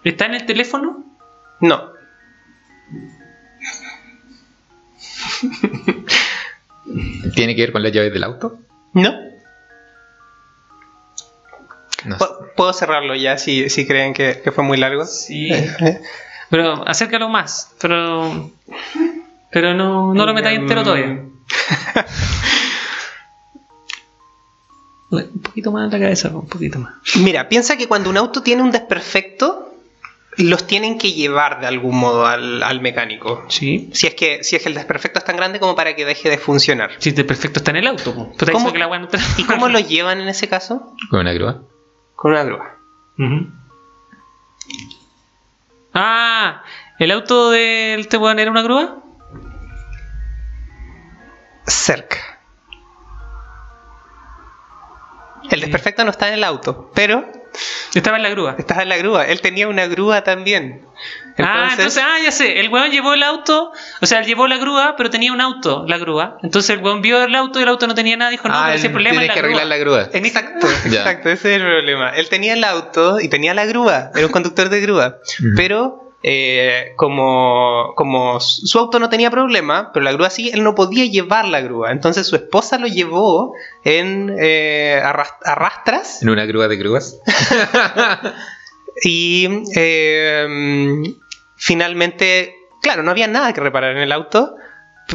¿Está en el teléfono? No. ¿Tiene que ver con las llaves del auto? No. Puedo cerrarlo ya si, si creen que, que fue muy largo. Sí. [laughs] Pero acércalo más, pero. Pero no, no lo metáis entero todavía. [laughs] Un poquito más en la cabeza, un poquito más. Mira, piensa que cuando un auto tiene un desperfecto, los tienen que llevar de algún modo al, al mecánico. Sí. Si es, que, si es que el desperfecto es tan grande como para que deje de funcionar. Si te perfecto está en el auto, te ¿Cómo? que la no ¿Y cómo lo llevan en ese caso? ¿Con una grúa? Con una grúa. Ah, ¿el auto del este weón era una grúa? Cerca. El desperfecto no está en el auto, pero Estaba en la grúa. está en la grúa. Él tenía una grúa también. ah, entonces, ah, ya sé. El weón llevó el auto, o sea, él llevó la grúa, pero tenía un auto, la grúa. Entonces el weón vio el auto y el auto no tenía nada. Dijo, no, ah, pero ese problema tiene es la que grúa. arreglar la grúa. [laughs] Exacto, [laughs] exacto, ese es el problema. Él tenía el auto y tenía la grúa, era un conductor de grúa, pero eh, como, como su auto no tenía problema, pero la grúa sí, él no podía llevar la grúa. Entonces su esposa lo llevó en eh, arras- arrastras En una grúa de grúas. [laughs] y eh, finalmente, claro, no había nada que reparar en el auto.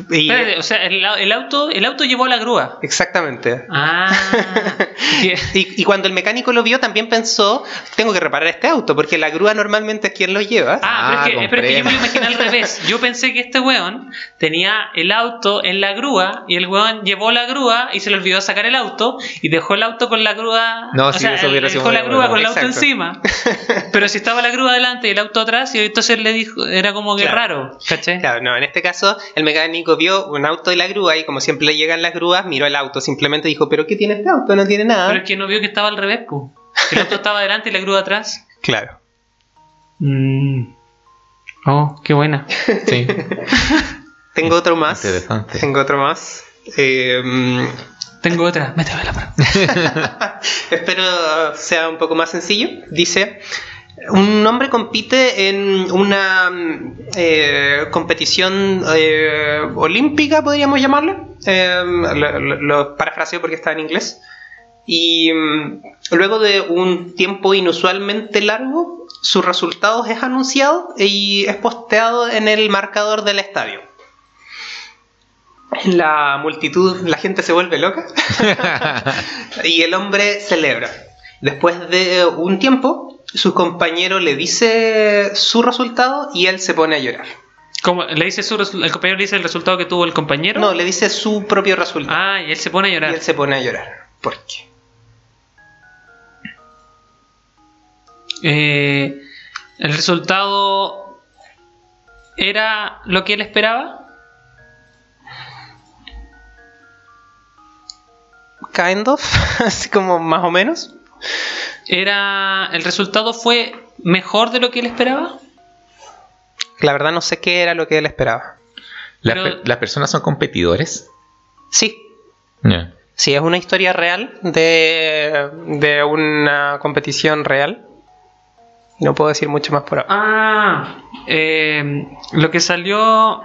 Y, Espérate, o sea, el, el auto, el auto llevó la grúa. exactamente. Ah. [laughs] que- Y, y cuando el mecánico lo vio, también pensó, tengo que reparar este auto, porque la grúa normalmente es quien lo lleva. Ah, pero, es que, Ah, pero es que yo me lo imaginé al revés. Yo pensé que este weón tenía el auto en la grúa y el weón llevó la grúa y se le olvidó sacar el auto y dejó el auto con la grúa. No, o sí, sea, eso hubiera sido dejó la grúa bueno. con el auto encima. [laughs] Pero si estaba la grúa adelante y el auto atrás, y entonces le dijo, era como que Claro. raro, ¿cachai? Claro, no, en este caso el mecánico vio un auto y la grúa y como siempre le llegan las grúas, miró el auto, simplemente dijo, pero ¿qué tiene este auto? No tiene nada. Pero es que no vio que estaba al revés, pues. El auto estaba adelante y la grúa atrás. [laughs] Claro. Mm. Oh, qué buena. Sí. [laughs] Tengo otro más. Interesante. Tengo otro más. Eh, mm, Tengo otra. Méteme la mano. [laughs] espero sea un poco más sencillo. Dice, Un hombre compite en una mm, eh, competición eh, olímpica, podríamos llamarla. Eh, lo, lo- parafraseo porque está en inglés. Y mm, luego de un tiempo inusualmente largo, su resultado es anunciado y es posteado en el marcador del estadio. La multitud, la gente se vuelve loca [laughs] [laughs] y el hombre celebra. Después de un tiempo, su compañero le dice su resultado y él se pone a llorar. Como le dice su el compañero le dice el resultado que tuvo el compañero. No, le dice su propio resultado. Ah, y él se pone a y llorar. él se pone a llorar. ¿Por qué? Eh, el resultado era lo que él esperaba. Kind of, [laughs] así como más o menos. Era el resultado fue mejor de lo que él esperaba. La verdad no sé qué era lo que él esperaba. Las, Pero- personas son competidores. Sí, sí, es una historia real de, de una competición real. No puedo decir mucho más por ahora. Ah, eh, lo que salió.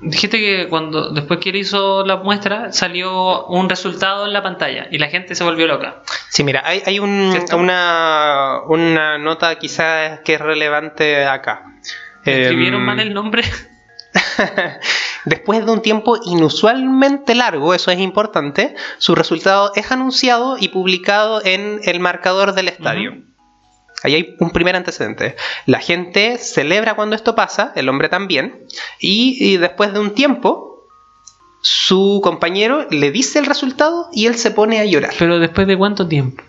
Dijiste que cuando después que él hizo la muestra salió un resultado en la pantalla y la gente se volvió loca. Sí, mira, hay, hay un- una, una nota quizás que es relevante acá. ¿Escribieron Em, mal el nombre? [laughs] Después de un tiempo inusualmente largo, eso es importante, su resultado es anunciado y publicado en el marcador del estadio. Ahí hay un primer antecedente. La gente celebra cuando esto pasa, el hombre también, y, y después de un tiempo, su compañero le dice el resultado y él se pone a llorar. Pero después de cuánto tiempo?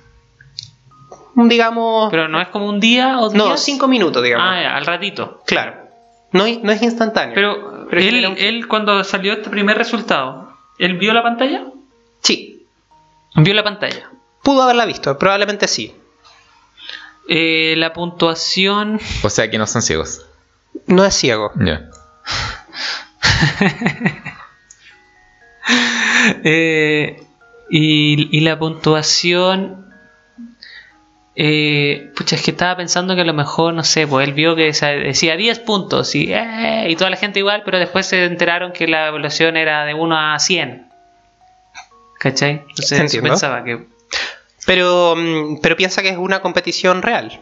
Digamos, Pero no es como un día o no, días? cinco minutos, digamos. Ah, ya, al ratito. Claro. No, no es instantáneo. Pero, Pero él, genera un- él cuando salió este primer resultado, ¿él vio la pantalla? Sí, Vio la pantalla. pudo haberla visto, probablemente sí. Eh, la puntuación. O sea que no son ciegos. No es ciego. Ya. [laughs] eh, y, y la puntuación. Eh, pucha, es que estaba pensando que a lo mejor, no sé, pues él vio que decía 10 puntos y, eh, y toda la gente igual, pero después se enteraron que la evaluación era de 1 a 100. ¿Cachai? Entonces pensaba que. Pero, mm, pero piensa que es una competición real.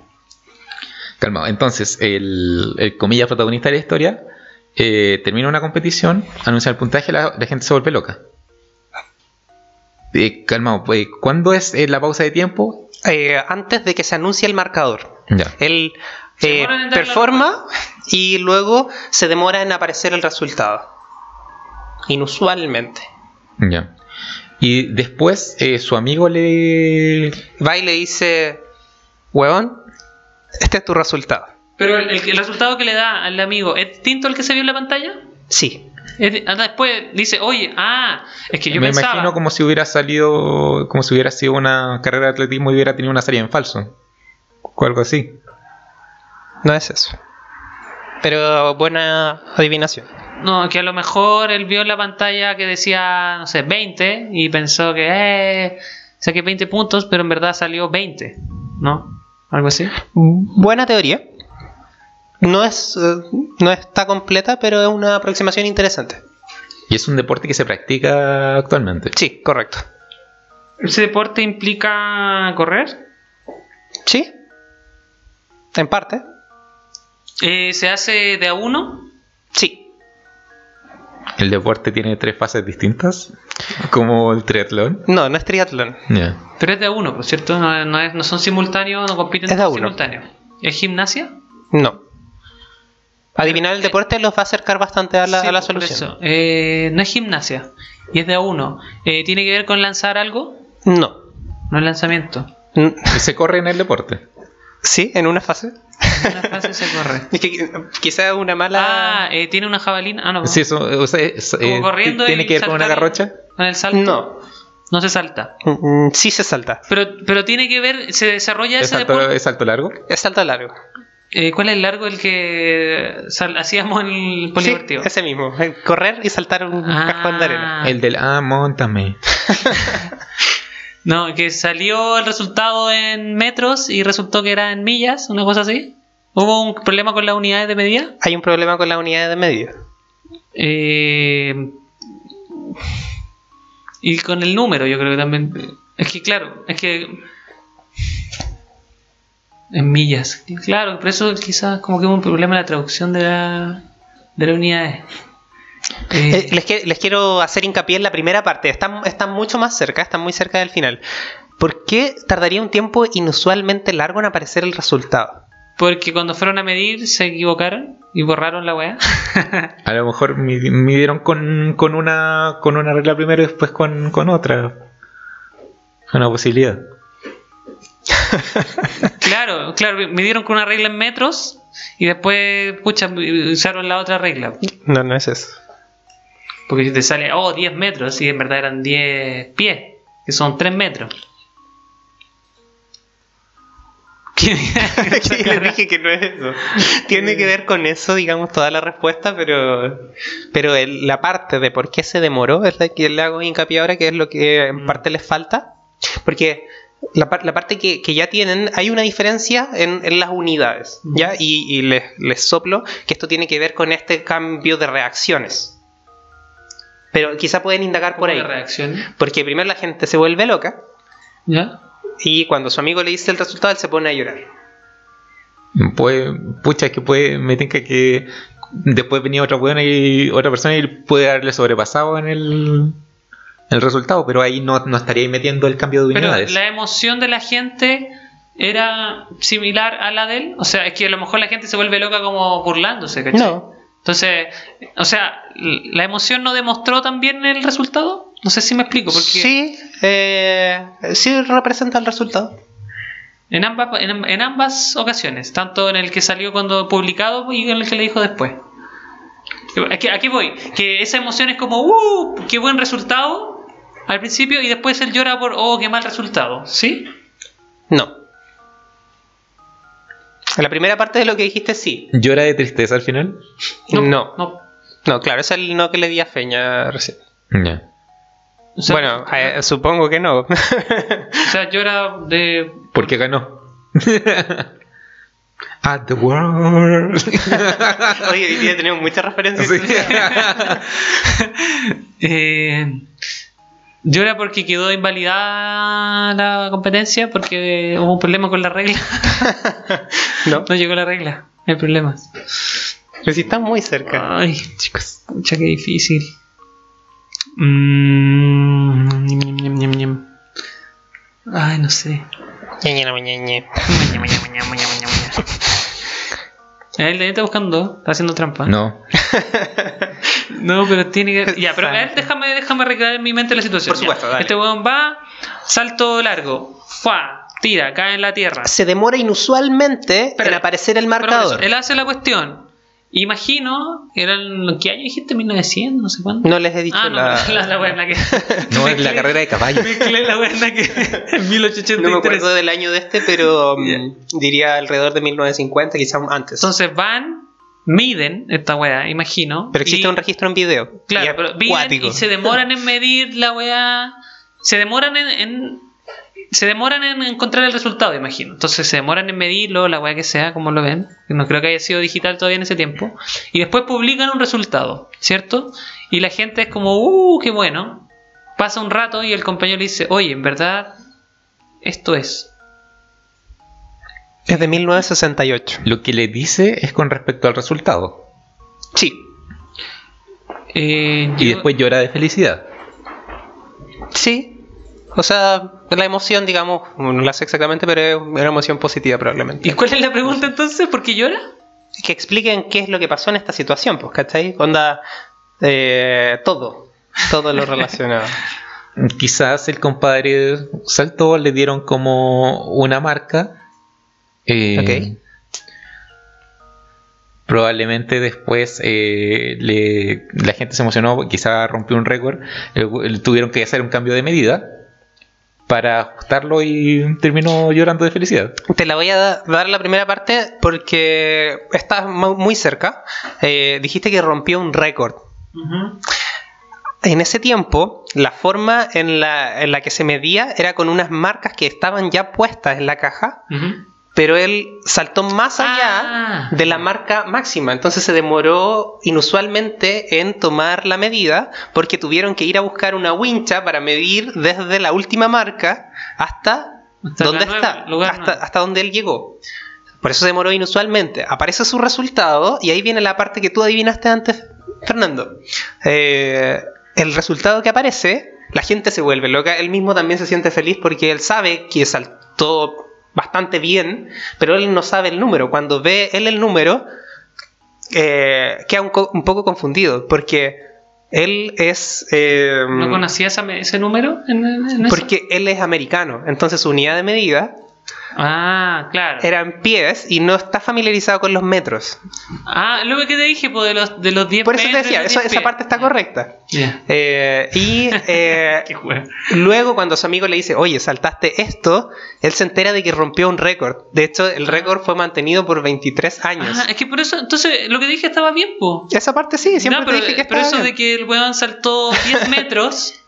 Calmado. Entonces, el, el comillas protagonista de la historia eh, termina una competición, anuncia el puntaje, la, la gente se vuelve loca. Eh, calmado, pues, ¿cuándo es eh, la pausa de tiempo? Eh, antes de que se anuncie el marcador. Ya. Él eh, performa y luego se demora en aparecer el resultado. Inusualmente. Ya. Y después eh, su amigo le. Va y le dice, huevón, este es tu resultado. Pero el, el resultado que le da al amigo, ¿es distinto al que se vio en la pantalla? Sí. Es ah, después dice, oye, ah, es que yo me pensaba. imagino como si hubiera salido, como si hubiera sido una carrera de atletismo y hubiera tenido una salida en falso. O algo así. No es eso. Pero buena adivinación. No, que a lo mejor él vio en la pantalla que decía, no sé, 20 y pensó que, eh, saqué 20 puntos, pero en verdad salió 20, ¿no? Algo así. Buena teoría. No es eh, no está completa, pero es una aproximación interesante. Y es un deporte que se practica actualmente. Sí, correcto. ¿Ese deporte implica correr? Sí. En parte. Eh, ¿Se hace de a uno? Sí. El deporte tiene tres fases distintas, como el triatlón. No, no es triatlón. Pero es de a uno, por cierto, no, no es- no son simultáneos, no compiten Es de uno. simultáneos. ¿Es gimnasia? No. Adivinar el deporte los va a acercar bastante a la, Sí, a la solución. eso. Eh, no es gimnasia y es de a uno. Eh, ¿Tiene que ver con lanzar algo? No. No es lanzamiento. Y se corre en el deporte. Sí, en una fase. En una fase se corre. [laughs] Es que quizás una mala. Ah, eh, ¿tiene una jabalina? Ah, no. Sí, eso, o sea, es- Como eh, corriendo ¿Tiene y que ver con una garrocha? ¿Con el salto? No. No se salta. Mm, Sí se salta. Pero, pero tiene que ver, se desarrolla ¿Es ese salto, deporte. es salto largo? Es salto largo. Eh, ¿Cuál es el largo el que sal- hacíamos en el Sí, polideportivo? ese mismo. Eh, Correr y saltar un Ah. cajón de arena. El del... Ah, montame. [laughs] No, que salió el resultado en metros y resultó que era en millas, una cosa así. ¿Hubo un problema con las unidades de medida? Hay un problema con las unidades de medida. Eh, y con el número, yo creo que también. Es que, claro, es que. En millas. Claro, por eso quizás como que hubo un problema en la traducción de la, de las unidades. Eh, Eh, les, que- les quiero hacer hincapié en la primera parte. Están, están mucho más cerca, están muy cerca del final. ¿Por qué tardaría un tiempo inusualmente largo en aparecer el resultado? porque cuando fueron a medir se equivocaron y borraron la weá. [laughs] A lo mejor mi- midieron con, con una con una regla primero y después con, con otra. Una posibilidad. [laughs] claro, claro, midieron con una regla en metros y después, pucha, usaron la otra regla. No, no es eso. Porque te sale, oh, 10 metros, y en verdad eran 10 pies, que son 3 metros. [laughs] Les dije que no es eso. [laughs] Tiene que ver con eso, digamos, toda la respuesta, pero, pero el- la parte de por qué se demoró es la que le hago hincapié ahora, que es lo que en parte les falta. Porque la, la parte que, que ya tienen, hay una diferencia en, en las unidades, ¿ya? Y, y les, les soplo que esto tiene que ver con este cambio de reacciones. Pero quizá pueden indagar por ahí. ¿Cómo la reacción? Porque primero la gente se vuelve loca ¿Ya? y cuando su amigo le dice el resultado, él se pone a llorar. Puede, pucha, es que puede, me tinca que después venía otra buena y otra persona y puede haberle sobrepasado en el, el resultado, pero ahí no, no estaría metiendo el cambio de Pero unidades. la emoción de la gente era similar a la de él. O sea, es que a lo mejor la gente se vuelve loca como burlándose, ¿cachai? No. Entonces, o sea, ¿la emoción no demostró también el resultado? No sé si me explico, porque Sí, eh, sí representa el resultado. en, ambas, en, en ambas ocasiones, tanto en el que salió cuando publicado y en el que le dijo después. Aquí, aquí voy, que esa emoción es como, ¡uh! ¡Qué buen resultado! Al principio y después él llora por, ¡oh! ¡Qué mal resultado! ¿Sí? No. La primera parte de lo que dijiste sí. ¿Llora de tristeza al final? No. No. No, claro, es el no que le di a Feña recién. O sea, bueno, eh, supongo que no. [laughs] O sea, llora de. Porque ganó. [laughs] At the world. [laughs] Oye, hoy día tenemos muchas referencias. Sí. Eh, llora porque quedó invalidada la competencia porque hubo un problema con la regla. [laughs] No, No llegó la regla. Hay problemas. pero sí está muy cerca. Ay, chicos, pucha, qué difícil. Mm, ñam, ñam, ñam, ñam, ñam. Ay, no sé. Él está buscando, está haciendo trampa. No. [laughs] No, pero tiene que. Ya, pero ver, déjame, déjame recrear en mi mente la situación. Por supuesto, dale. Este weón va, salto largo, ¡fua! Tira, cae en la tierra. Se demora inusualmente en Espera, aparecer el Pero marcador. eso, él hace la cuestión. Imagino, eran, ¿qué año dijiste? ¿1900? No sé cuándo. No les he dicho ah, no, la... [laughs] la, la buena que. [laughs] No es la carrera de caballo. [laughs] Mezclé la buena que. En 1883. No me acuerdo del año de este, pero mm, diría alrededor de 1950, quizás antes. Entonces van, miden esta weá, imagino. pero existe y- un registro en video. y Claro, es pero miden y se demoran en medir la weá. Se demoran en, en- Se demoran en encontrar el resultado, imagino. Entonces se demoran en medirlo, la weá que sea, como lo ven. No creo que haya sido digital todavía en ese tiempo. Y después publican un resultado, ¿cierto? Y la gente es como, uh, qué bueno. Pasa un rato y el compañero le dice, oye, en verdad, esto es. Es de 1968. Lo que le dice es con respecto al resultado. Sí. Eh, Y yo- después llora de felicidad. Sí. O sea, la emoción, digamos, no la sé exactamente, pero es una emoción positiva probablemente. ¿Y cuál es la pregunta entonces? ¿Por qué llora? Que expliquen qué es lo que pasó en esta situación, pues, ¿cachai? Onda, eh, todo. Todo lo relacionado. [laughs] Quizás el compadre saltó, le dieron como una marca. Eh, Ok. Probablemente después eh, le- la gente se emocionó, quizás rompió un récord, eh, tuvieron que hacer un cambio de medida para ajustarlo y terminó llorando de felicidad. Te la voy a da- dar la primera parte porque estás mu- muy cerca. Eh, dijiste que rompió un récord. en ese tiempo, la forma en la, en la que se medía era con unas marcas que estaban ya puestas en la caja. Pero él saltó más allá Ah. de la marca máxima. Entonces se demoró inusualmente en tomar la medida porque tuvieron que ir a buscar una wincha para medir desde la última marca hasta, Hasta donde nueva- está, hasta donde él llegó. Por eso se demoró inusualmente. Aparece su resultado y ahí viene la parte que tú adivinaste antes, Fernando. Eh, el resultado que aparece, la gente se vuelve loca. Él mismo también se siente feliz porque él sabe que saltó bastante bien, pero él no sabe el número. Cuando ve él el número, eh, queda un, co- un poco confundido porque él es... eh, ¿No conocía esa ese número? En, en- en eso? porque él es americano, entonces su unidad de medida Ah, claro. era en pies y no está familiarizado con los metros. Ah, lo que te dije, pues, de los, de los 10 Por eso te decía, los eso- 10 esa parte está correcta. Ya. Eh, y [laughs] eh, [laughs] luego cuando su amigo le dice, oye, saltaste esto, él se entera de que rompió un récord. De hecho, el récord fue mantenido por 23 años. Ah, es que por eso, entonces, lo que dije estaba bien, pues. Esa parte sí, siempre No, te pero, dije que pero estaba eso bien. de que el weón saltó 10 [laughs] metros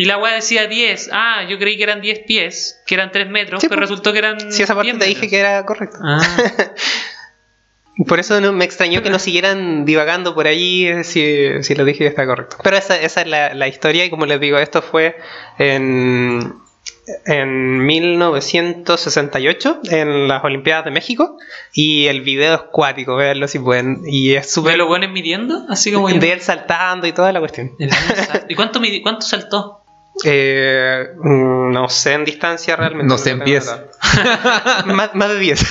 y la weá decía 10. Ah, yo creí que eran 10 pies, que eran 3 metros, Sí, pero pues. resultó que eran. Sí, esa parte 10 te dije metros. que era correcta. Ah, [laughs] Por eso no, me extrañó que no siguieran divagando por allí eh, si, si lo dije que está correcto. Pero esa, esa es la, la historia y como les digo, esto fue en, en 1968 en las Olimpiadas de México y el video es cuático, véanlo si pueden. Y es ¿Ve súper los weones midiendo? Así como. de él saltando y toda la cuestión. ¿Y cuánto, cuánto saltó? Eh, mm, no sé en distancia realmente. No sé en pies. [laughs] más, más de 10.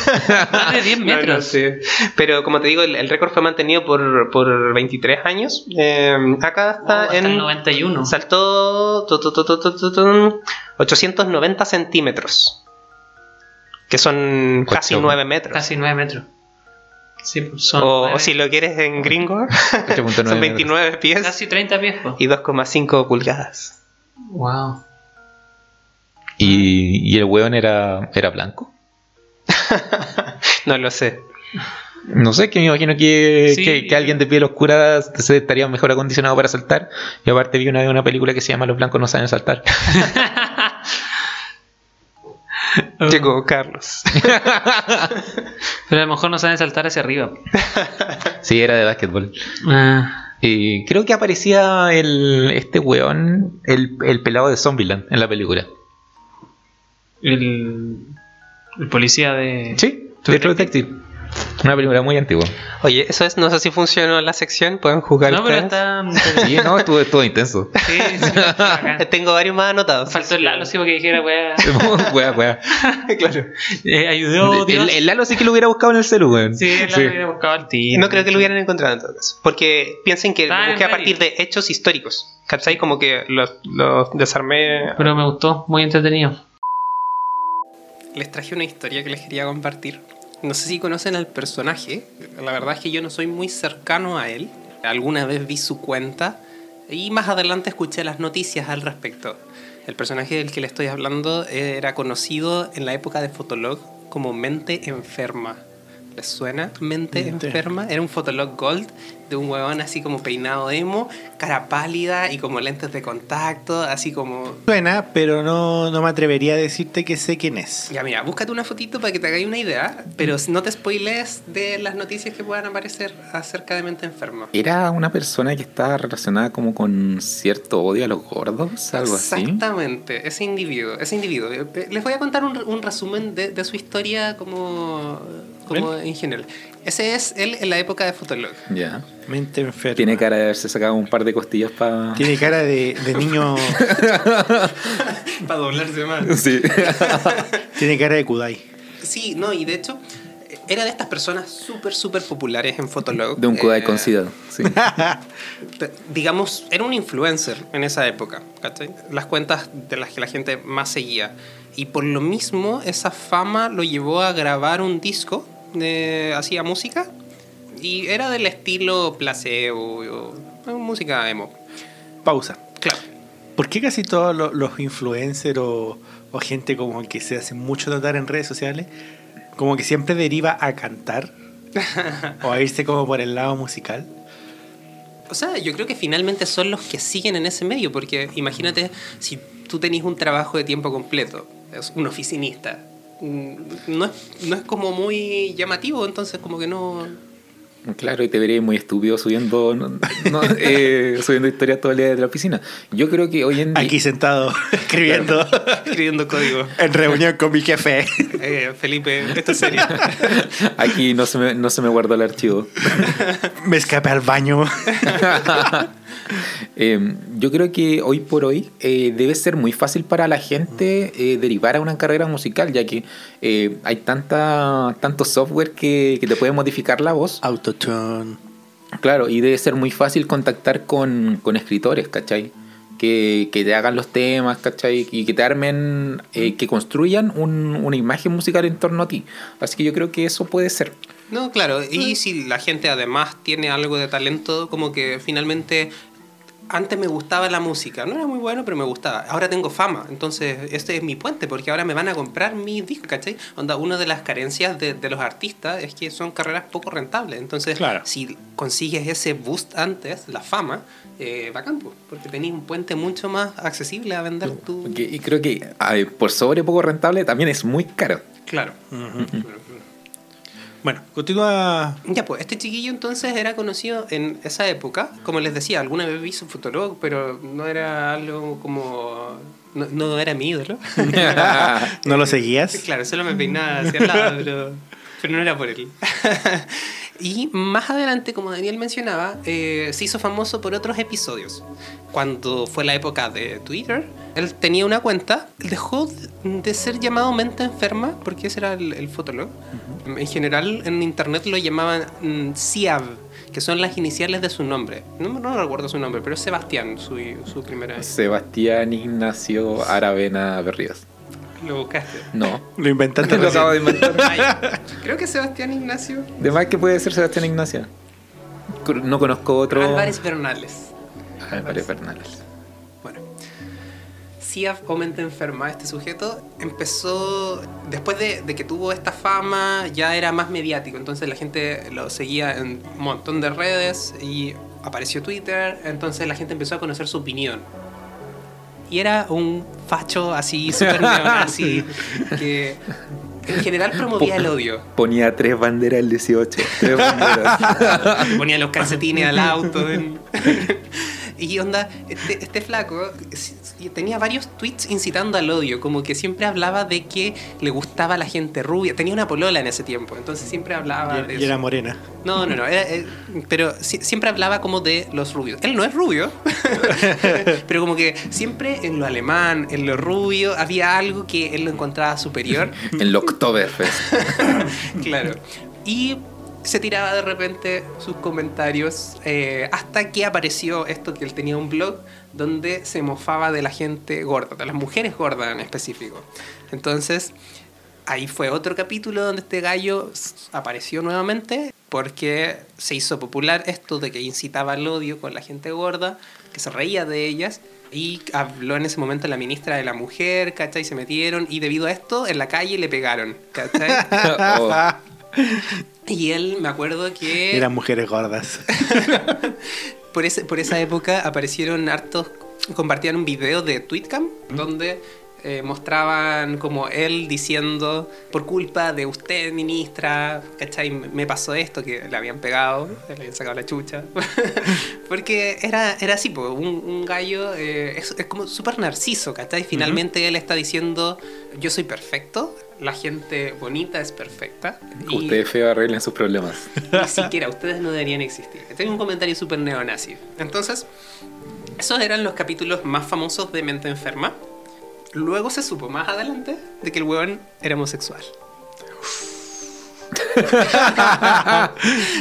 Más de 10 No, no metros. sé. Pero como te digo, el, el récord fue mantenido por, por 23 años. Eh, acá está Wow, hasta en. el 91. Saltó tu, tu, tu, tu, tu, tu, tu, 890 centímetros. Que son casi Ocho. 9 metros. Casi 9 metros. Sí, pues son. o, si lo quieres en gringo, 8.9 [laughs] son 29 pies Casi 30 pies, po. y 2,5 pulgadas. Wow. ¿Y, y el weón era, era blanco? [laughs] no lo sé. No sé, que me imagino que, Sí. que, que alguien de piel oscura se estaría mejor acondicionado para saltar. Y aparte vi una vez una película que se llama Los blancos no saben saltar. [laughs] Llegó Carlos. [laughs] Pero a lo mejor no saben saltar hacia arriba. Sí, era de básquetbol. Ah, Y creo que aparecía el, este weón, el, el pelado de Zombieland en la película. el, el policía de. Sí, True True Detective. Una película muy antigua. Oye, eso es, no sé si funcionó la sección, pueden jugar No, pero está. [laughs] Sí, no, estuvo todo intenso. Sí, sí. [laughs] Tengo varios más anotados. Faltó el Lalo, sí, porque dijera, weá. [laughs] Wea, wea. claro. Eh, ayudó, Dios. El, el Lalo sí que lo hubiera buscado en el celu, weón. Sí, el Lalo hubiera buscado al tío. No creo que lo hubieran encontrado en todo caso. Porque piensen que lo busqué a partir de hechos históricos. ¿Cachai? Como que los, los desarmé. Pero me gustó, muy entretenido. Les traje una historia que les quería compartir. No sé si conocen al personaje. La verdad es que yo no soy muy cercano a él. Alguna vez vi su cuenta y más adelante escuché las noticias al respecto. El personaje del que le estoy hablando era conocido en la época de Fotolog como Mente Enferma. ¿Les suena? Mente, Mente. Enferma. Era un Fotolog Gold de un huevón así como peinado emo, cara pálida y como lentes de contacto, así como Suena, pero no, no me atrevería a decirte que sé quién es. ya, mira, búscate una fotito para que te hagáis una idea, pero no te spoilees de las noticias que puedan aparecer acerca de mente enferma. Era una persona que estaba relacionada como con cierto odio a los gordos, algo así. Exactamente, ese individuo, ese individuo. Eh, Les voy a contar un, un resumen de, de su historia como, como en general. Ese es él en la época de Fotolog. Ya. Mente enferma. Tiene cara de haberse sacado un par de costillas para. Tiene cara de, de niño. [laughs] Para doblarse más. Sí. [laughs] tiene cara de Kudai. Sí, no, y de hecho, era de estas personas súper, súper populares en Fotolog. De un Kudai Eh, con sida. Sí. [laughs] Digamos, era un influencer en esa época, ¿cachai? Las cuentas de las que la gente más seguía. Y por lo mismo, esa fama lo llevó a grabar un disco, hacía música, y era del estilo placebo, o- música emo. Pausa. Claro. ¿Por qué casi todos los, los influencers o, o gente como que se hace mucho notar en redes sociales, como que siempre deriva a cantar [laughs] o a irse como por el lado musical? O sea, yo creo que finalmente son los que siguen en ese medio, porque imagínate si tú tenés un trabajo de tiempo completo, es un oficinista, no es, no es como muy llamativo, entonces como que no... Claro, y te vería muy estúpido subiendo, no- no, eh, [laughs] subiendo historias todo el día de la oficina. Yo creo que hoy en día... Aquí sentado, [laughs] escribiendo, Escribiendo código. en reunión con mi jefe. Eh, Felipe, esto es serio. [laughs] Aquí no se me, no se me guardó el archivo. Me escapé al baño. [laughs] Eh, yo creo que hoy por hoy eh, debe ser muy fácil para la gente eh, derivar a una carrera musical, ya que eh, hay tanta, tanto software que, que te puede modificar la voz. Autotune. Claro, y debe ser muy fácil contactar con, con escritores, ¿cachai? Que, que te hagan los temas, ¿cachai? Y que te armen, eh, que construyan un- una imagen musical en torno a ti. Así que yo creo que eso puede ser. No, claro, y si la gente además tiene algo de talento, como que finalmente antes me gustaba la música, no era muy bueno, pero me gustaba. Ahora tengo fama, entonces este es mi puente, porque ahora me van a comprar mi disco, ¿cachai? Onda, una de las carencias de, de los artistas es que son carreras poco rentables. Entonces, Claro. si consigues ese boost antes, la fama, eh, bacán, porque tenés un puente mucho más accesible a vender tu... Y creo que por sobre poco rentable también es muy caro. Claro. Bueno, continúa. Ya, pues este chiquillo entonces era conocido en esa época. Como les decía, alguna vez vi su fotolog, pero no era algo como. No, no era mi ídolo. [laughs] ¿No lo seguías? claro, solo me peinaba hacia el lado, [laughs] pero, pero no era por él. [laughs] y más adelante, como Daniel mencionaba, eh, se hizo famoso por otros episodios. Cuando fue la época de Twitter, él tenía una cuenta, dejó de ser llamado mente enferma, porque ese era el, el fotolog. En general, en internet lo llamaban mm, Siav, que son las iniciales de su nombre. No, no recuerdo su nombre, pero es Sebastián, su, su primera. Sebastián Ignacio Aravena Berríos. Lo buscaste. No. Lo inventaste Lo acabo de recién. inventar. [laughs] Ay, creo que Sebastián Ignacio De más que puede ser Sebastián Ignacio. No conozco otro. Álvarez Bernales. Álvarez Bernales. Siaf o mente enferma, este sujeto, empezó, después de, de que tuvo esta fama, ya era más mediático, entonces la gente lo seguía en un montón de redes y apareció Twitter, entonces la gente empezó a conocer su opinión. Y era un facho así, [laughs] súper neonazi, que en general promovía el odio. Ponía tres banderas el 18. Tres [laughs] banderas. Ponía los calcetines al auto. en- [laughs] y onda, este, este flaco s- tenía varios tweets incitando al odio, como que siempre hablaba de que le gustaba a la gente rubia. Tenía una polola en ese tiempo, entonces siempre hablaba de Y, y eso. era morena. No, no, no. era, eh, pero si- siempre hablaba como de los rubios. Él no es rubio, [laughs] pero como que siempre en lo alemán, en lo rubio, había algo que él lo encontraba superior. [laughs] en el Oktoberfest. [laughs] claro. Y se tiraba de repente sus comentarios eh, hasta que apareció esto que él tenía un blog donde se mofaba de la gente gorda, de las mujeres gordas en específico. Entonces, ahí fue otro capítulo donde este gallo apareció nuevamente porque se hizo popular esto de que incitaba al odio con la gente gorda, que se reía de ellas. Y habló en ese momento la ministra de la mujer, ¿cachai? Se metieron y debido a esto en la calle le pegaron, ¿cachai? [laughs] Oh, [laughs] Y él, me acuerdo que Eran mujeres gordas. [laughs] por, ese, por esa época aparecieron hartos, compartían un video de Tweetcam donde eh, mostraban como él diciendo, por culpa de usted, ministra, ¿cachai? Me pasó esto, que le habían pegado, le habían sacado la chucha. [laughs] Porque era, era así, po, un, un gallo eh, es, es como súper narciso, ¿cachai? Finalmente él está diciendo, yo soy perfecto, la gente bonita es perfecta. Ustedes feo arreglen sus problemas. ni siquiera ustedes no deberían existir. Tengo un comentario súper neonazi. Entonces, esos eran los capítulos más famosos de Mente Enferma. Luego se supo más adelante de que el huevón era homosexual.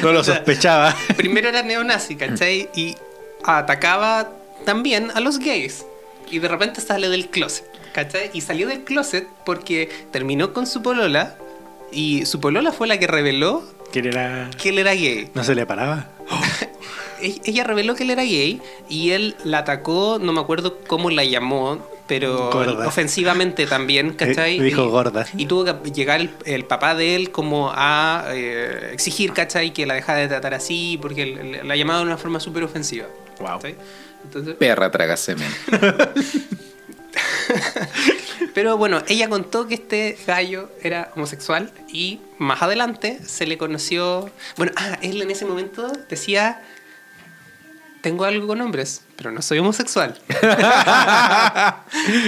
No lo O sea, sospechaba. Primero era neonazi, ¿cachai? Y atacaba también a los gays. Y de repente sale del closet, ¿cachai? Y salió del closet porque terminó con su polola. Y su polola fue la que reveló Que él era. que él era gay. No se le paraba. [laughs] E- ella reveló que él era gay y él la atacó, no me acuerdo cómo la llamó, pero Gorda. ofensivamente también, ¿cachai? Eh, dijo Y- gorda. Y tuvo que llegar el, el papá de él como a eh, exigir, ¿cachai? Que la dejara de tratar así, porque la llamaba de una forma súper ofensiva. Wow. Entonces, Perra traga semen. [laughs] pero bueno, ella contó que este gallo era homosexual y más adelante se le conoció. Bueno, ah, él en ese momento decía: Tengo algo con hombres, pero no soy homosexual. [laughs]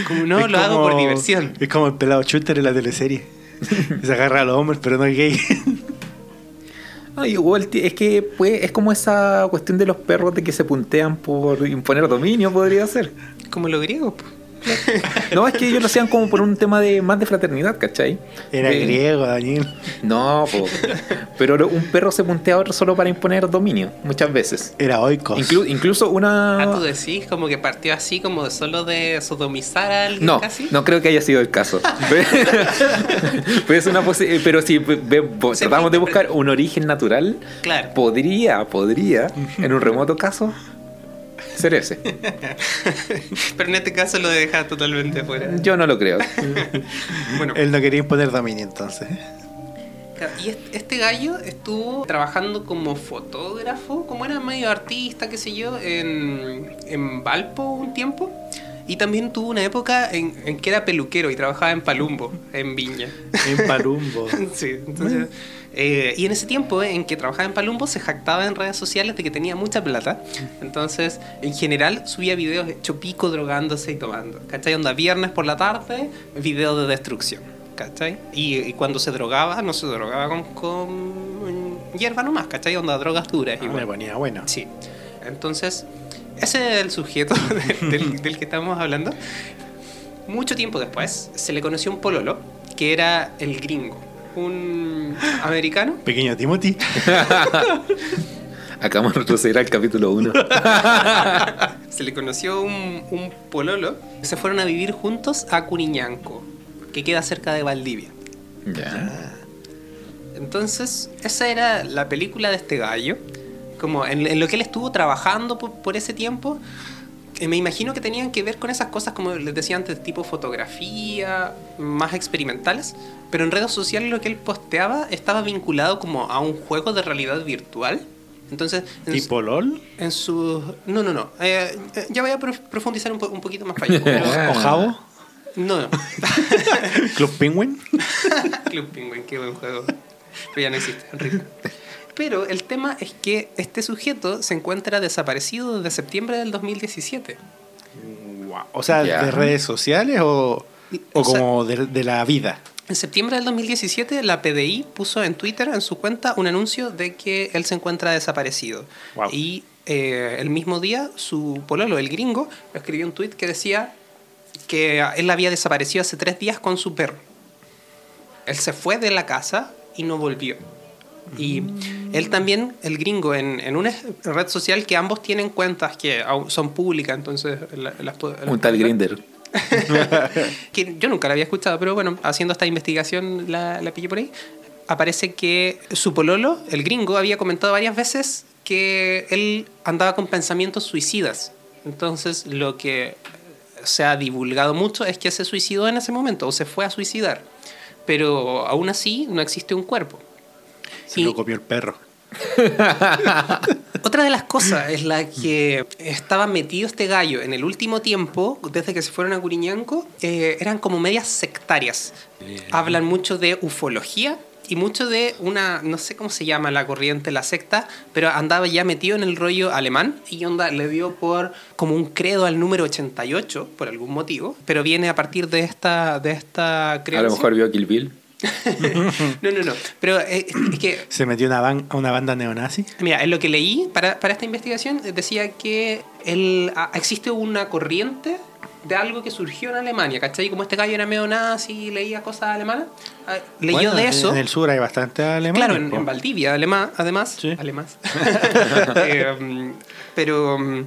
como no, Es lo hago por diversión. Es como el pelado shooter en la teleserie. [laughs] Se agarra a los hombres, pero no es gay. No, igual es que pues, es como esa cuestión de los perros de que se puntean por imponer dominio, podría ser. Como los griegos. po. [laughs] No, es que ellos lo hacían como por un tema de más de fraternidad, ¿cachai? Era De- griego, Daniel. No, po. pero un perro se puntea a otro solo para imponer dominio, muchas veces. Era oikos. Inclu- incluso una... Ah, tú decís como que partió así, como de solo de sodomizar a alguien No, casi. no creo que haya sido el caso. [laughs] Pero es una pero si Se tratamos de buscar un origen natural, Claro. podría, podría, en un remoto caso, ser ese. [laughs] Pero en este caso lo deja totalmente fuera. Yo no lo creo. [laughs] Bueno, Él no quería imponer dominio entonces. Claro, Y este, este gallo estuvo trabajando como fotógrafo, como era medio artista, qué sé yo, en, en Valpo un tiempo. Y también tuvo una época en, en que era peluquero y trabajaba en Palumbo, en Viña. En Palumbo. [laughs] Sí, entonces, eh, y en ese tiempo eh, en que trabajaba en Palumbo se jactaba en redes sociales de que tenía mucha plata. Entonces, en general, subía videos hecho pico drogándose y tomando. ¿Cachai? Onda viernes por la tarde, video de destrucción. ¿Cachai? Y, y cuando se drogaba, no se drogaba con, con hierba nomás, ¿cachai? Onda drogas duras. Y igual. me ponía bueno. Sí. Entonces, ese es el sujeto [laughs] de- del, del que estamos hablando. Mucho tiempo después se le conoció un pololo que era el gringo, un americano. Pequeño Timothy. [laughs] Acabamos de retroceder al capítulo 1. [laughs] Se le conoció un, un pololo. Se fueron a vivir juntos a Curiñanco, que queda cerca de Valdivia. Ya. Entonces, esa era la película de este gallo. Como en, en lo que él estuvo trabajando por, por ese tiempo. Eh, me imagino que tenían que ver con esas cosas, como les decía antes, tipo fotografía, más experimentales. Pero en redes sociales lo que él posteaba estaba vinculado como a un juego de realidad virtual. Entonces, en, su- Tipo LOL. en su... No, no, no. eh, eh, ya voy a prof- profundizar un, po- un poquito más para allá. pero- [laughs] O Jabo. no, no. [laughs] Club Penguin. [laughs] Club Penguin, qué buen juego. Pero ya no existe, horrible. Pero el tema es que este sujeto se encuentra desaparecido desde septiembre del 2017. O sea, de redes sociales o, o O sea- como de, de la vida. En septiembre del 2017, la PDI puso en Twitter, en su cuenta, un anuncio de que él se encuentra desaparecido. Wow. Y eh, el mismo día, su pololo, el gringo, escribió un tweet que decía que él había desaparecido hace tres días con su perro. Él se fue de la casa y no volvió. Y él también, el gringo, en, en una red social que ambos tienen cuentas que son públicas, entonces la- las, Un tal Grinder. [laughs] que yo nunca la había escuchado, pero bueno, haciendo esta investigación la, la pillé por ahí. Aparece que su pololo, el gringo, había comentado varias veces que él andaba con pensamientos suicidas. Entonces, lo que se ha divulgado mucho es que se suicidó en ese momento o se fue a suicidar. Pero aún así no existe un cuerpo. Se Y- lo comió el perro. [laughs] Otra de las cosas es la que estaba metido este gallo en el último tiempo, desde que se fueron a Curiñanco, eh, eran como medias sectarias. Hablan mucho de ufología y mucho de una, no sé cómo se llama la corriente, la secta, pero andaba ya metido en el rollo alemán y onda le dio por como un credo al número 88 por algún motivo, pero viene a partir de esta, de esta A creencia. lo mejor vio Kill Bill. [laughs] No, no, no. Pero eh, es que [clears throat] Se metió una a una banda neonazi. Mira, en lo que leí para, para esta investigación eh, decía que el, a- existe una corriente de algo que surgió en Alemania, ¿cachai? Como este gallo era medio nazi y leía cosas alemanas, ah, leyó Bueno, de eso. En el sur hay bastante alemán. Claro, en, en Valdivia, además, además, Sí. además. [laughs] [laughs] Eh, pero mm,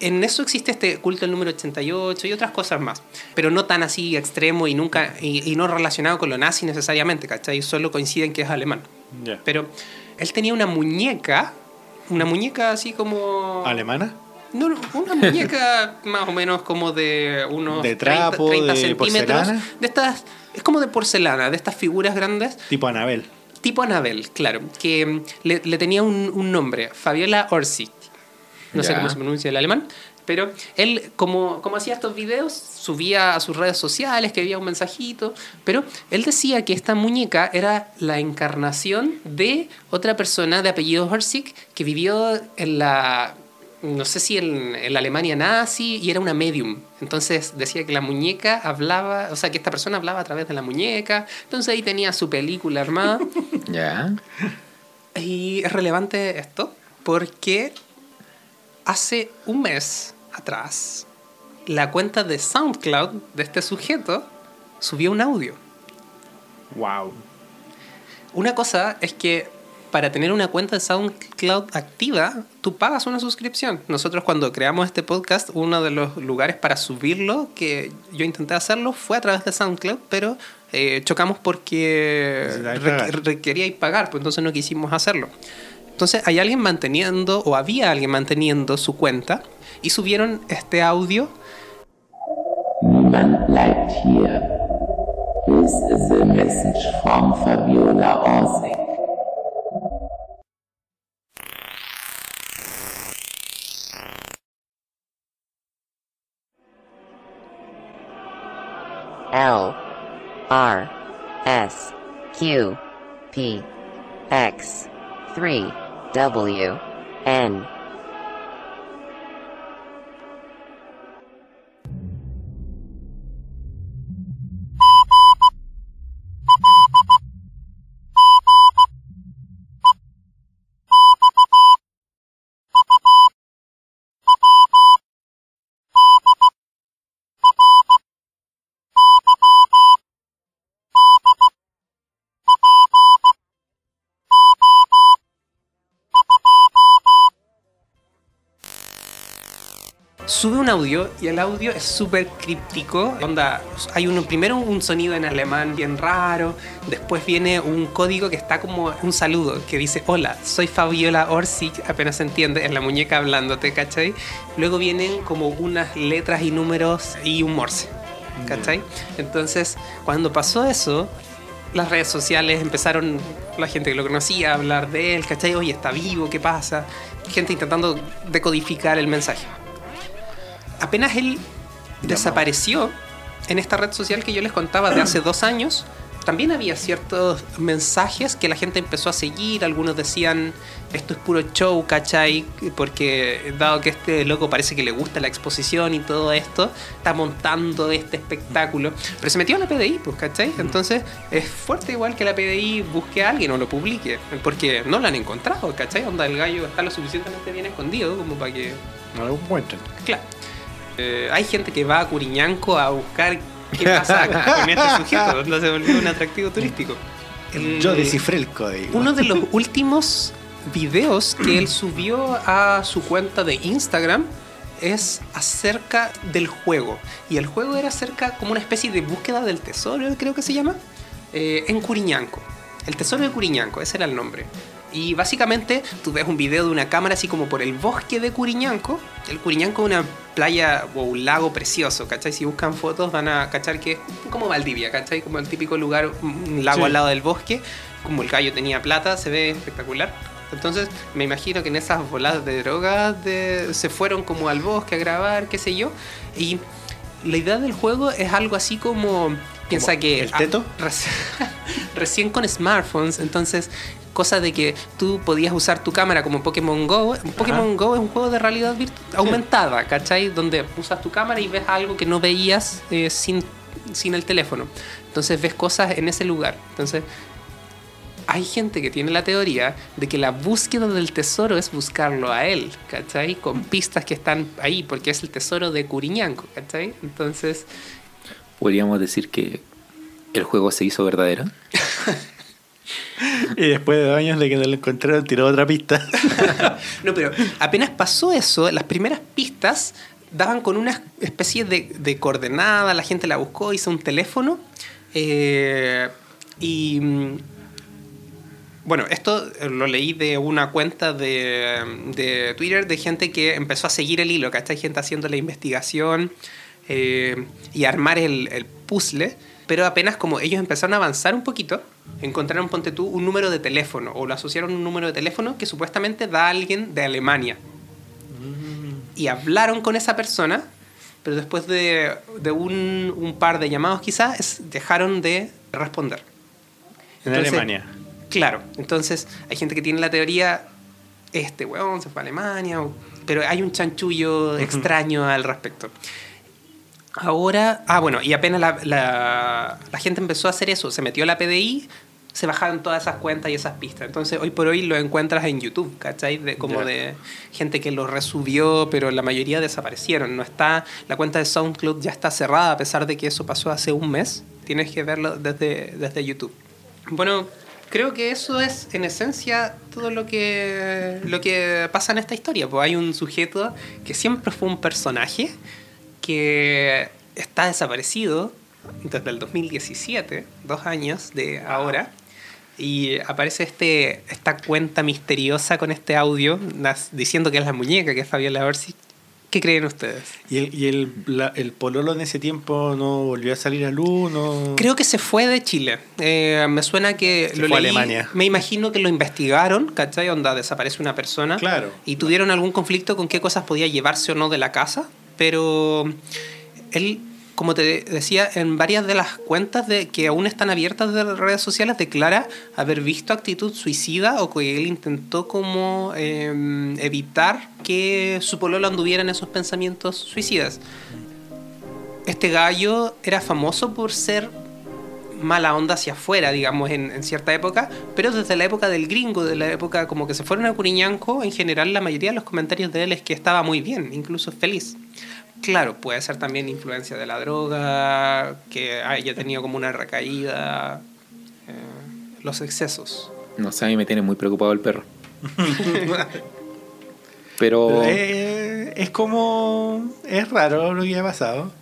en eso existe este culto al número 88 y otras cosas más, pero no tan así extremo y nunca y, y no relacionado con lo nazi necesariamente, ¿cachai? Solo coinciden que es alemán. Pero él tenía una muñeca, una muñeca así como... ¿Alemana? No, no, una muñeca [laughs] más o menos como de unos De trapo, de porcelana. De estas, es como de porcelana, de estas figuras grandes, Tipo Anabel. tipo Anabel, claro, que le, le tenía un, un nombre, Fabiola Orsic. No sé cómo se pronuncia el alemán, pero él, como, como hacía estos videos, subía a sus redes sociales que había un mensajito, pero él decía que esta muñeca era la encarnación de otra persona de apellido Orsic que vivió en la no sé si en, en la Alemania nazi y era una medium. Entonces decía que la muñeca hablaba, o sea, que esta persona hablaba a través de la muñeca. Entonces ahí tenía su película armada. [laughs] Ya. y es relevante esto porque hace un mes atrás la cuenta de SoundCloud de este sujeto subió un audio. Wow. Una cosa es que para tener una cuenta de SoundCloud activa, tú pagas una suscripción. Nosotros cuando creamos este podcast, uno de los lugares para subirlo, que yo intenté hacerlo, fue a través de SoundCloud, pero eh, chocamos porque Necesitabais re- pagar. requeríais pagar, pues entonces no quisimos hacerlo. Entonces hay alguien manteniendo, o había alguien manteniendo su cuenta, y subieron este audio Niemand bleibt hier. This is a message from Fabiola Orsic. L R S Q P X 3 W N sube un audio y el audio es súper críptico. Onda, hay uno, primero un sonido en alemán bien raro, después viene un código que está como un saludo que dice: Hola, soy Fabiola Orsic, apenas se entiende, en la muñeca hablándote, ¿cachai? Luego vienen como unas letras y números y un morse, ¿cachai? Entonces, cuando pasó eso, las redes sociales empezaron, la gente que lo conocía, a hablar de él, ¿cachai? Oye, está vivo, ¿qué pasa? Gente intentando decodificar el mensaje. Apenas él desapareció en esta red social que yo les contaba de hace dos años, también había ciertos mensajes que la gente empezó a seguir. Algunos decían, esto es puro show, ¿cachai? Porque dado que este loco parece que le gusta la exposición y todo esto, está montando este espectáculo. Pero se metió a la PDI, pues, ¿cachai? Entonces es fuerte igual que la PDI busque a alguien o lo publique, porque no lo han encontrado, ¿cachai? Onda, el gallo está lo suficientemente bien escondido como para que No lo encuentran. Claro. Eh, hay gente que va a Curiñanco a buscar qué pasa [laughs] con este sujeto. No se volvió un atractivo turístico. Yo descifré el código. uno de los [laughs] últimos videos que él subió a su cuenta de Instagram es acerca del juego. Y el juego era acerca como una especie de búsqueda del tesoro, creo que se llama, eh, en Curiñanco. El tesoro de Curiñanco, ese era el nombre. Y básicamente tú ves un video de una cámara así como por el bosque de Curiñanco. El Curiñanco es una playa o un lago precioso, ¿cachai? Si buscan fotos van a cachar que es como Valdivia, ¿cachai? Como el típico lugar, un lago Sí. al lado del bosque. Como el gallo tenía plata, se ve espectacular. Entonces me imagino que en esas voladas de drogas de- se fueron como al bosque a grabar, qué sé yo. Y la idea del juego es algo así como... Piensa que... el teto? [laughs] reci- [laughs] recién con smartphones, entonces cosa de que tú podías usar tu cámara como Pokémon Go. Pokémon Go es un juego de realidad aumentada, ¿cachai? Donde usas tu cámara y ves algo que no veías eh, sin, sin el teléfono. Entonces ves cosas en ese lugar. Entonces hay gente que tiene la teoría de que la búsqueda del tesoro es buscarlo a él, ¿cachai? Con pistas que están ahí, porque es el tesoro de Curiñanco, ¿cachai? Entonces, Podríamos decir que el juego se hizo verdadero. [laughs] Y después de dos años de que no lo encontraron, tiró otra pista. [laughs] no, pero apenas pasó eso, las primeras pistas daban con una especie de, de coordenada, la gente la buscó, hizo un teléfono, eh, y... mm, Bueno, esto lo leí de una cuenta de, de Twitter de gente que empezó a seguir el hilo, ¿cachai? Gente haciendo la investigación eh, y armar el, el puzzle, pero apenas como ellos empezaron a avanzar un poquito, encontraron, ponte tú, un número de teléfono, o lo asociaron a un número de teléfono que supuestamente da a alguien de Alemania. Y hablaron con esa persona, pero después de, de un, un par de llamados quizás, dejaron de responder. En Entonces, Alemania. Claro, entonces hay gente que tiene la teoría, este weón se fue a Alemania, o- pero hay un chanchullo extraño al respecto. Ahora, ah bueno, y apenas la, la- la gente empezó a hacer eso, se metió a la PDI, se bajaron todas esas cuentas y esas pistas. Entonces hoy por hoy lo encuentras en YouTube, ¿cachai? De, como de gente que lo resubió, pero la mayoría desaparecieron. No está, la cuenta de SoundCloud ya está cerrada a pesar de que eso pasó hace un mes. Tienes que verlo desde, desde YouTube. Bueno, creo que eso es en esencia todo lo que, lo que pasa en esta historia. Pues hay un sujeto que siempre fue un personaje que está desaparecido desde el 2017, dos años de ahora. Y aparece este, esta cuenta misteriosa con este audio diciendo que es la muñeca, que es Fabiola Orsi. ¿Qué creen ustedes? ¿Y, el, y el, la- el pololo en ese tiempo no volvió a salir a luz? No... Creo que se fue de Chile. Eh, me suena que Se lo fue a. Alemania. Me imagino que lo investigaron, ¿cachai? Onda, desaparece una persona. Claro. Y tuvieron algún conflicto con qué cosas podía llevarse o no de la casa. Pero él, como te decía, en varias de las cuentas de, que aún están abiertas de redes sociales, declara haber visto actitud suicida o que él intentó como eh, evitar que su pololo anduviera en esos pensamientos suicidas. Este gallo era famoso por ser mala onda hacia afuera, digamos, en, en cierta época, pero desde la época del gringo, de la época como que se fueron a Curiñanco, en general la mayoría de los comentarios de él es que estaba muy bien, incluso feliz. Claro, puede ser también influencia de la droga, que haya tenido como una recaída, eh, los excesos. No sé, a mí me tiene muy preocupado el perro. [laughs] Pero Eh, es como. Es raro lo que ha pasado.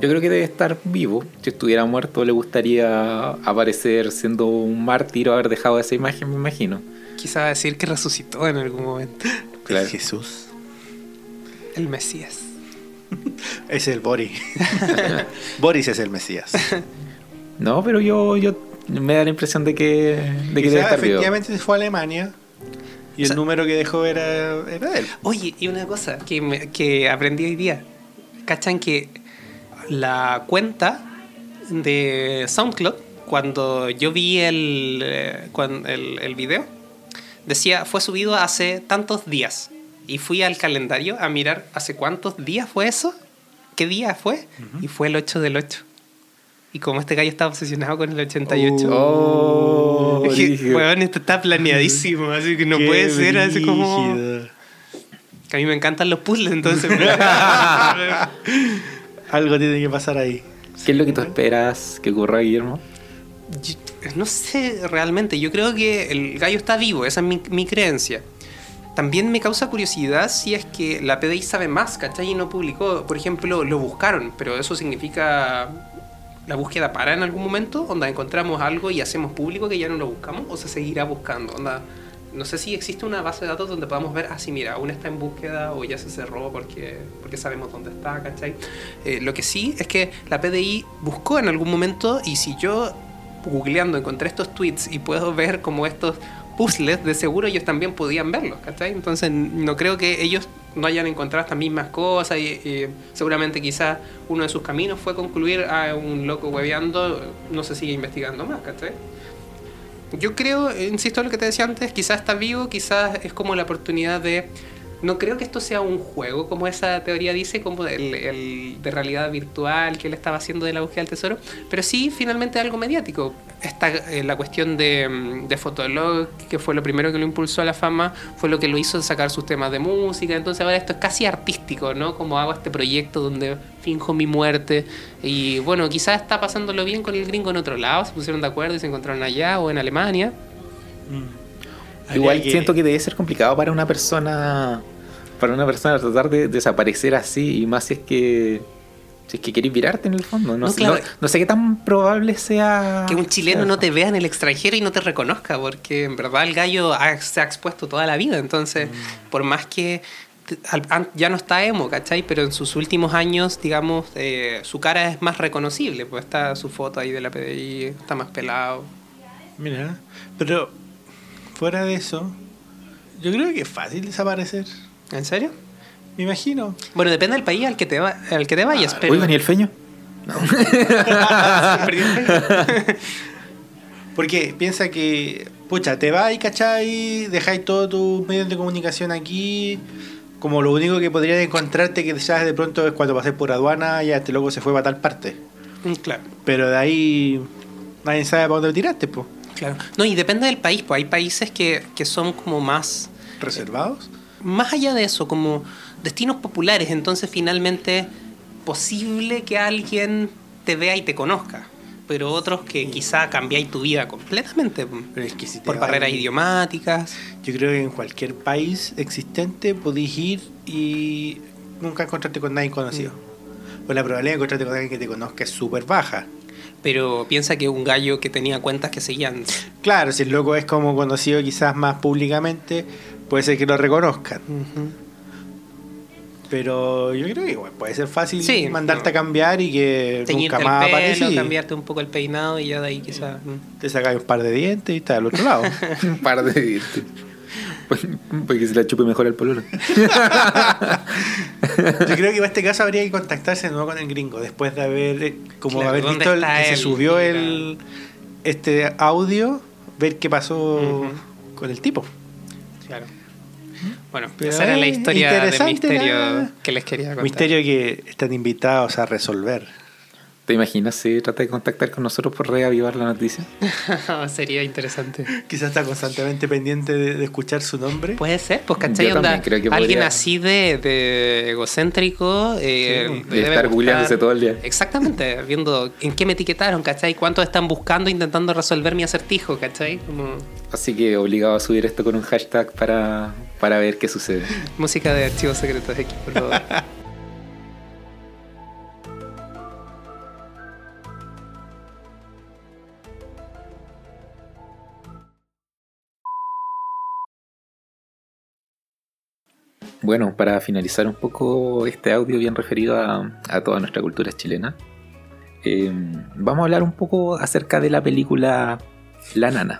Yo creo que debe estar vivo. Si estuviera muerto, le gustaría aparecer siendo un mártir o haber dejado esa imagen, me imagino. Quizá decir que resucitó en algún momento. [laughs] Claro. Jesús. El Mesías. [laughs] Es el Boris. [laughs] Boris es el Mesías. No, pero yo, yo me da la impresión de que, de que debe estar vivo. efectivamente se fue a Alemania y O el número que dejó era, era de él. Oye, y una cosa que, me- que aprendí hoy día. ¿Cachan que la cuenta de SoundCloud, cuando yo vi el, eh, el, el video, decía fue subido hace tantos días. Y fui al calendario a mirar hace cuántos días fue eso, qué día fue, y fue el 8 del 8. Y como este gallo estaba obsesionado con el 88. Oh, [laughs] dije, weón, esto está planeadísimo, así que no Qué puede ser así como... Que a mí me encantan los puzzles, entonces. [laughs] [laughs] Algo tiene que pasar ahí. ¿Qué es lo que tú esperas que ocurra, Guillermo? Yo- no sé realmente. Yo creo que el gallo está vivo, esa es mi, mi creencia. También me causa curiosidad si es que la PDI sabe más, ¿cachai? Y no publicó. Por ejemplo, lo buscaron, pero eso significa. ¿La búsqueda para en algún momento? ¿Onda encontramos algo y hacemos público que ya no lo buscamos? ¿O se seguirá buscando? Onda, no sé si existe una base de datos donde podamos ver, ah, sí, mira, aún está en búsqueda o ya se cerró porque, porque sabemos dónde está, ¿cachai? Eh, lo que sí es que la PDI buscó en algún momento y si yo googleando encontré estos tweets y puedo ver como estos puzzles, de seguro ellos también podían verlos, ¿cachai? Entonces no creo que ellos no hayan encontrado estas mismas cosas y, y seguramente quizás uno de sus caminos fue concluir a un loco hueveando, no se sigue investigando más, ¿cachai? Yo creo, insisto en lo que te decía antes, quizás está vivo, quizás es como la oportunidad de... No creo que esto sea un juego, como esa teoría dice, como el, el de realidad virtual que él estaba haciendo de la búsqueda del tesoro, pero sí finalmente algo mediático. Esta, eh, la cuestión de, mm, de Fotolog, que fue lo primero que lo impulsó a la fama, fue lo que lo hizo sacar sus temas de música, entonces ahora esto es casi artístico, ¿no? Como hago este proyecto donde finjo mi muerte y bueno, quizás está pasándolo bien con el gringo en otro lado, se pusieron de acuerdo y se encontraron allá o en Alemania. Igual Habría siento que debe ser complicado para una persona para una persona tratar de desaparecer así y más si es que Si es que querés virarte en el fondo. No, No, sé, claro. no- no sé qué tan probable sea. Que un chileno no te vea en el extranjero y no te reconozca, porque en verdad el gallo ha- se ha expuesto toda la vida. Entonces, por más que ya no está emo, ¿cachai? Pero en sus últimos años, digamos, eh, su cara es más reconocible. Pues está su foto ahí de la PDI, está más pelado. Mira, pero fuera de eso, yo creo que es fácil desaparecer. ¿En serio? Me imagino. Bueno, depende del país al que te, va- al que te vayas, pero... Oigan, ¿y el feño? [laughs] [laughs] Porque piensa que, pucha, te vas y cachai, dejáis todos tus medios de comunicación aquí. Como lo único que podrías encontrarte que quizás de pronto es cuando pases por aduana, ya este loco se fue para tal parte. Mm, Claro. Pero de ahí nadie sabe para dónde lo tiraste, pues. Claro. No, y depende del país, pues hay países que, que son como más, ¿Reservados? más allá de eso, como destinos populares, entonces finalmente posible que alguien te vea y te conozca, pero otros que quizá cambiáis tu vida completamente pues, Pero es que si te por barreras idiomáticas. Yo creo que en cualquier país existente podéis ir y nunca encontrarte con nadie conocido. Pues la probabilidad de encontrarte con alguien que te conozca es súper baja. Pero piensa que un gallo que tenía cuentas que seguían. Claro, si el loco es como conocido quizás más públicamente, puede ser que lo reconozcan. Pero yo creo que igual puede ser fácil Sí, mandarte no. a cambiar y que Teñirte nunca más aparecí. cambiarte un poco el peinado y ya de ahí quizá. mm. Te sacas un par de dientes y está al otro lado. [laughs] Un par de dientes. [laughs] Porque se la chupe mejor al pololo. Yo creo que en este caso habría que contactarse de nuevo con el gringo después de haber eh, como Claro, haber ¿dónde visto el- que se subió el este audio, ver qué pasó con el tipo. Claro. Bueno, Pero esa era la historia de interesante misterio la- que les quería contar. Misterio que están invitados a resolver. ¿Te imaginas si trata de contactar con nosotros por reavivar la noticia? [laughs] Sería interesante. Quizás está constantemente pendiente de, de escuchar su nombre. Puede ser, pues ¿cachai? Yo también Onda, creo que alguien podría- así de, de egocéntrico eh, Sí, De estar googleándose todo el día. Exactamente, viendo en qué me etiquetaron, ¿cachai? ¿Cuántos están buscando intentando resolver mi acertijo, ¿cachai? Como Así que obligado a subir esto con un hashtag para, para ver qué sucede. [laughs] música de archivos secretos X, por favor. [laughs] Bueno, para finalizar un poco este audio bien referido a, a toda nuestra cultura chilena, eh, vamos a hablar un poco acerca de la película La Nana.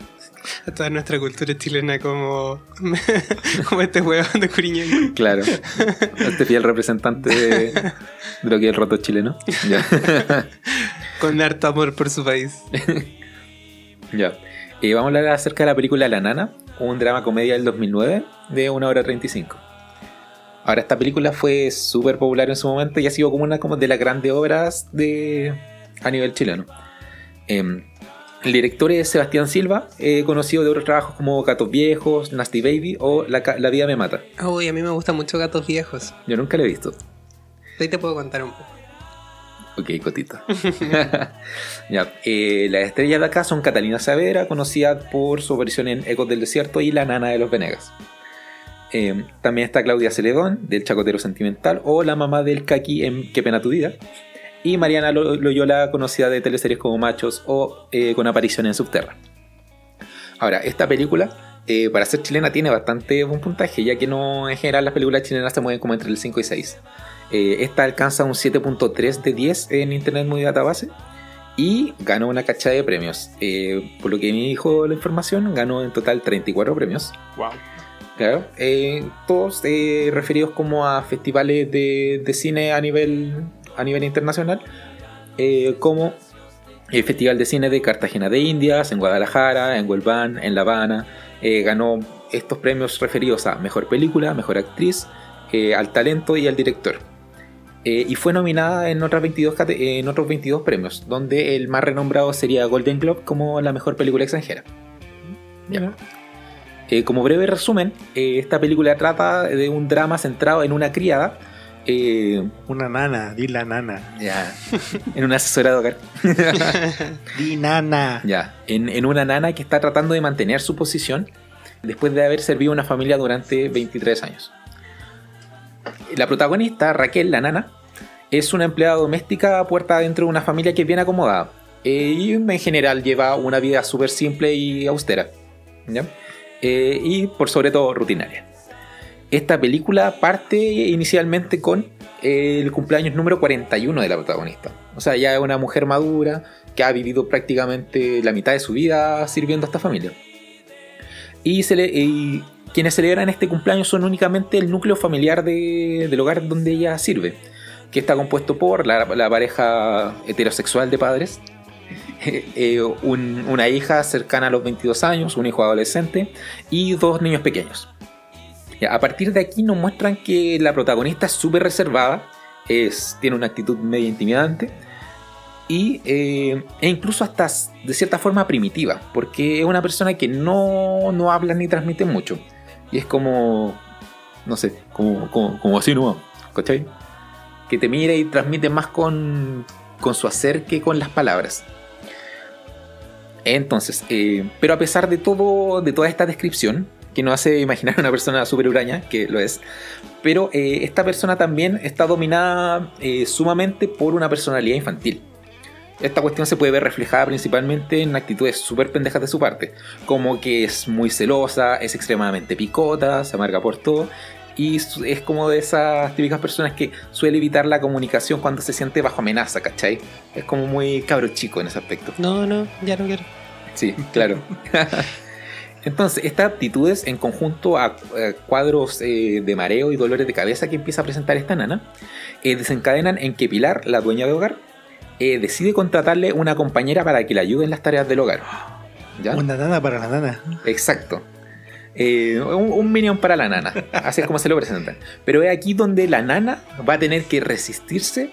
A toda nuestra cultura chilena como, [laughs] como este huevón de Curiñén. Claro, [laughs] este fiel representante de, de lo que es el roto chileno. Ya. [laughs] Con harto amor por su país. Ya. Eh, vamos a hablar acerca de la película La Nana, un drama comedia del 2009 de 1 hora 35. Ahora, esta película fue súper popular en su momento y ha sido como una como de las grandes obras de, a nivel chileno. Em, el director es Sebastián Silva, eh, conocido de otros trabajos como Gatos Viejos, Nasty Baby o La, La Vida Me Mata. Uy, a mí me gustan mucho gatos viejos. Yo nunca lo he visto. Ahí te puedo contar un poco. Ok, cotito. [laughs] [laughs] ya, eh, las estrellas de acá son Catalina Saavedra, conocida por su aparición en Ecos del Desierto y La Nana de los Venegas. Eh, también está Claudia Celedón, del Chacotero Sentimental, o la mamá del Kaki en Qué pena tu vida. Y Mariana Lo- Loyola, conocida de teleseries como Machos o eh, con aparición en Subterra. Ahora, esta película, eh, para ser chilena, tiene bastante buen puntaje, ya que no en general las películas chilenas se mueven como entre el 5 y 6. Eh, esta alcanza un 7.3 de 10 en Internet Movie Database y ganó una cacha de premios. Por lo que me dijo la información, ganó en total 34 premios. Wow. Claro, eh, todos eh, referidos como a festivales de, de cine a nivel, a nivel internacional, eh, como el Festival de Cine de Cartagena de Indias, en Guadalajara, en Huelvan, en La Habana. Ganó estos premios referidos a Mejor Película, Mejor Actriz, al talento y al director. Y fue nominada en, otras 22, cate- en otros 22 premios, donde el más renombrado sería Golden Globe como la mejor película extranjera. Ya. Eh, como breve resumen, eh, esta película trata de un drama centrado en una criada, eh, Una nana, di la nana. ya, en una asesora de hogar, [laughs] Di nana. ya, en, en una nana que está tratando de mantener su posición después de haber servido a una familia durante 23 años. La protagonista, Raquel, la nana, es una empleada doméstica puerta dentro de una familia que es bien acomodada. Y en general lleva una vida súper simple y austera. ¿ya? Eh, y por sobre todo rutinaria. Esta película parte inicialmente con eh, el cumpleaños número 41 de la protagonista. O sea, ya es una mujer madura que ha vivido prácticamente la mitad de su vida sirviendo a esta familia. Y, quienes celebran este cumpleaños son únicamente el núcleo familiar de- del hogar donde ella sirve, que está compuesto por la pareja heterosexual de padres, [laughs] eh, un- una hija cercana a los 22 años, un hijo adolescente y dos niños pequeños. A partir de aquí nos muestran que la protagonista es súper reservada, es, tiene una actitud medio intimidante y, eh, e incluso hasta de cierta forma primitiva, porque es una persona que no, no habla ni transmite mucho. Y es como, no sé, como, como, como así no, ¿cachai? Que te mira y transmite más con, con su hacer que con las palabras. Entonces, eh, pero a pesar de todo, de toda esta descripción, que nos hace imaginar una persona súper huraña, que lo es, pero eh, esta persona también está dominada eh, sumamente por una personalidad infantil. Esta cuestión se puede ver reflejada principalmente en actitudes súper pendejas de su parte, como que es muy celosa, es extremadamente picota, se amarga por todo, y es como de esas típicas personas que suele evitar la comunicación cuando se siente bajo amenaza, ¿cachai? Es como muy cabro chico en ese aspecto. No, no, ya no quiero. Sí, claro. [laughs] Entonces, estas aptitudes en conjunto a, a cuadros eh, de mareo y dolores de cabeza que empieza a presentar esta nana, eh, desencadenan en que Pilar, la dueña de hogar, eh, decide contratarle una compañera para que le ayude en las tareas del hogar. ¿Ya? Una nana para la nana. Exacto. Eh, un, un minion para la nana. Así es como se lo presentan. Pero es aquí donde la nana va a tener que resistirse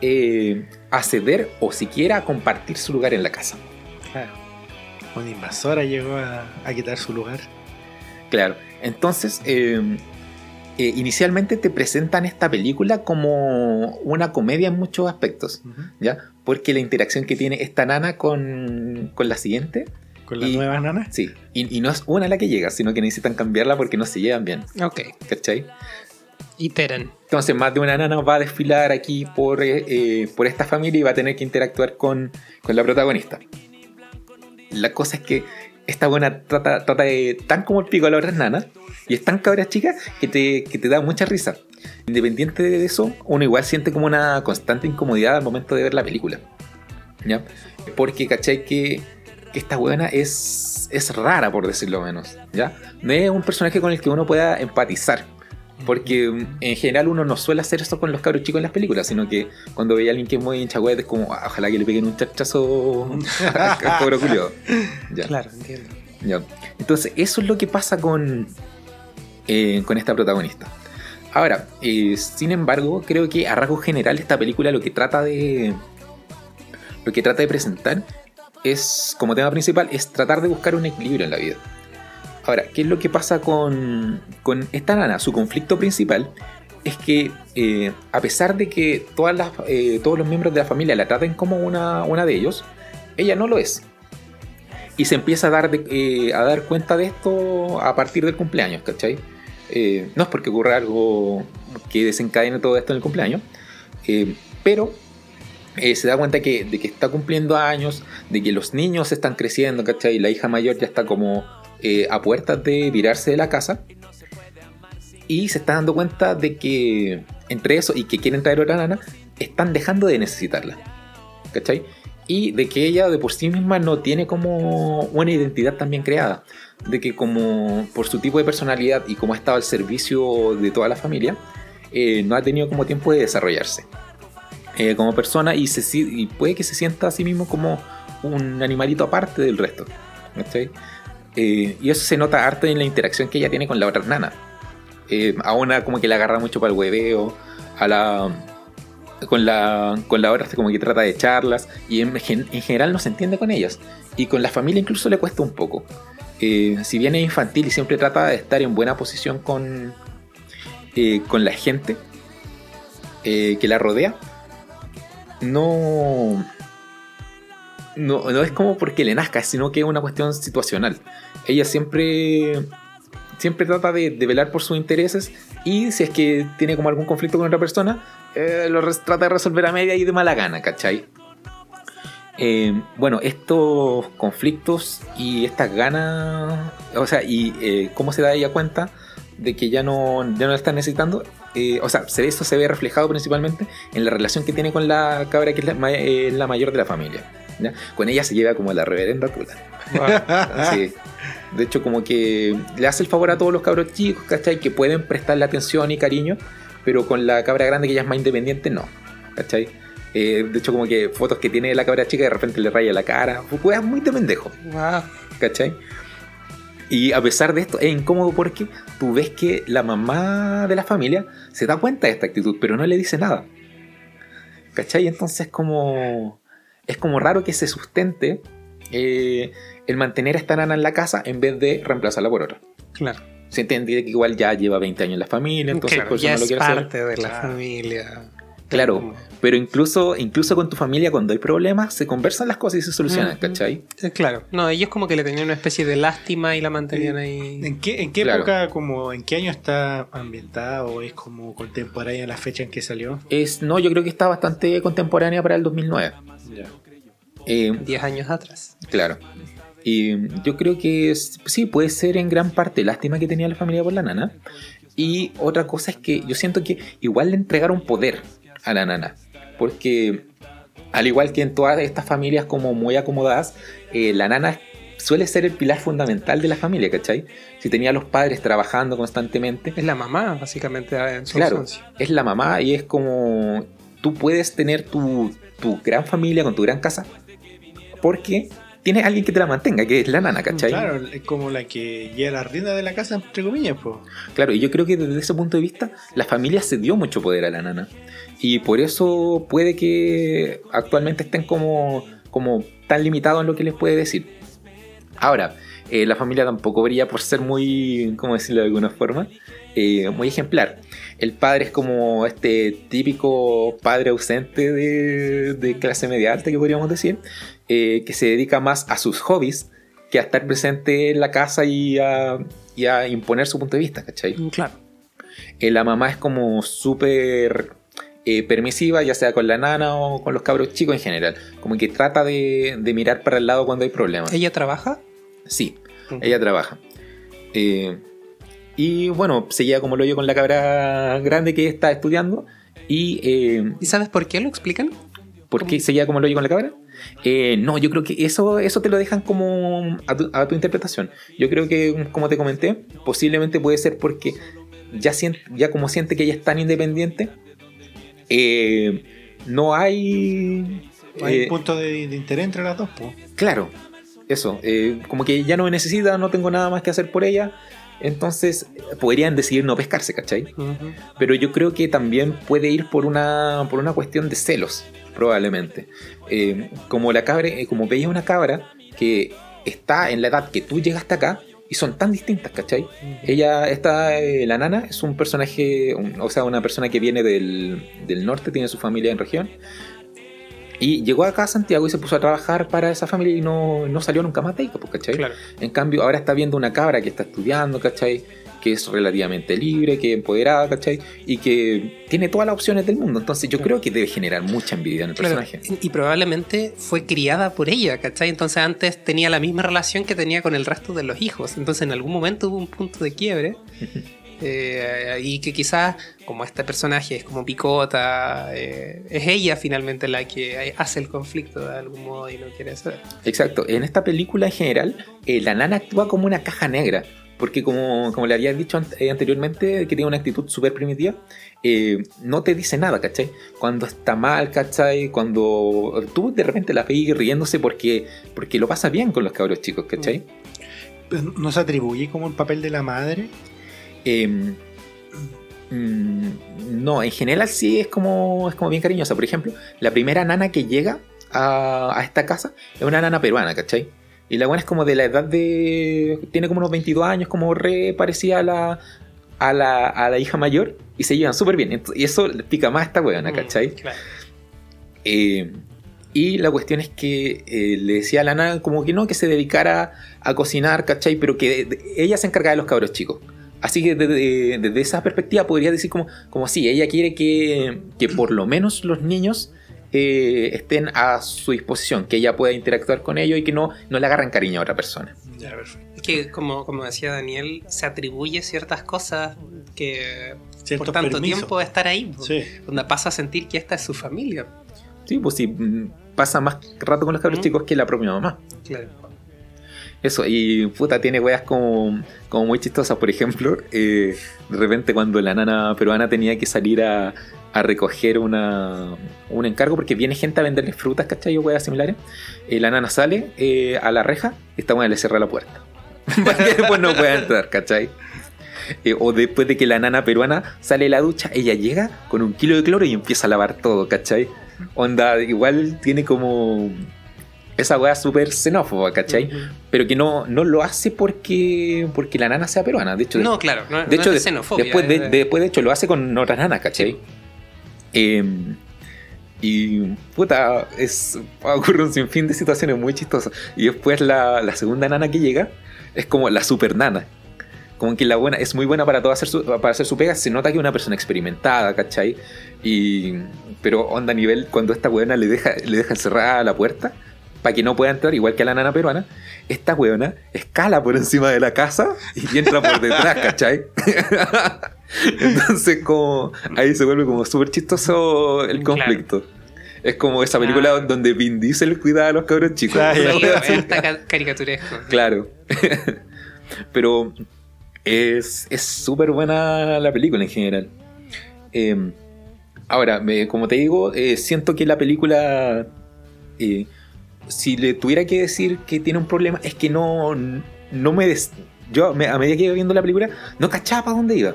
eh, a ceder o siquiera a compartir su lugar en la casa. Claro. Una invasora llegó a, a quitar su lugar. Claro. Entonces, eh, eh, inicialmente te presentan esta película como una comedia en muchos aspectos, ¿ya? Porque la interacción que tiene esta nana con, con la siguiente, Con la Y- nueva nana. sí, y, y no es una la que llega, sino que necesitan cambiarla porque no se llevan bien, Ok. ¿cachai? Iteran. Entonces, más de una nana va a desfilar aquí por, eh, eh, por esta familia y va a tener que interactuar con, con la protagonista. La cosa es que esta buena trata, trata de tan como el pico a las otras nanas y es tan cabra chica que te, que te da mucha risa. Independiente de eso, uno igual siente como una constante incomodidad al momento de ver la película. ¿Ya? Porque, ¿cachai? Que, que esta buena es, es rara, por decirlo menos. ¿Ya? No es un personaje con el que uno pueda empatizar. Porque mm, en general uno no suele hacer eso con los cabros chicos en las películas, sino que cuando ve a alguien que es muy hinchagüete es como, "Ah, ojalá que le peguen un chachazo [laughs] al [laughs] cabro culiao". Ya, Claro, entiendo. ya. Entonces, eso es lo que pasa con, eh, con esta protagonista. Ahora, eh, sin embargo, creo que a rasgos general esta película lo que trata de. Lo que trata de presentar es, como tema principal, es tratar de buscar un equilibrio en la vida. ¿Qué es lo que pasa con, con esta nana? Su conflicto principal es que, eh, a pesar de que todas las, eh, todos los miembros de la familia la traten como una, una de ellos, ella no lo es. Y se empieza a dar, eh, a dar cuenta de esto a partir del cumpleaños, ¿cachai? No es porque ocurra algo que desencadene todo esto en el cumpleaños, pero se da cuenta que, de que está cumpliendo años, de que los niños están creciendo, ¿cachai? La hija mayor ya está como eh, a puertas de virarse de la casa. Y se está dando cuenta de que entre eso y que quieren traer otra nana, están dejando de necesitarla. ¿Cachai? Y de que ella de por sí misma no tiene como una identidad tan bien creada. De que como por su tipo de personalidad y como ha estado al servicio de toda la familia, eh, no ha tenido como tiempo de desarrollarse eh, como persona y, se, y puede que se sienta a sí mismo como un animalito aparte del resto. ¿cachai? Eh, y eso se nota harto en la interacción que ella tiene con la otra nana. Eh, a una como que la agarra mucho para el hueveo, a la con la con la otra como que trata de charlas y en, gen- en general no se entiende con ellas y con la familia incluso le cuesta un poco. Eh, si bien es infantil y siempre trata de estar en buena posición con con la gente que la rodea, no, no, no es como porque le nazca, sino que es una cuestión situacional. Ella siempre, siempre trata de, de velar por sus intereses y si es que tiene como algún conflicto con otra persona, eh, lo trata de resolver a media y de mala gana, ¿cachai? Eh, bueno, estos conflictos y estas ganas, o sea, y eh, cómo se da ella cuenta de que ya no, ya no la están necesitando, o sea, se, eso se ve reflejado principalmente en la relación que tiene con la cabra que es la, la mayor de la familia. ¿ya? Con ella se lleva como la reverenda puta. Sí. De hecho, como que le hace el favor a todos los cabros chicos, ¿cachai? Que pueden prestarle atención y cariño, pero con la cabra grande que ya es más independiente, no, ¿cachai? Eh, de hecho, como que fotos que tiene la cabra chica de repente le raya la cara, pues muy de pendejo, Wow. ¿cachai? Y a pesar de esto, es incómodo porque tú ves que la mamá de la familia se da cuenta de esta actitud, pero no le dice nada. ¿Cachai? Entonces como... Es como raro que se sustente eh, el mantener a esta nana en la casa en vez de reemplazarla por otra. Claro. Se entiende que igual ya lleva 20 años en la familia, entonces Claro, por eso ya no lo es quiere hacer. parte de la Claro. familia. Claro, pero incluso, incluso con tu familia cuando hay problemas se conversan las cosas y se solucionan. ¿cachai? Eh, Claro. No, ellos como que le tenían una especie de lástima y la mantenían ahí. ¿En qué, en qué Claro. época, como, en qué año está ambientada o es como contemporánea la fecha en que salió? Es, no, yo creo que está bastante contemporánea para el 2009. Ya. Eh, 10 años atrás. Claro. Y yo creo que es- sí, puede ser en gran parte lástima que tenía la familia por la nana. Y otra cosa es que yo siento que igual le entregaron poder a la nana. Porque al igual que en todas estas familias como muy acomodadas, eh, la nana suele ser el pilar fundamental de la familia, ¿cachai? Si tenía a los padres trabajando constantemente, Es la mamá, básicamente, en su Claro, ausencia. es la mamá y es como tú puedes tener tu, tu gran familia con tu gran casa porque tienes alguien que te la mantenga, que es la nana, ¿cachai? Claro, es como la que lleva la rienda de la casa, entre comillas, pues. Claro, y yo creo que desde ese punto de vista la familia se dio mucho poder a la nana y por eso puede que actualmente estén como, como tan limitados en lo que les puede decir. Ahora, eh, la familia tampoco brilla por ser muy, ¿cómo decirlo de alguna forma? Eh, muy ejemplar. El padre es como este típico padre ausente de, de clase media alta, que podríamos decir, eh, que se dedica más a sus hobbies que a estar presente en la casa y a, y a imponer su punto de vista, ¿cachai? Claro. Eh, la mamá es como súper eh, permisiva, ya sea con la nana o con los cabros chicos en general. Como que trata de, de mirar para el lado cuando hay problemas. ¿Ella trabaja? Sí, Ujú. ella trabaja. Eh, y bueno, se lleva como lo yo con la cabra grande que está estudiando. Y eh, ¿Y sabes por qué lo explican? ¿por qué se lleva como lo yo con la cabra? Eh, no, yo creo que eso, eso te lo dejan como a tu, a tu interpretación. Yo creo que, como te comenté, posiblemente puede ser porque ya, sien- ya como siente que ella es tan independiente, eh, no hay... Hay eh, un punto de, de interés entre las dos, pues. Claro, eso, eh, como que ya no me necesita, no tengo nada más que hacer por ella, entonces podrían decidir no pescarse, ¿cachai? Pero yo creo que también puede ir por una, por una cuestión de celos, probablemente. Eh, como la cabra, eh, como veía una cabra que está en la edad que tú llegaste acá y son tan distintas, ¿cachai? Ella, esta, eh, la nana, es un personaje, un- o sea, una persona que viene del, del norte, tiene su familia en región. Y llegó acá a Santiago y se puso a trabajar para esa familia y no, no salió nunca más de ahí, pues, ¿cachai? Claro. En cambio, ahora está viendo una cabra que está estudiando, ¿cachai? Que es relativamente libre, que es empoderada, ¿cachai? Y que tiene todas las opciones del mundo. Entonces yo creo que debe generar mucha envidia en el Claro, personaje. Y probablemente fue criada por ella, ¿cachai? Entonces antes tenía la misma relación que tenía con el resto de los hijos. Entonces en algún momento hubo un punto de quiebre. eh, y que quizás, como este personaje es como picota, eh, es ella finalmente la que hace el conflicto de algún modo y no quiere hacer. Exacto. En esta película en general, eh, la nana actúa como una caja negra. Porque como, como le había dicho an- eh, anteriormente, que tiene una actitud súper primitiva, eh, no te dice nada, ¿cachai? Cuando está mal, ¿cachai? Cuando tú de repente la veis riéndose porque, porque lo pasa bien con los cabros chicos, ¿cachai? ¿No se atribuye como el papel de la madre? Eh, mm, no, en general sí es como, es como bien cariñosa. Por ejemplo, la primera nana que llega a, a esta casa es una nana peruana, ¿cachai? Y la buena es como de la edad de... Tiene como unos 22 años, como re parecida a la, a la, a la hija mayor. Y se llevan súper bien. Y eso le pica más a esta weona, ¿cachai? Claro. Eh, Y la cuestión es que eh, le decía a la nana como que no, que se dedicara a cocinar, ¿cachai? Pero que de- ella se encargaba de los cabros chicos. Así que desde, desde esa perspectiva podría decir como, como sí, ella quiere que, que por lo menos los niños eh, estén a su disposición, que ella pueda interactuar con ellos y que no, no le agarren cariño a otra persona. Ya, perfecto. Es que, como, como decía Daniel, se atribuye ciertas cosas que Ciertos por tanto tiempo de estar ahí. Sí. donde pasa a sentir que esta es su familia. Sí, pues sí, mm, pasa más rato con los cabros chicos que la propia mamá. Claro. Eso, y puta, tiene weas como, como muy chistosas. Por ejemplo, eh, de repente cuando la nana peruana tenía que salir a, a recoger una, un encargo, porque viene gente a venderle frutas, ¿cachai? O weas similares. eh, la nana sale eh, a la reja y esta wea le cierra la puerta. [laughs] Para que después no pueda entrar, ¿cachai? Eh, o después de que la nana peruana sale de la ducha, ella llega con un kilo de cloro y empieza a lavar todo, ¿cachai? Onda, igual tiene como esa wea súper xenófoba, ¿cachai? Pero que no, no lo hace porque, porque la nana sea peruana. De hecho, No, claro, no, de no hecho, es de- después, de, es de- después de hecho lo hace con otras nanas, ¿cachai? Eh, y puta, es, ocurre un sinfín de situaciones muy chistosas. Y después la, la segunda nana que llega es como la super nana. Como que la buena es muy buena para todo hacer su, para hacer su pega. Se nota que es una persona experimentada, ¿cachai? Y, pero onda a nivel cuando esta buena le deja, le deja encerrada la puerta para que no pueda entrar, igual que a la nana peruana, esta weona escala por encima de la casa y entra por detrás, [laughs] ¿cachai? [laughs] Entonces, como ahí se vuelve como súper chistoso el Claro. conflicto. Es como esa película Ah. donde Vin Diesel cuida a los cabros chicos. Ah. Sí, está ca- caricaturesco. Claro. [laughs] Pero es es súper buena la película en general. Eh, ahora, me- como te digo, eh, siento que la película, eh, si le tuviera que decir que tiene un problema, es que no, no me... des- yo me- a medida que iba viendo la película, no cachaba para dónde iba.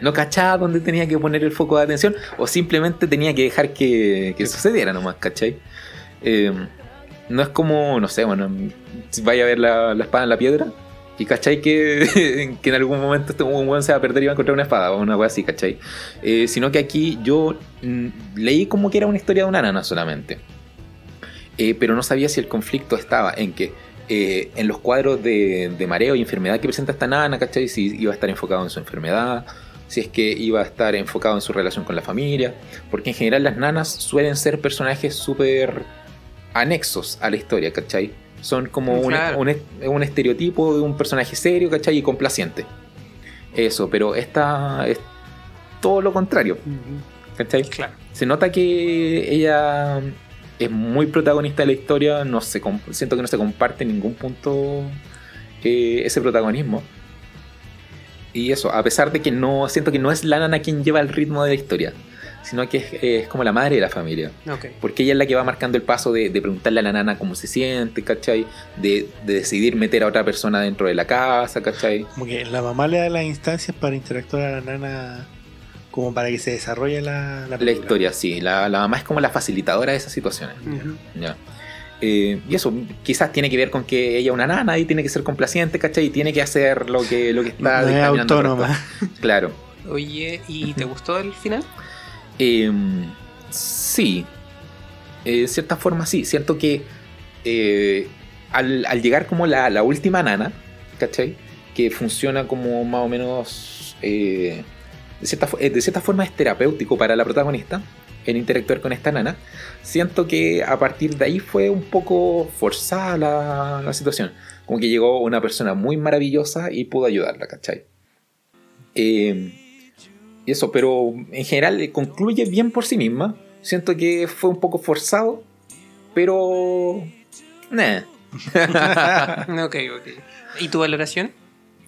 No cachaba dónde tenía que poner el foco de atención o simplemente tenía que dejar que, que sucediera nomás, ¿cachai? Eh, no es como, no sé, bueno, vaya a ver la, la espada en la piedra y cachai que, [laughs] que en algún momento este un weón se va a perder y va a encontrar una espada o una wea así, cachai. Eh, sino que aquí yo mm, leí como que era una historia de una nana solamente. Eh, pero no sabía si el conflicto estaba en que en los cuadros de, de mareo y enfermedad que presenta esta nana, ¿cachai? Si iba a estar enfocado en su enfermedad, si es que iba a estar enfocado en su relación con la familia, porque en general las nanas suelen ser personajes súper anexos a la historia, ¿cachai? Son como un, Claro. un, un estereotipo de un personaje serio, ¿cachai? Y complaciente. Eso, pero esta es todo lo contrario, ¿cachai? Claro. Se nota que ella es muy protagonista de la historia, no se siento que no se comparte en ningún punto eh, ese protagonismo. Y eso, a pesar de que no siento que no es la nana quien lleva el ritmo de la historia, sino que es, es como la madre de la familia. Porque ella es la que va marcando el paso de, de preguntarle a la nana cómo se siente, ¿cachai? De, de decidir meter a otra persona dentro de la casa, ¿cachai? Como que la mamá le da las instancias para interactuar a la nana como para que se desarrolle la, la La historia, sí. La, la mamá es como la facilitadora de esas situaciones. Ya. Eh, y eso quizás tiene que ver con que ella es una nana y tiene que ser complaciente, ¿cachai? Y tiene que hacer lo que, lo que está No es autónoma. [laughs] Claro. Oye, ¿y te gustó el final? Eh, sí. Eh, de cierta forma sí. Siento que eh, al, al llegar como la, la última nana, ¿cachai? Que funciona como más o menos... eh, de, cierta, de cierta forma es terapéutico para la protagonista en interactuar con esta nana. Siento que a partir de ahí fue un poco forzada la, la situación. Como que llegó una persona muy maravillosa y pudo ayudarla, ¿cachai? Eh, y eso, pero en general eh, concluye bien por sí misma. Siento que fue un poco forzado, pero... Nah. [laughs] ok, ok. ¿Y tu valoración?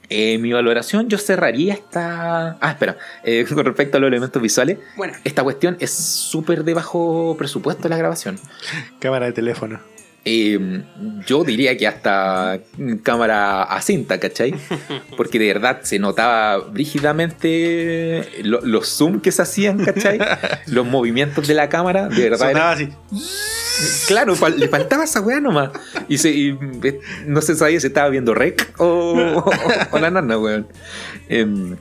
Eh, mi valoración yo cerraría esta... Ah, espera. Eh, [laughs] con respecto a los elementos visuales, Bueno, esta cuestión es súper de bajo presupuesto la grabación. Cámara de teléfono. Eh, yo diría que hasta cámara a cinta, ¿cachai? Porque de verdad se notaba brígidamente lo- los zoom que se hacían, ¿cachai? [laughs] Los movimientos de la cámara, de verdad. Sonaba así. claro, fal- le faltaba esa weá nomás. Y, se- y, eh, no se sabía si estaba viendo rec o, o- o la nana, weón. Em,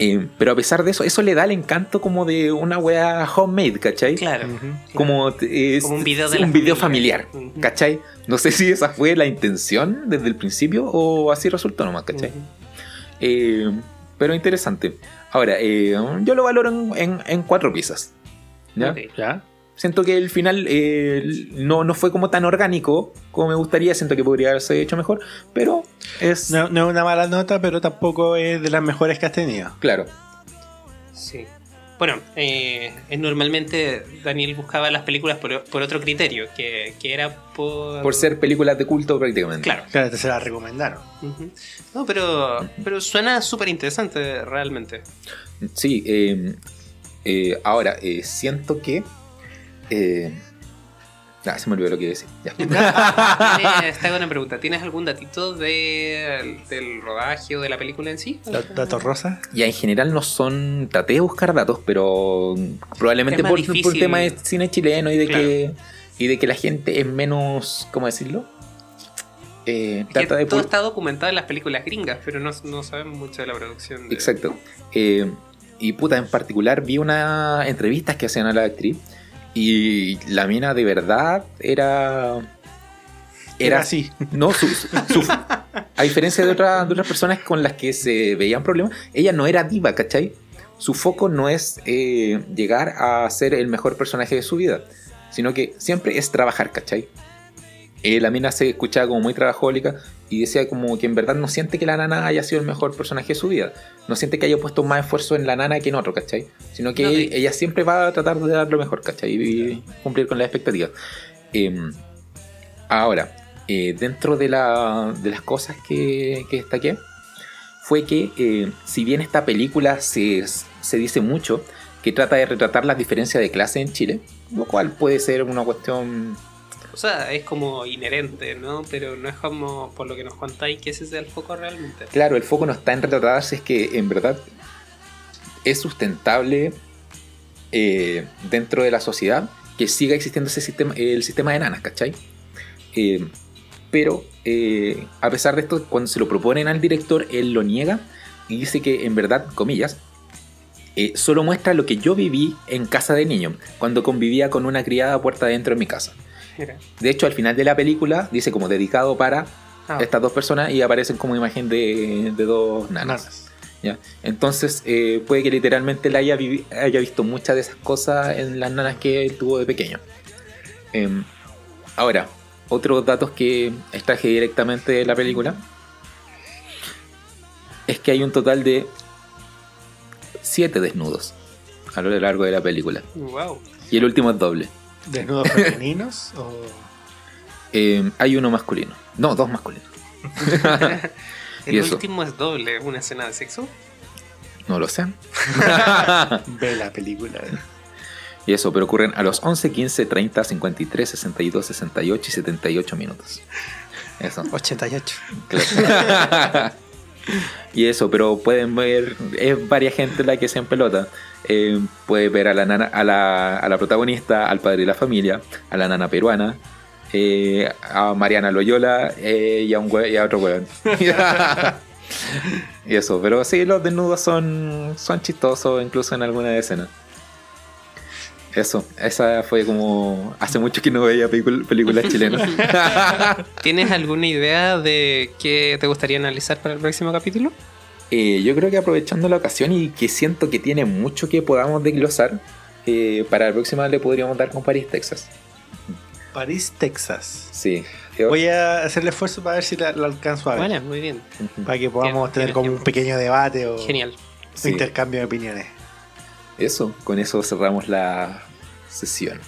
Eh, pero a pesar de eso, eso le da el encanto como de una wea homemade, ¿cachai? Claro. Como, eh, es Como un video de un la video familia. familiar, Ujú. ¿cachai? No sé si esa fue la intención desde el principio o así resultó nomás, ¿cachai? Eh, pero interesante. Ahora, eh, yo lo valoro en, en- en cuatro piezas. ¿ya? ¿Ya? Siento que el final eh, no, no fue como tan orgánico como me gustaría. Siento que podría haberse hecho mejor. Pero es. No, no es una mala nota, pero tampoco es de las mejores que has tenido. Claro. Sí. Bueno, eh, normalmente Daniel buscaba las películas por, por otro criterio, que, que era por... Por ser películas de culto prácticamente. Claro. Claro, te se la recomendaron. No, pero, pero suena súper interesante realmente. Sí, eh, eh, ahora, eh, siento que. Eh, ah, se me olvidó lo que iba a decir. Ya. [laughs] Hago una pregunta. ¿Tienes algún datito de- del rodaje o de la película en sí? Da- ¿Datos rosa? Ya en general no son. Traté de buscar datos, pero probablemente por, por difícil. tema de cine chileno y de Claro. que. Y de que la gente es menos. ¿Cómo decirlo? Eh, Es que trata de todo está documentado en las películas gringas, pero no, no sabemos mucho de la producción. de- Exacto. Eh, y puta, en particular vi una entrevistas que hacían a la actriz. Y la mina de verdad era. Era así. No, su- su- su- a diferencia de, otras de otras personas con las que se veían problemas, ella no era diva, ¿cachai? Su foco no es eh, llegar a ser el mejor personaje de su vida, sino que siempre es trabajar, ¿cachai? Eh, la mina se escuchaba como muy trabajólica y decía como que en verdad no siente que la nana haya sido el mejor personaje de su vida. No siente que haya puesto más esfuerzo en la nana que en otro, ¿cachai? Sino que ella siempre va a tratar de dar lo mejor, ¿cachai? Y cumplir con las expectativas. Em, ahora, eh, dentro de, la- de las cosas que, que destaqué, fue que eh, si bien esta película se, se dice mucho que trata de retratar las diferencias de clase en Chile, lo cual puede ser una cuestión O sea, es como inherente, ¿no? Pero no es como por lo que nos contáis que ese es el foco realmente. Claro, el foco no está en retratarse, es que en verdad es sustentable eh, dentro de la sociedad que siga existiendo ese sistema, el sistema de nanas, ¿cachai? Eh, pero eh, a pesar de esto, cuando se lo proponen al director, él lo niega y dice que en verdad, comillas, eh, solo muestra lo que yo viví en casa de niño, cuando convivía con una criada puerta adentro en mi casa. De hecho, al final de la película dice como dedicado para Ah, estas dos personas y aparecen como imagen de, de dos nanas. Nanas. ¿ya? Entonces, eh, puede que literalmente él haya, visto muchas de esas cosas en las nanas que él tuvo de pequeño. Em, ahora, otros datos que extraje directamente de la película es que hay un total de siete desnudos a lo largo de la película. wow. Y el último es doble. ¿Desnudos femeninos? o... [laughs] Em, hay uno masculino. No, dos masculinos. [laughs] El Y eso. último es doble, una escena de sexo. No lo sé. [laughs] Ve la película. Y eso, pero ocurren a los 11, 15, 30, 53, 62, 68 y 78 minutos. Eso. 88. claro. y eso, pero pueden ver, es varias gente la que se empelota. Eh, puede ver a la, nana, a, la, a la protagonista, al padre de la familia, a la nana peruana, eh, a Mariana Loyola eh, y, a un y a otro weón. [laughs] y eso, pero sí, los desnudos son, son chistosos incluso en alguna escena. Eso, esa fue como. Hace mucho que no veía películas chilenas. [laughs] ¿Tienes alguna idea de qué te gustaría analizar para el próximo capítulo? Eh, yo creo que aprovechando la ocasión y que siento que tiene mucho que podamos desglosar, eh, para la próxima le podríamos dar con París, Texas. París, Texas. Sí. Voy a hacer el esfuerzo para ver si la, la alcanzo a ver. Vale, muy bien. Para que podamos tener como un pequeño debate o Genial. un Sí. intercambio de opiniones. Eso, con eso cerramos la sesión.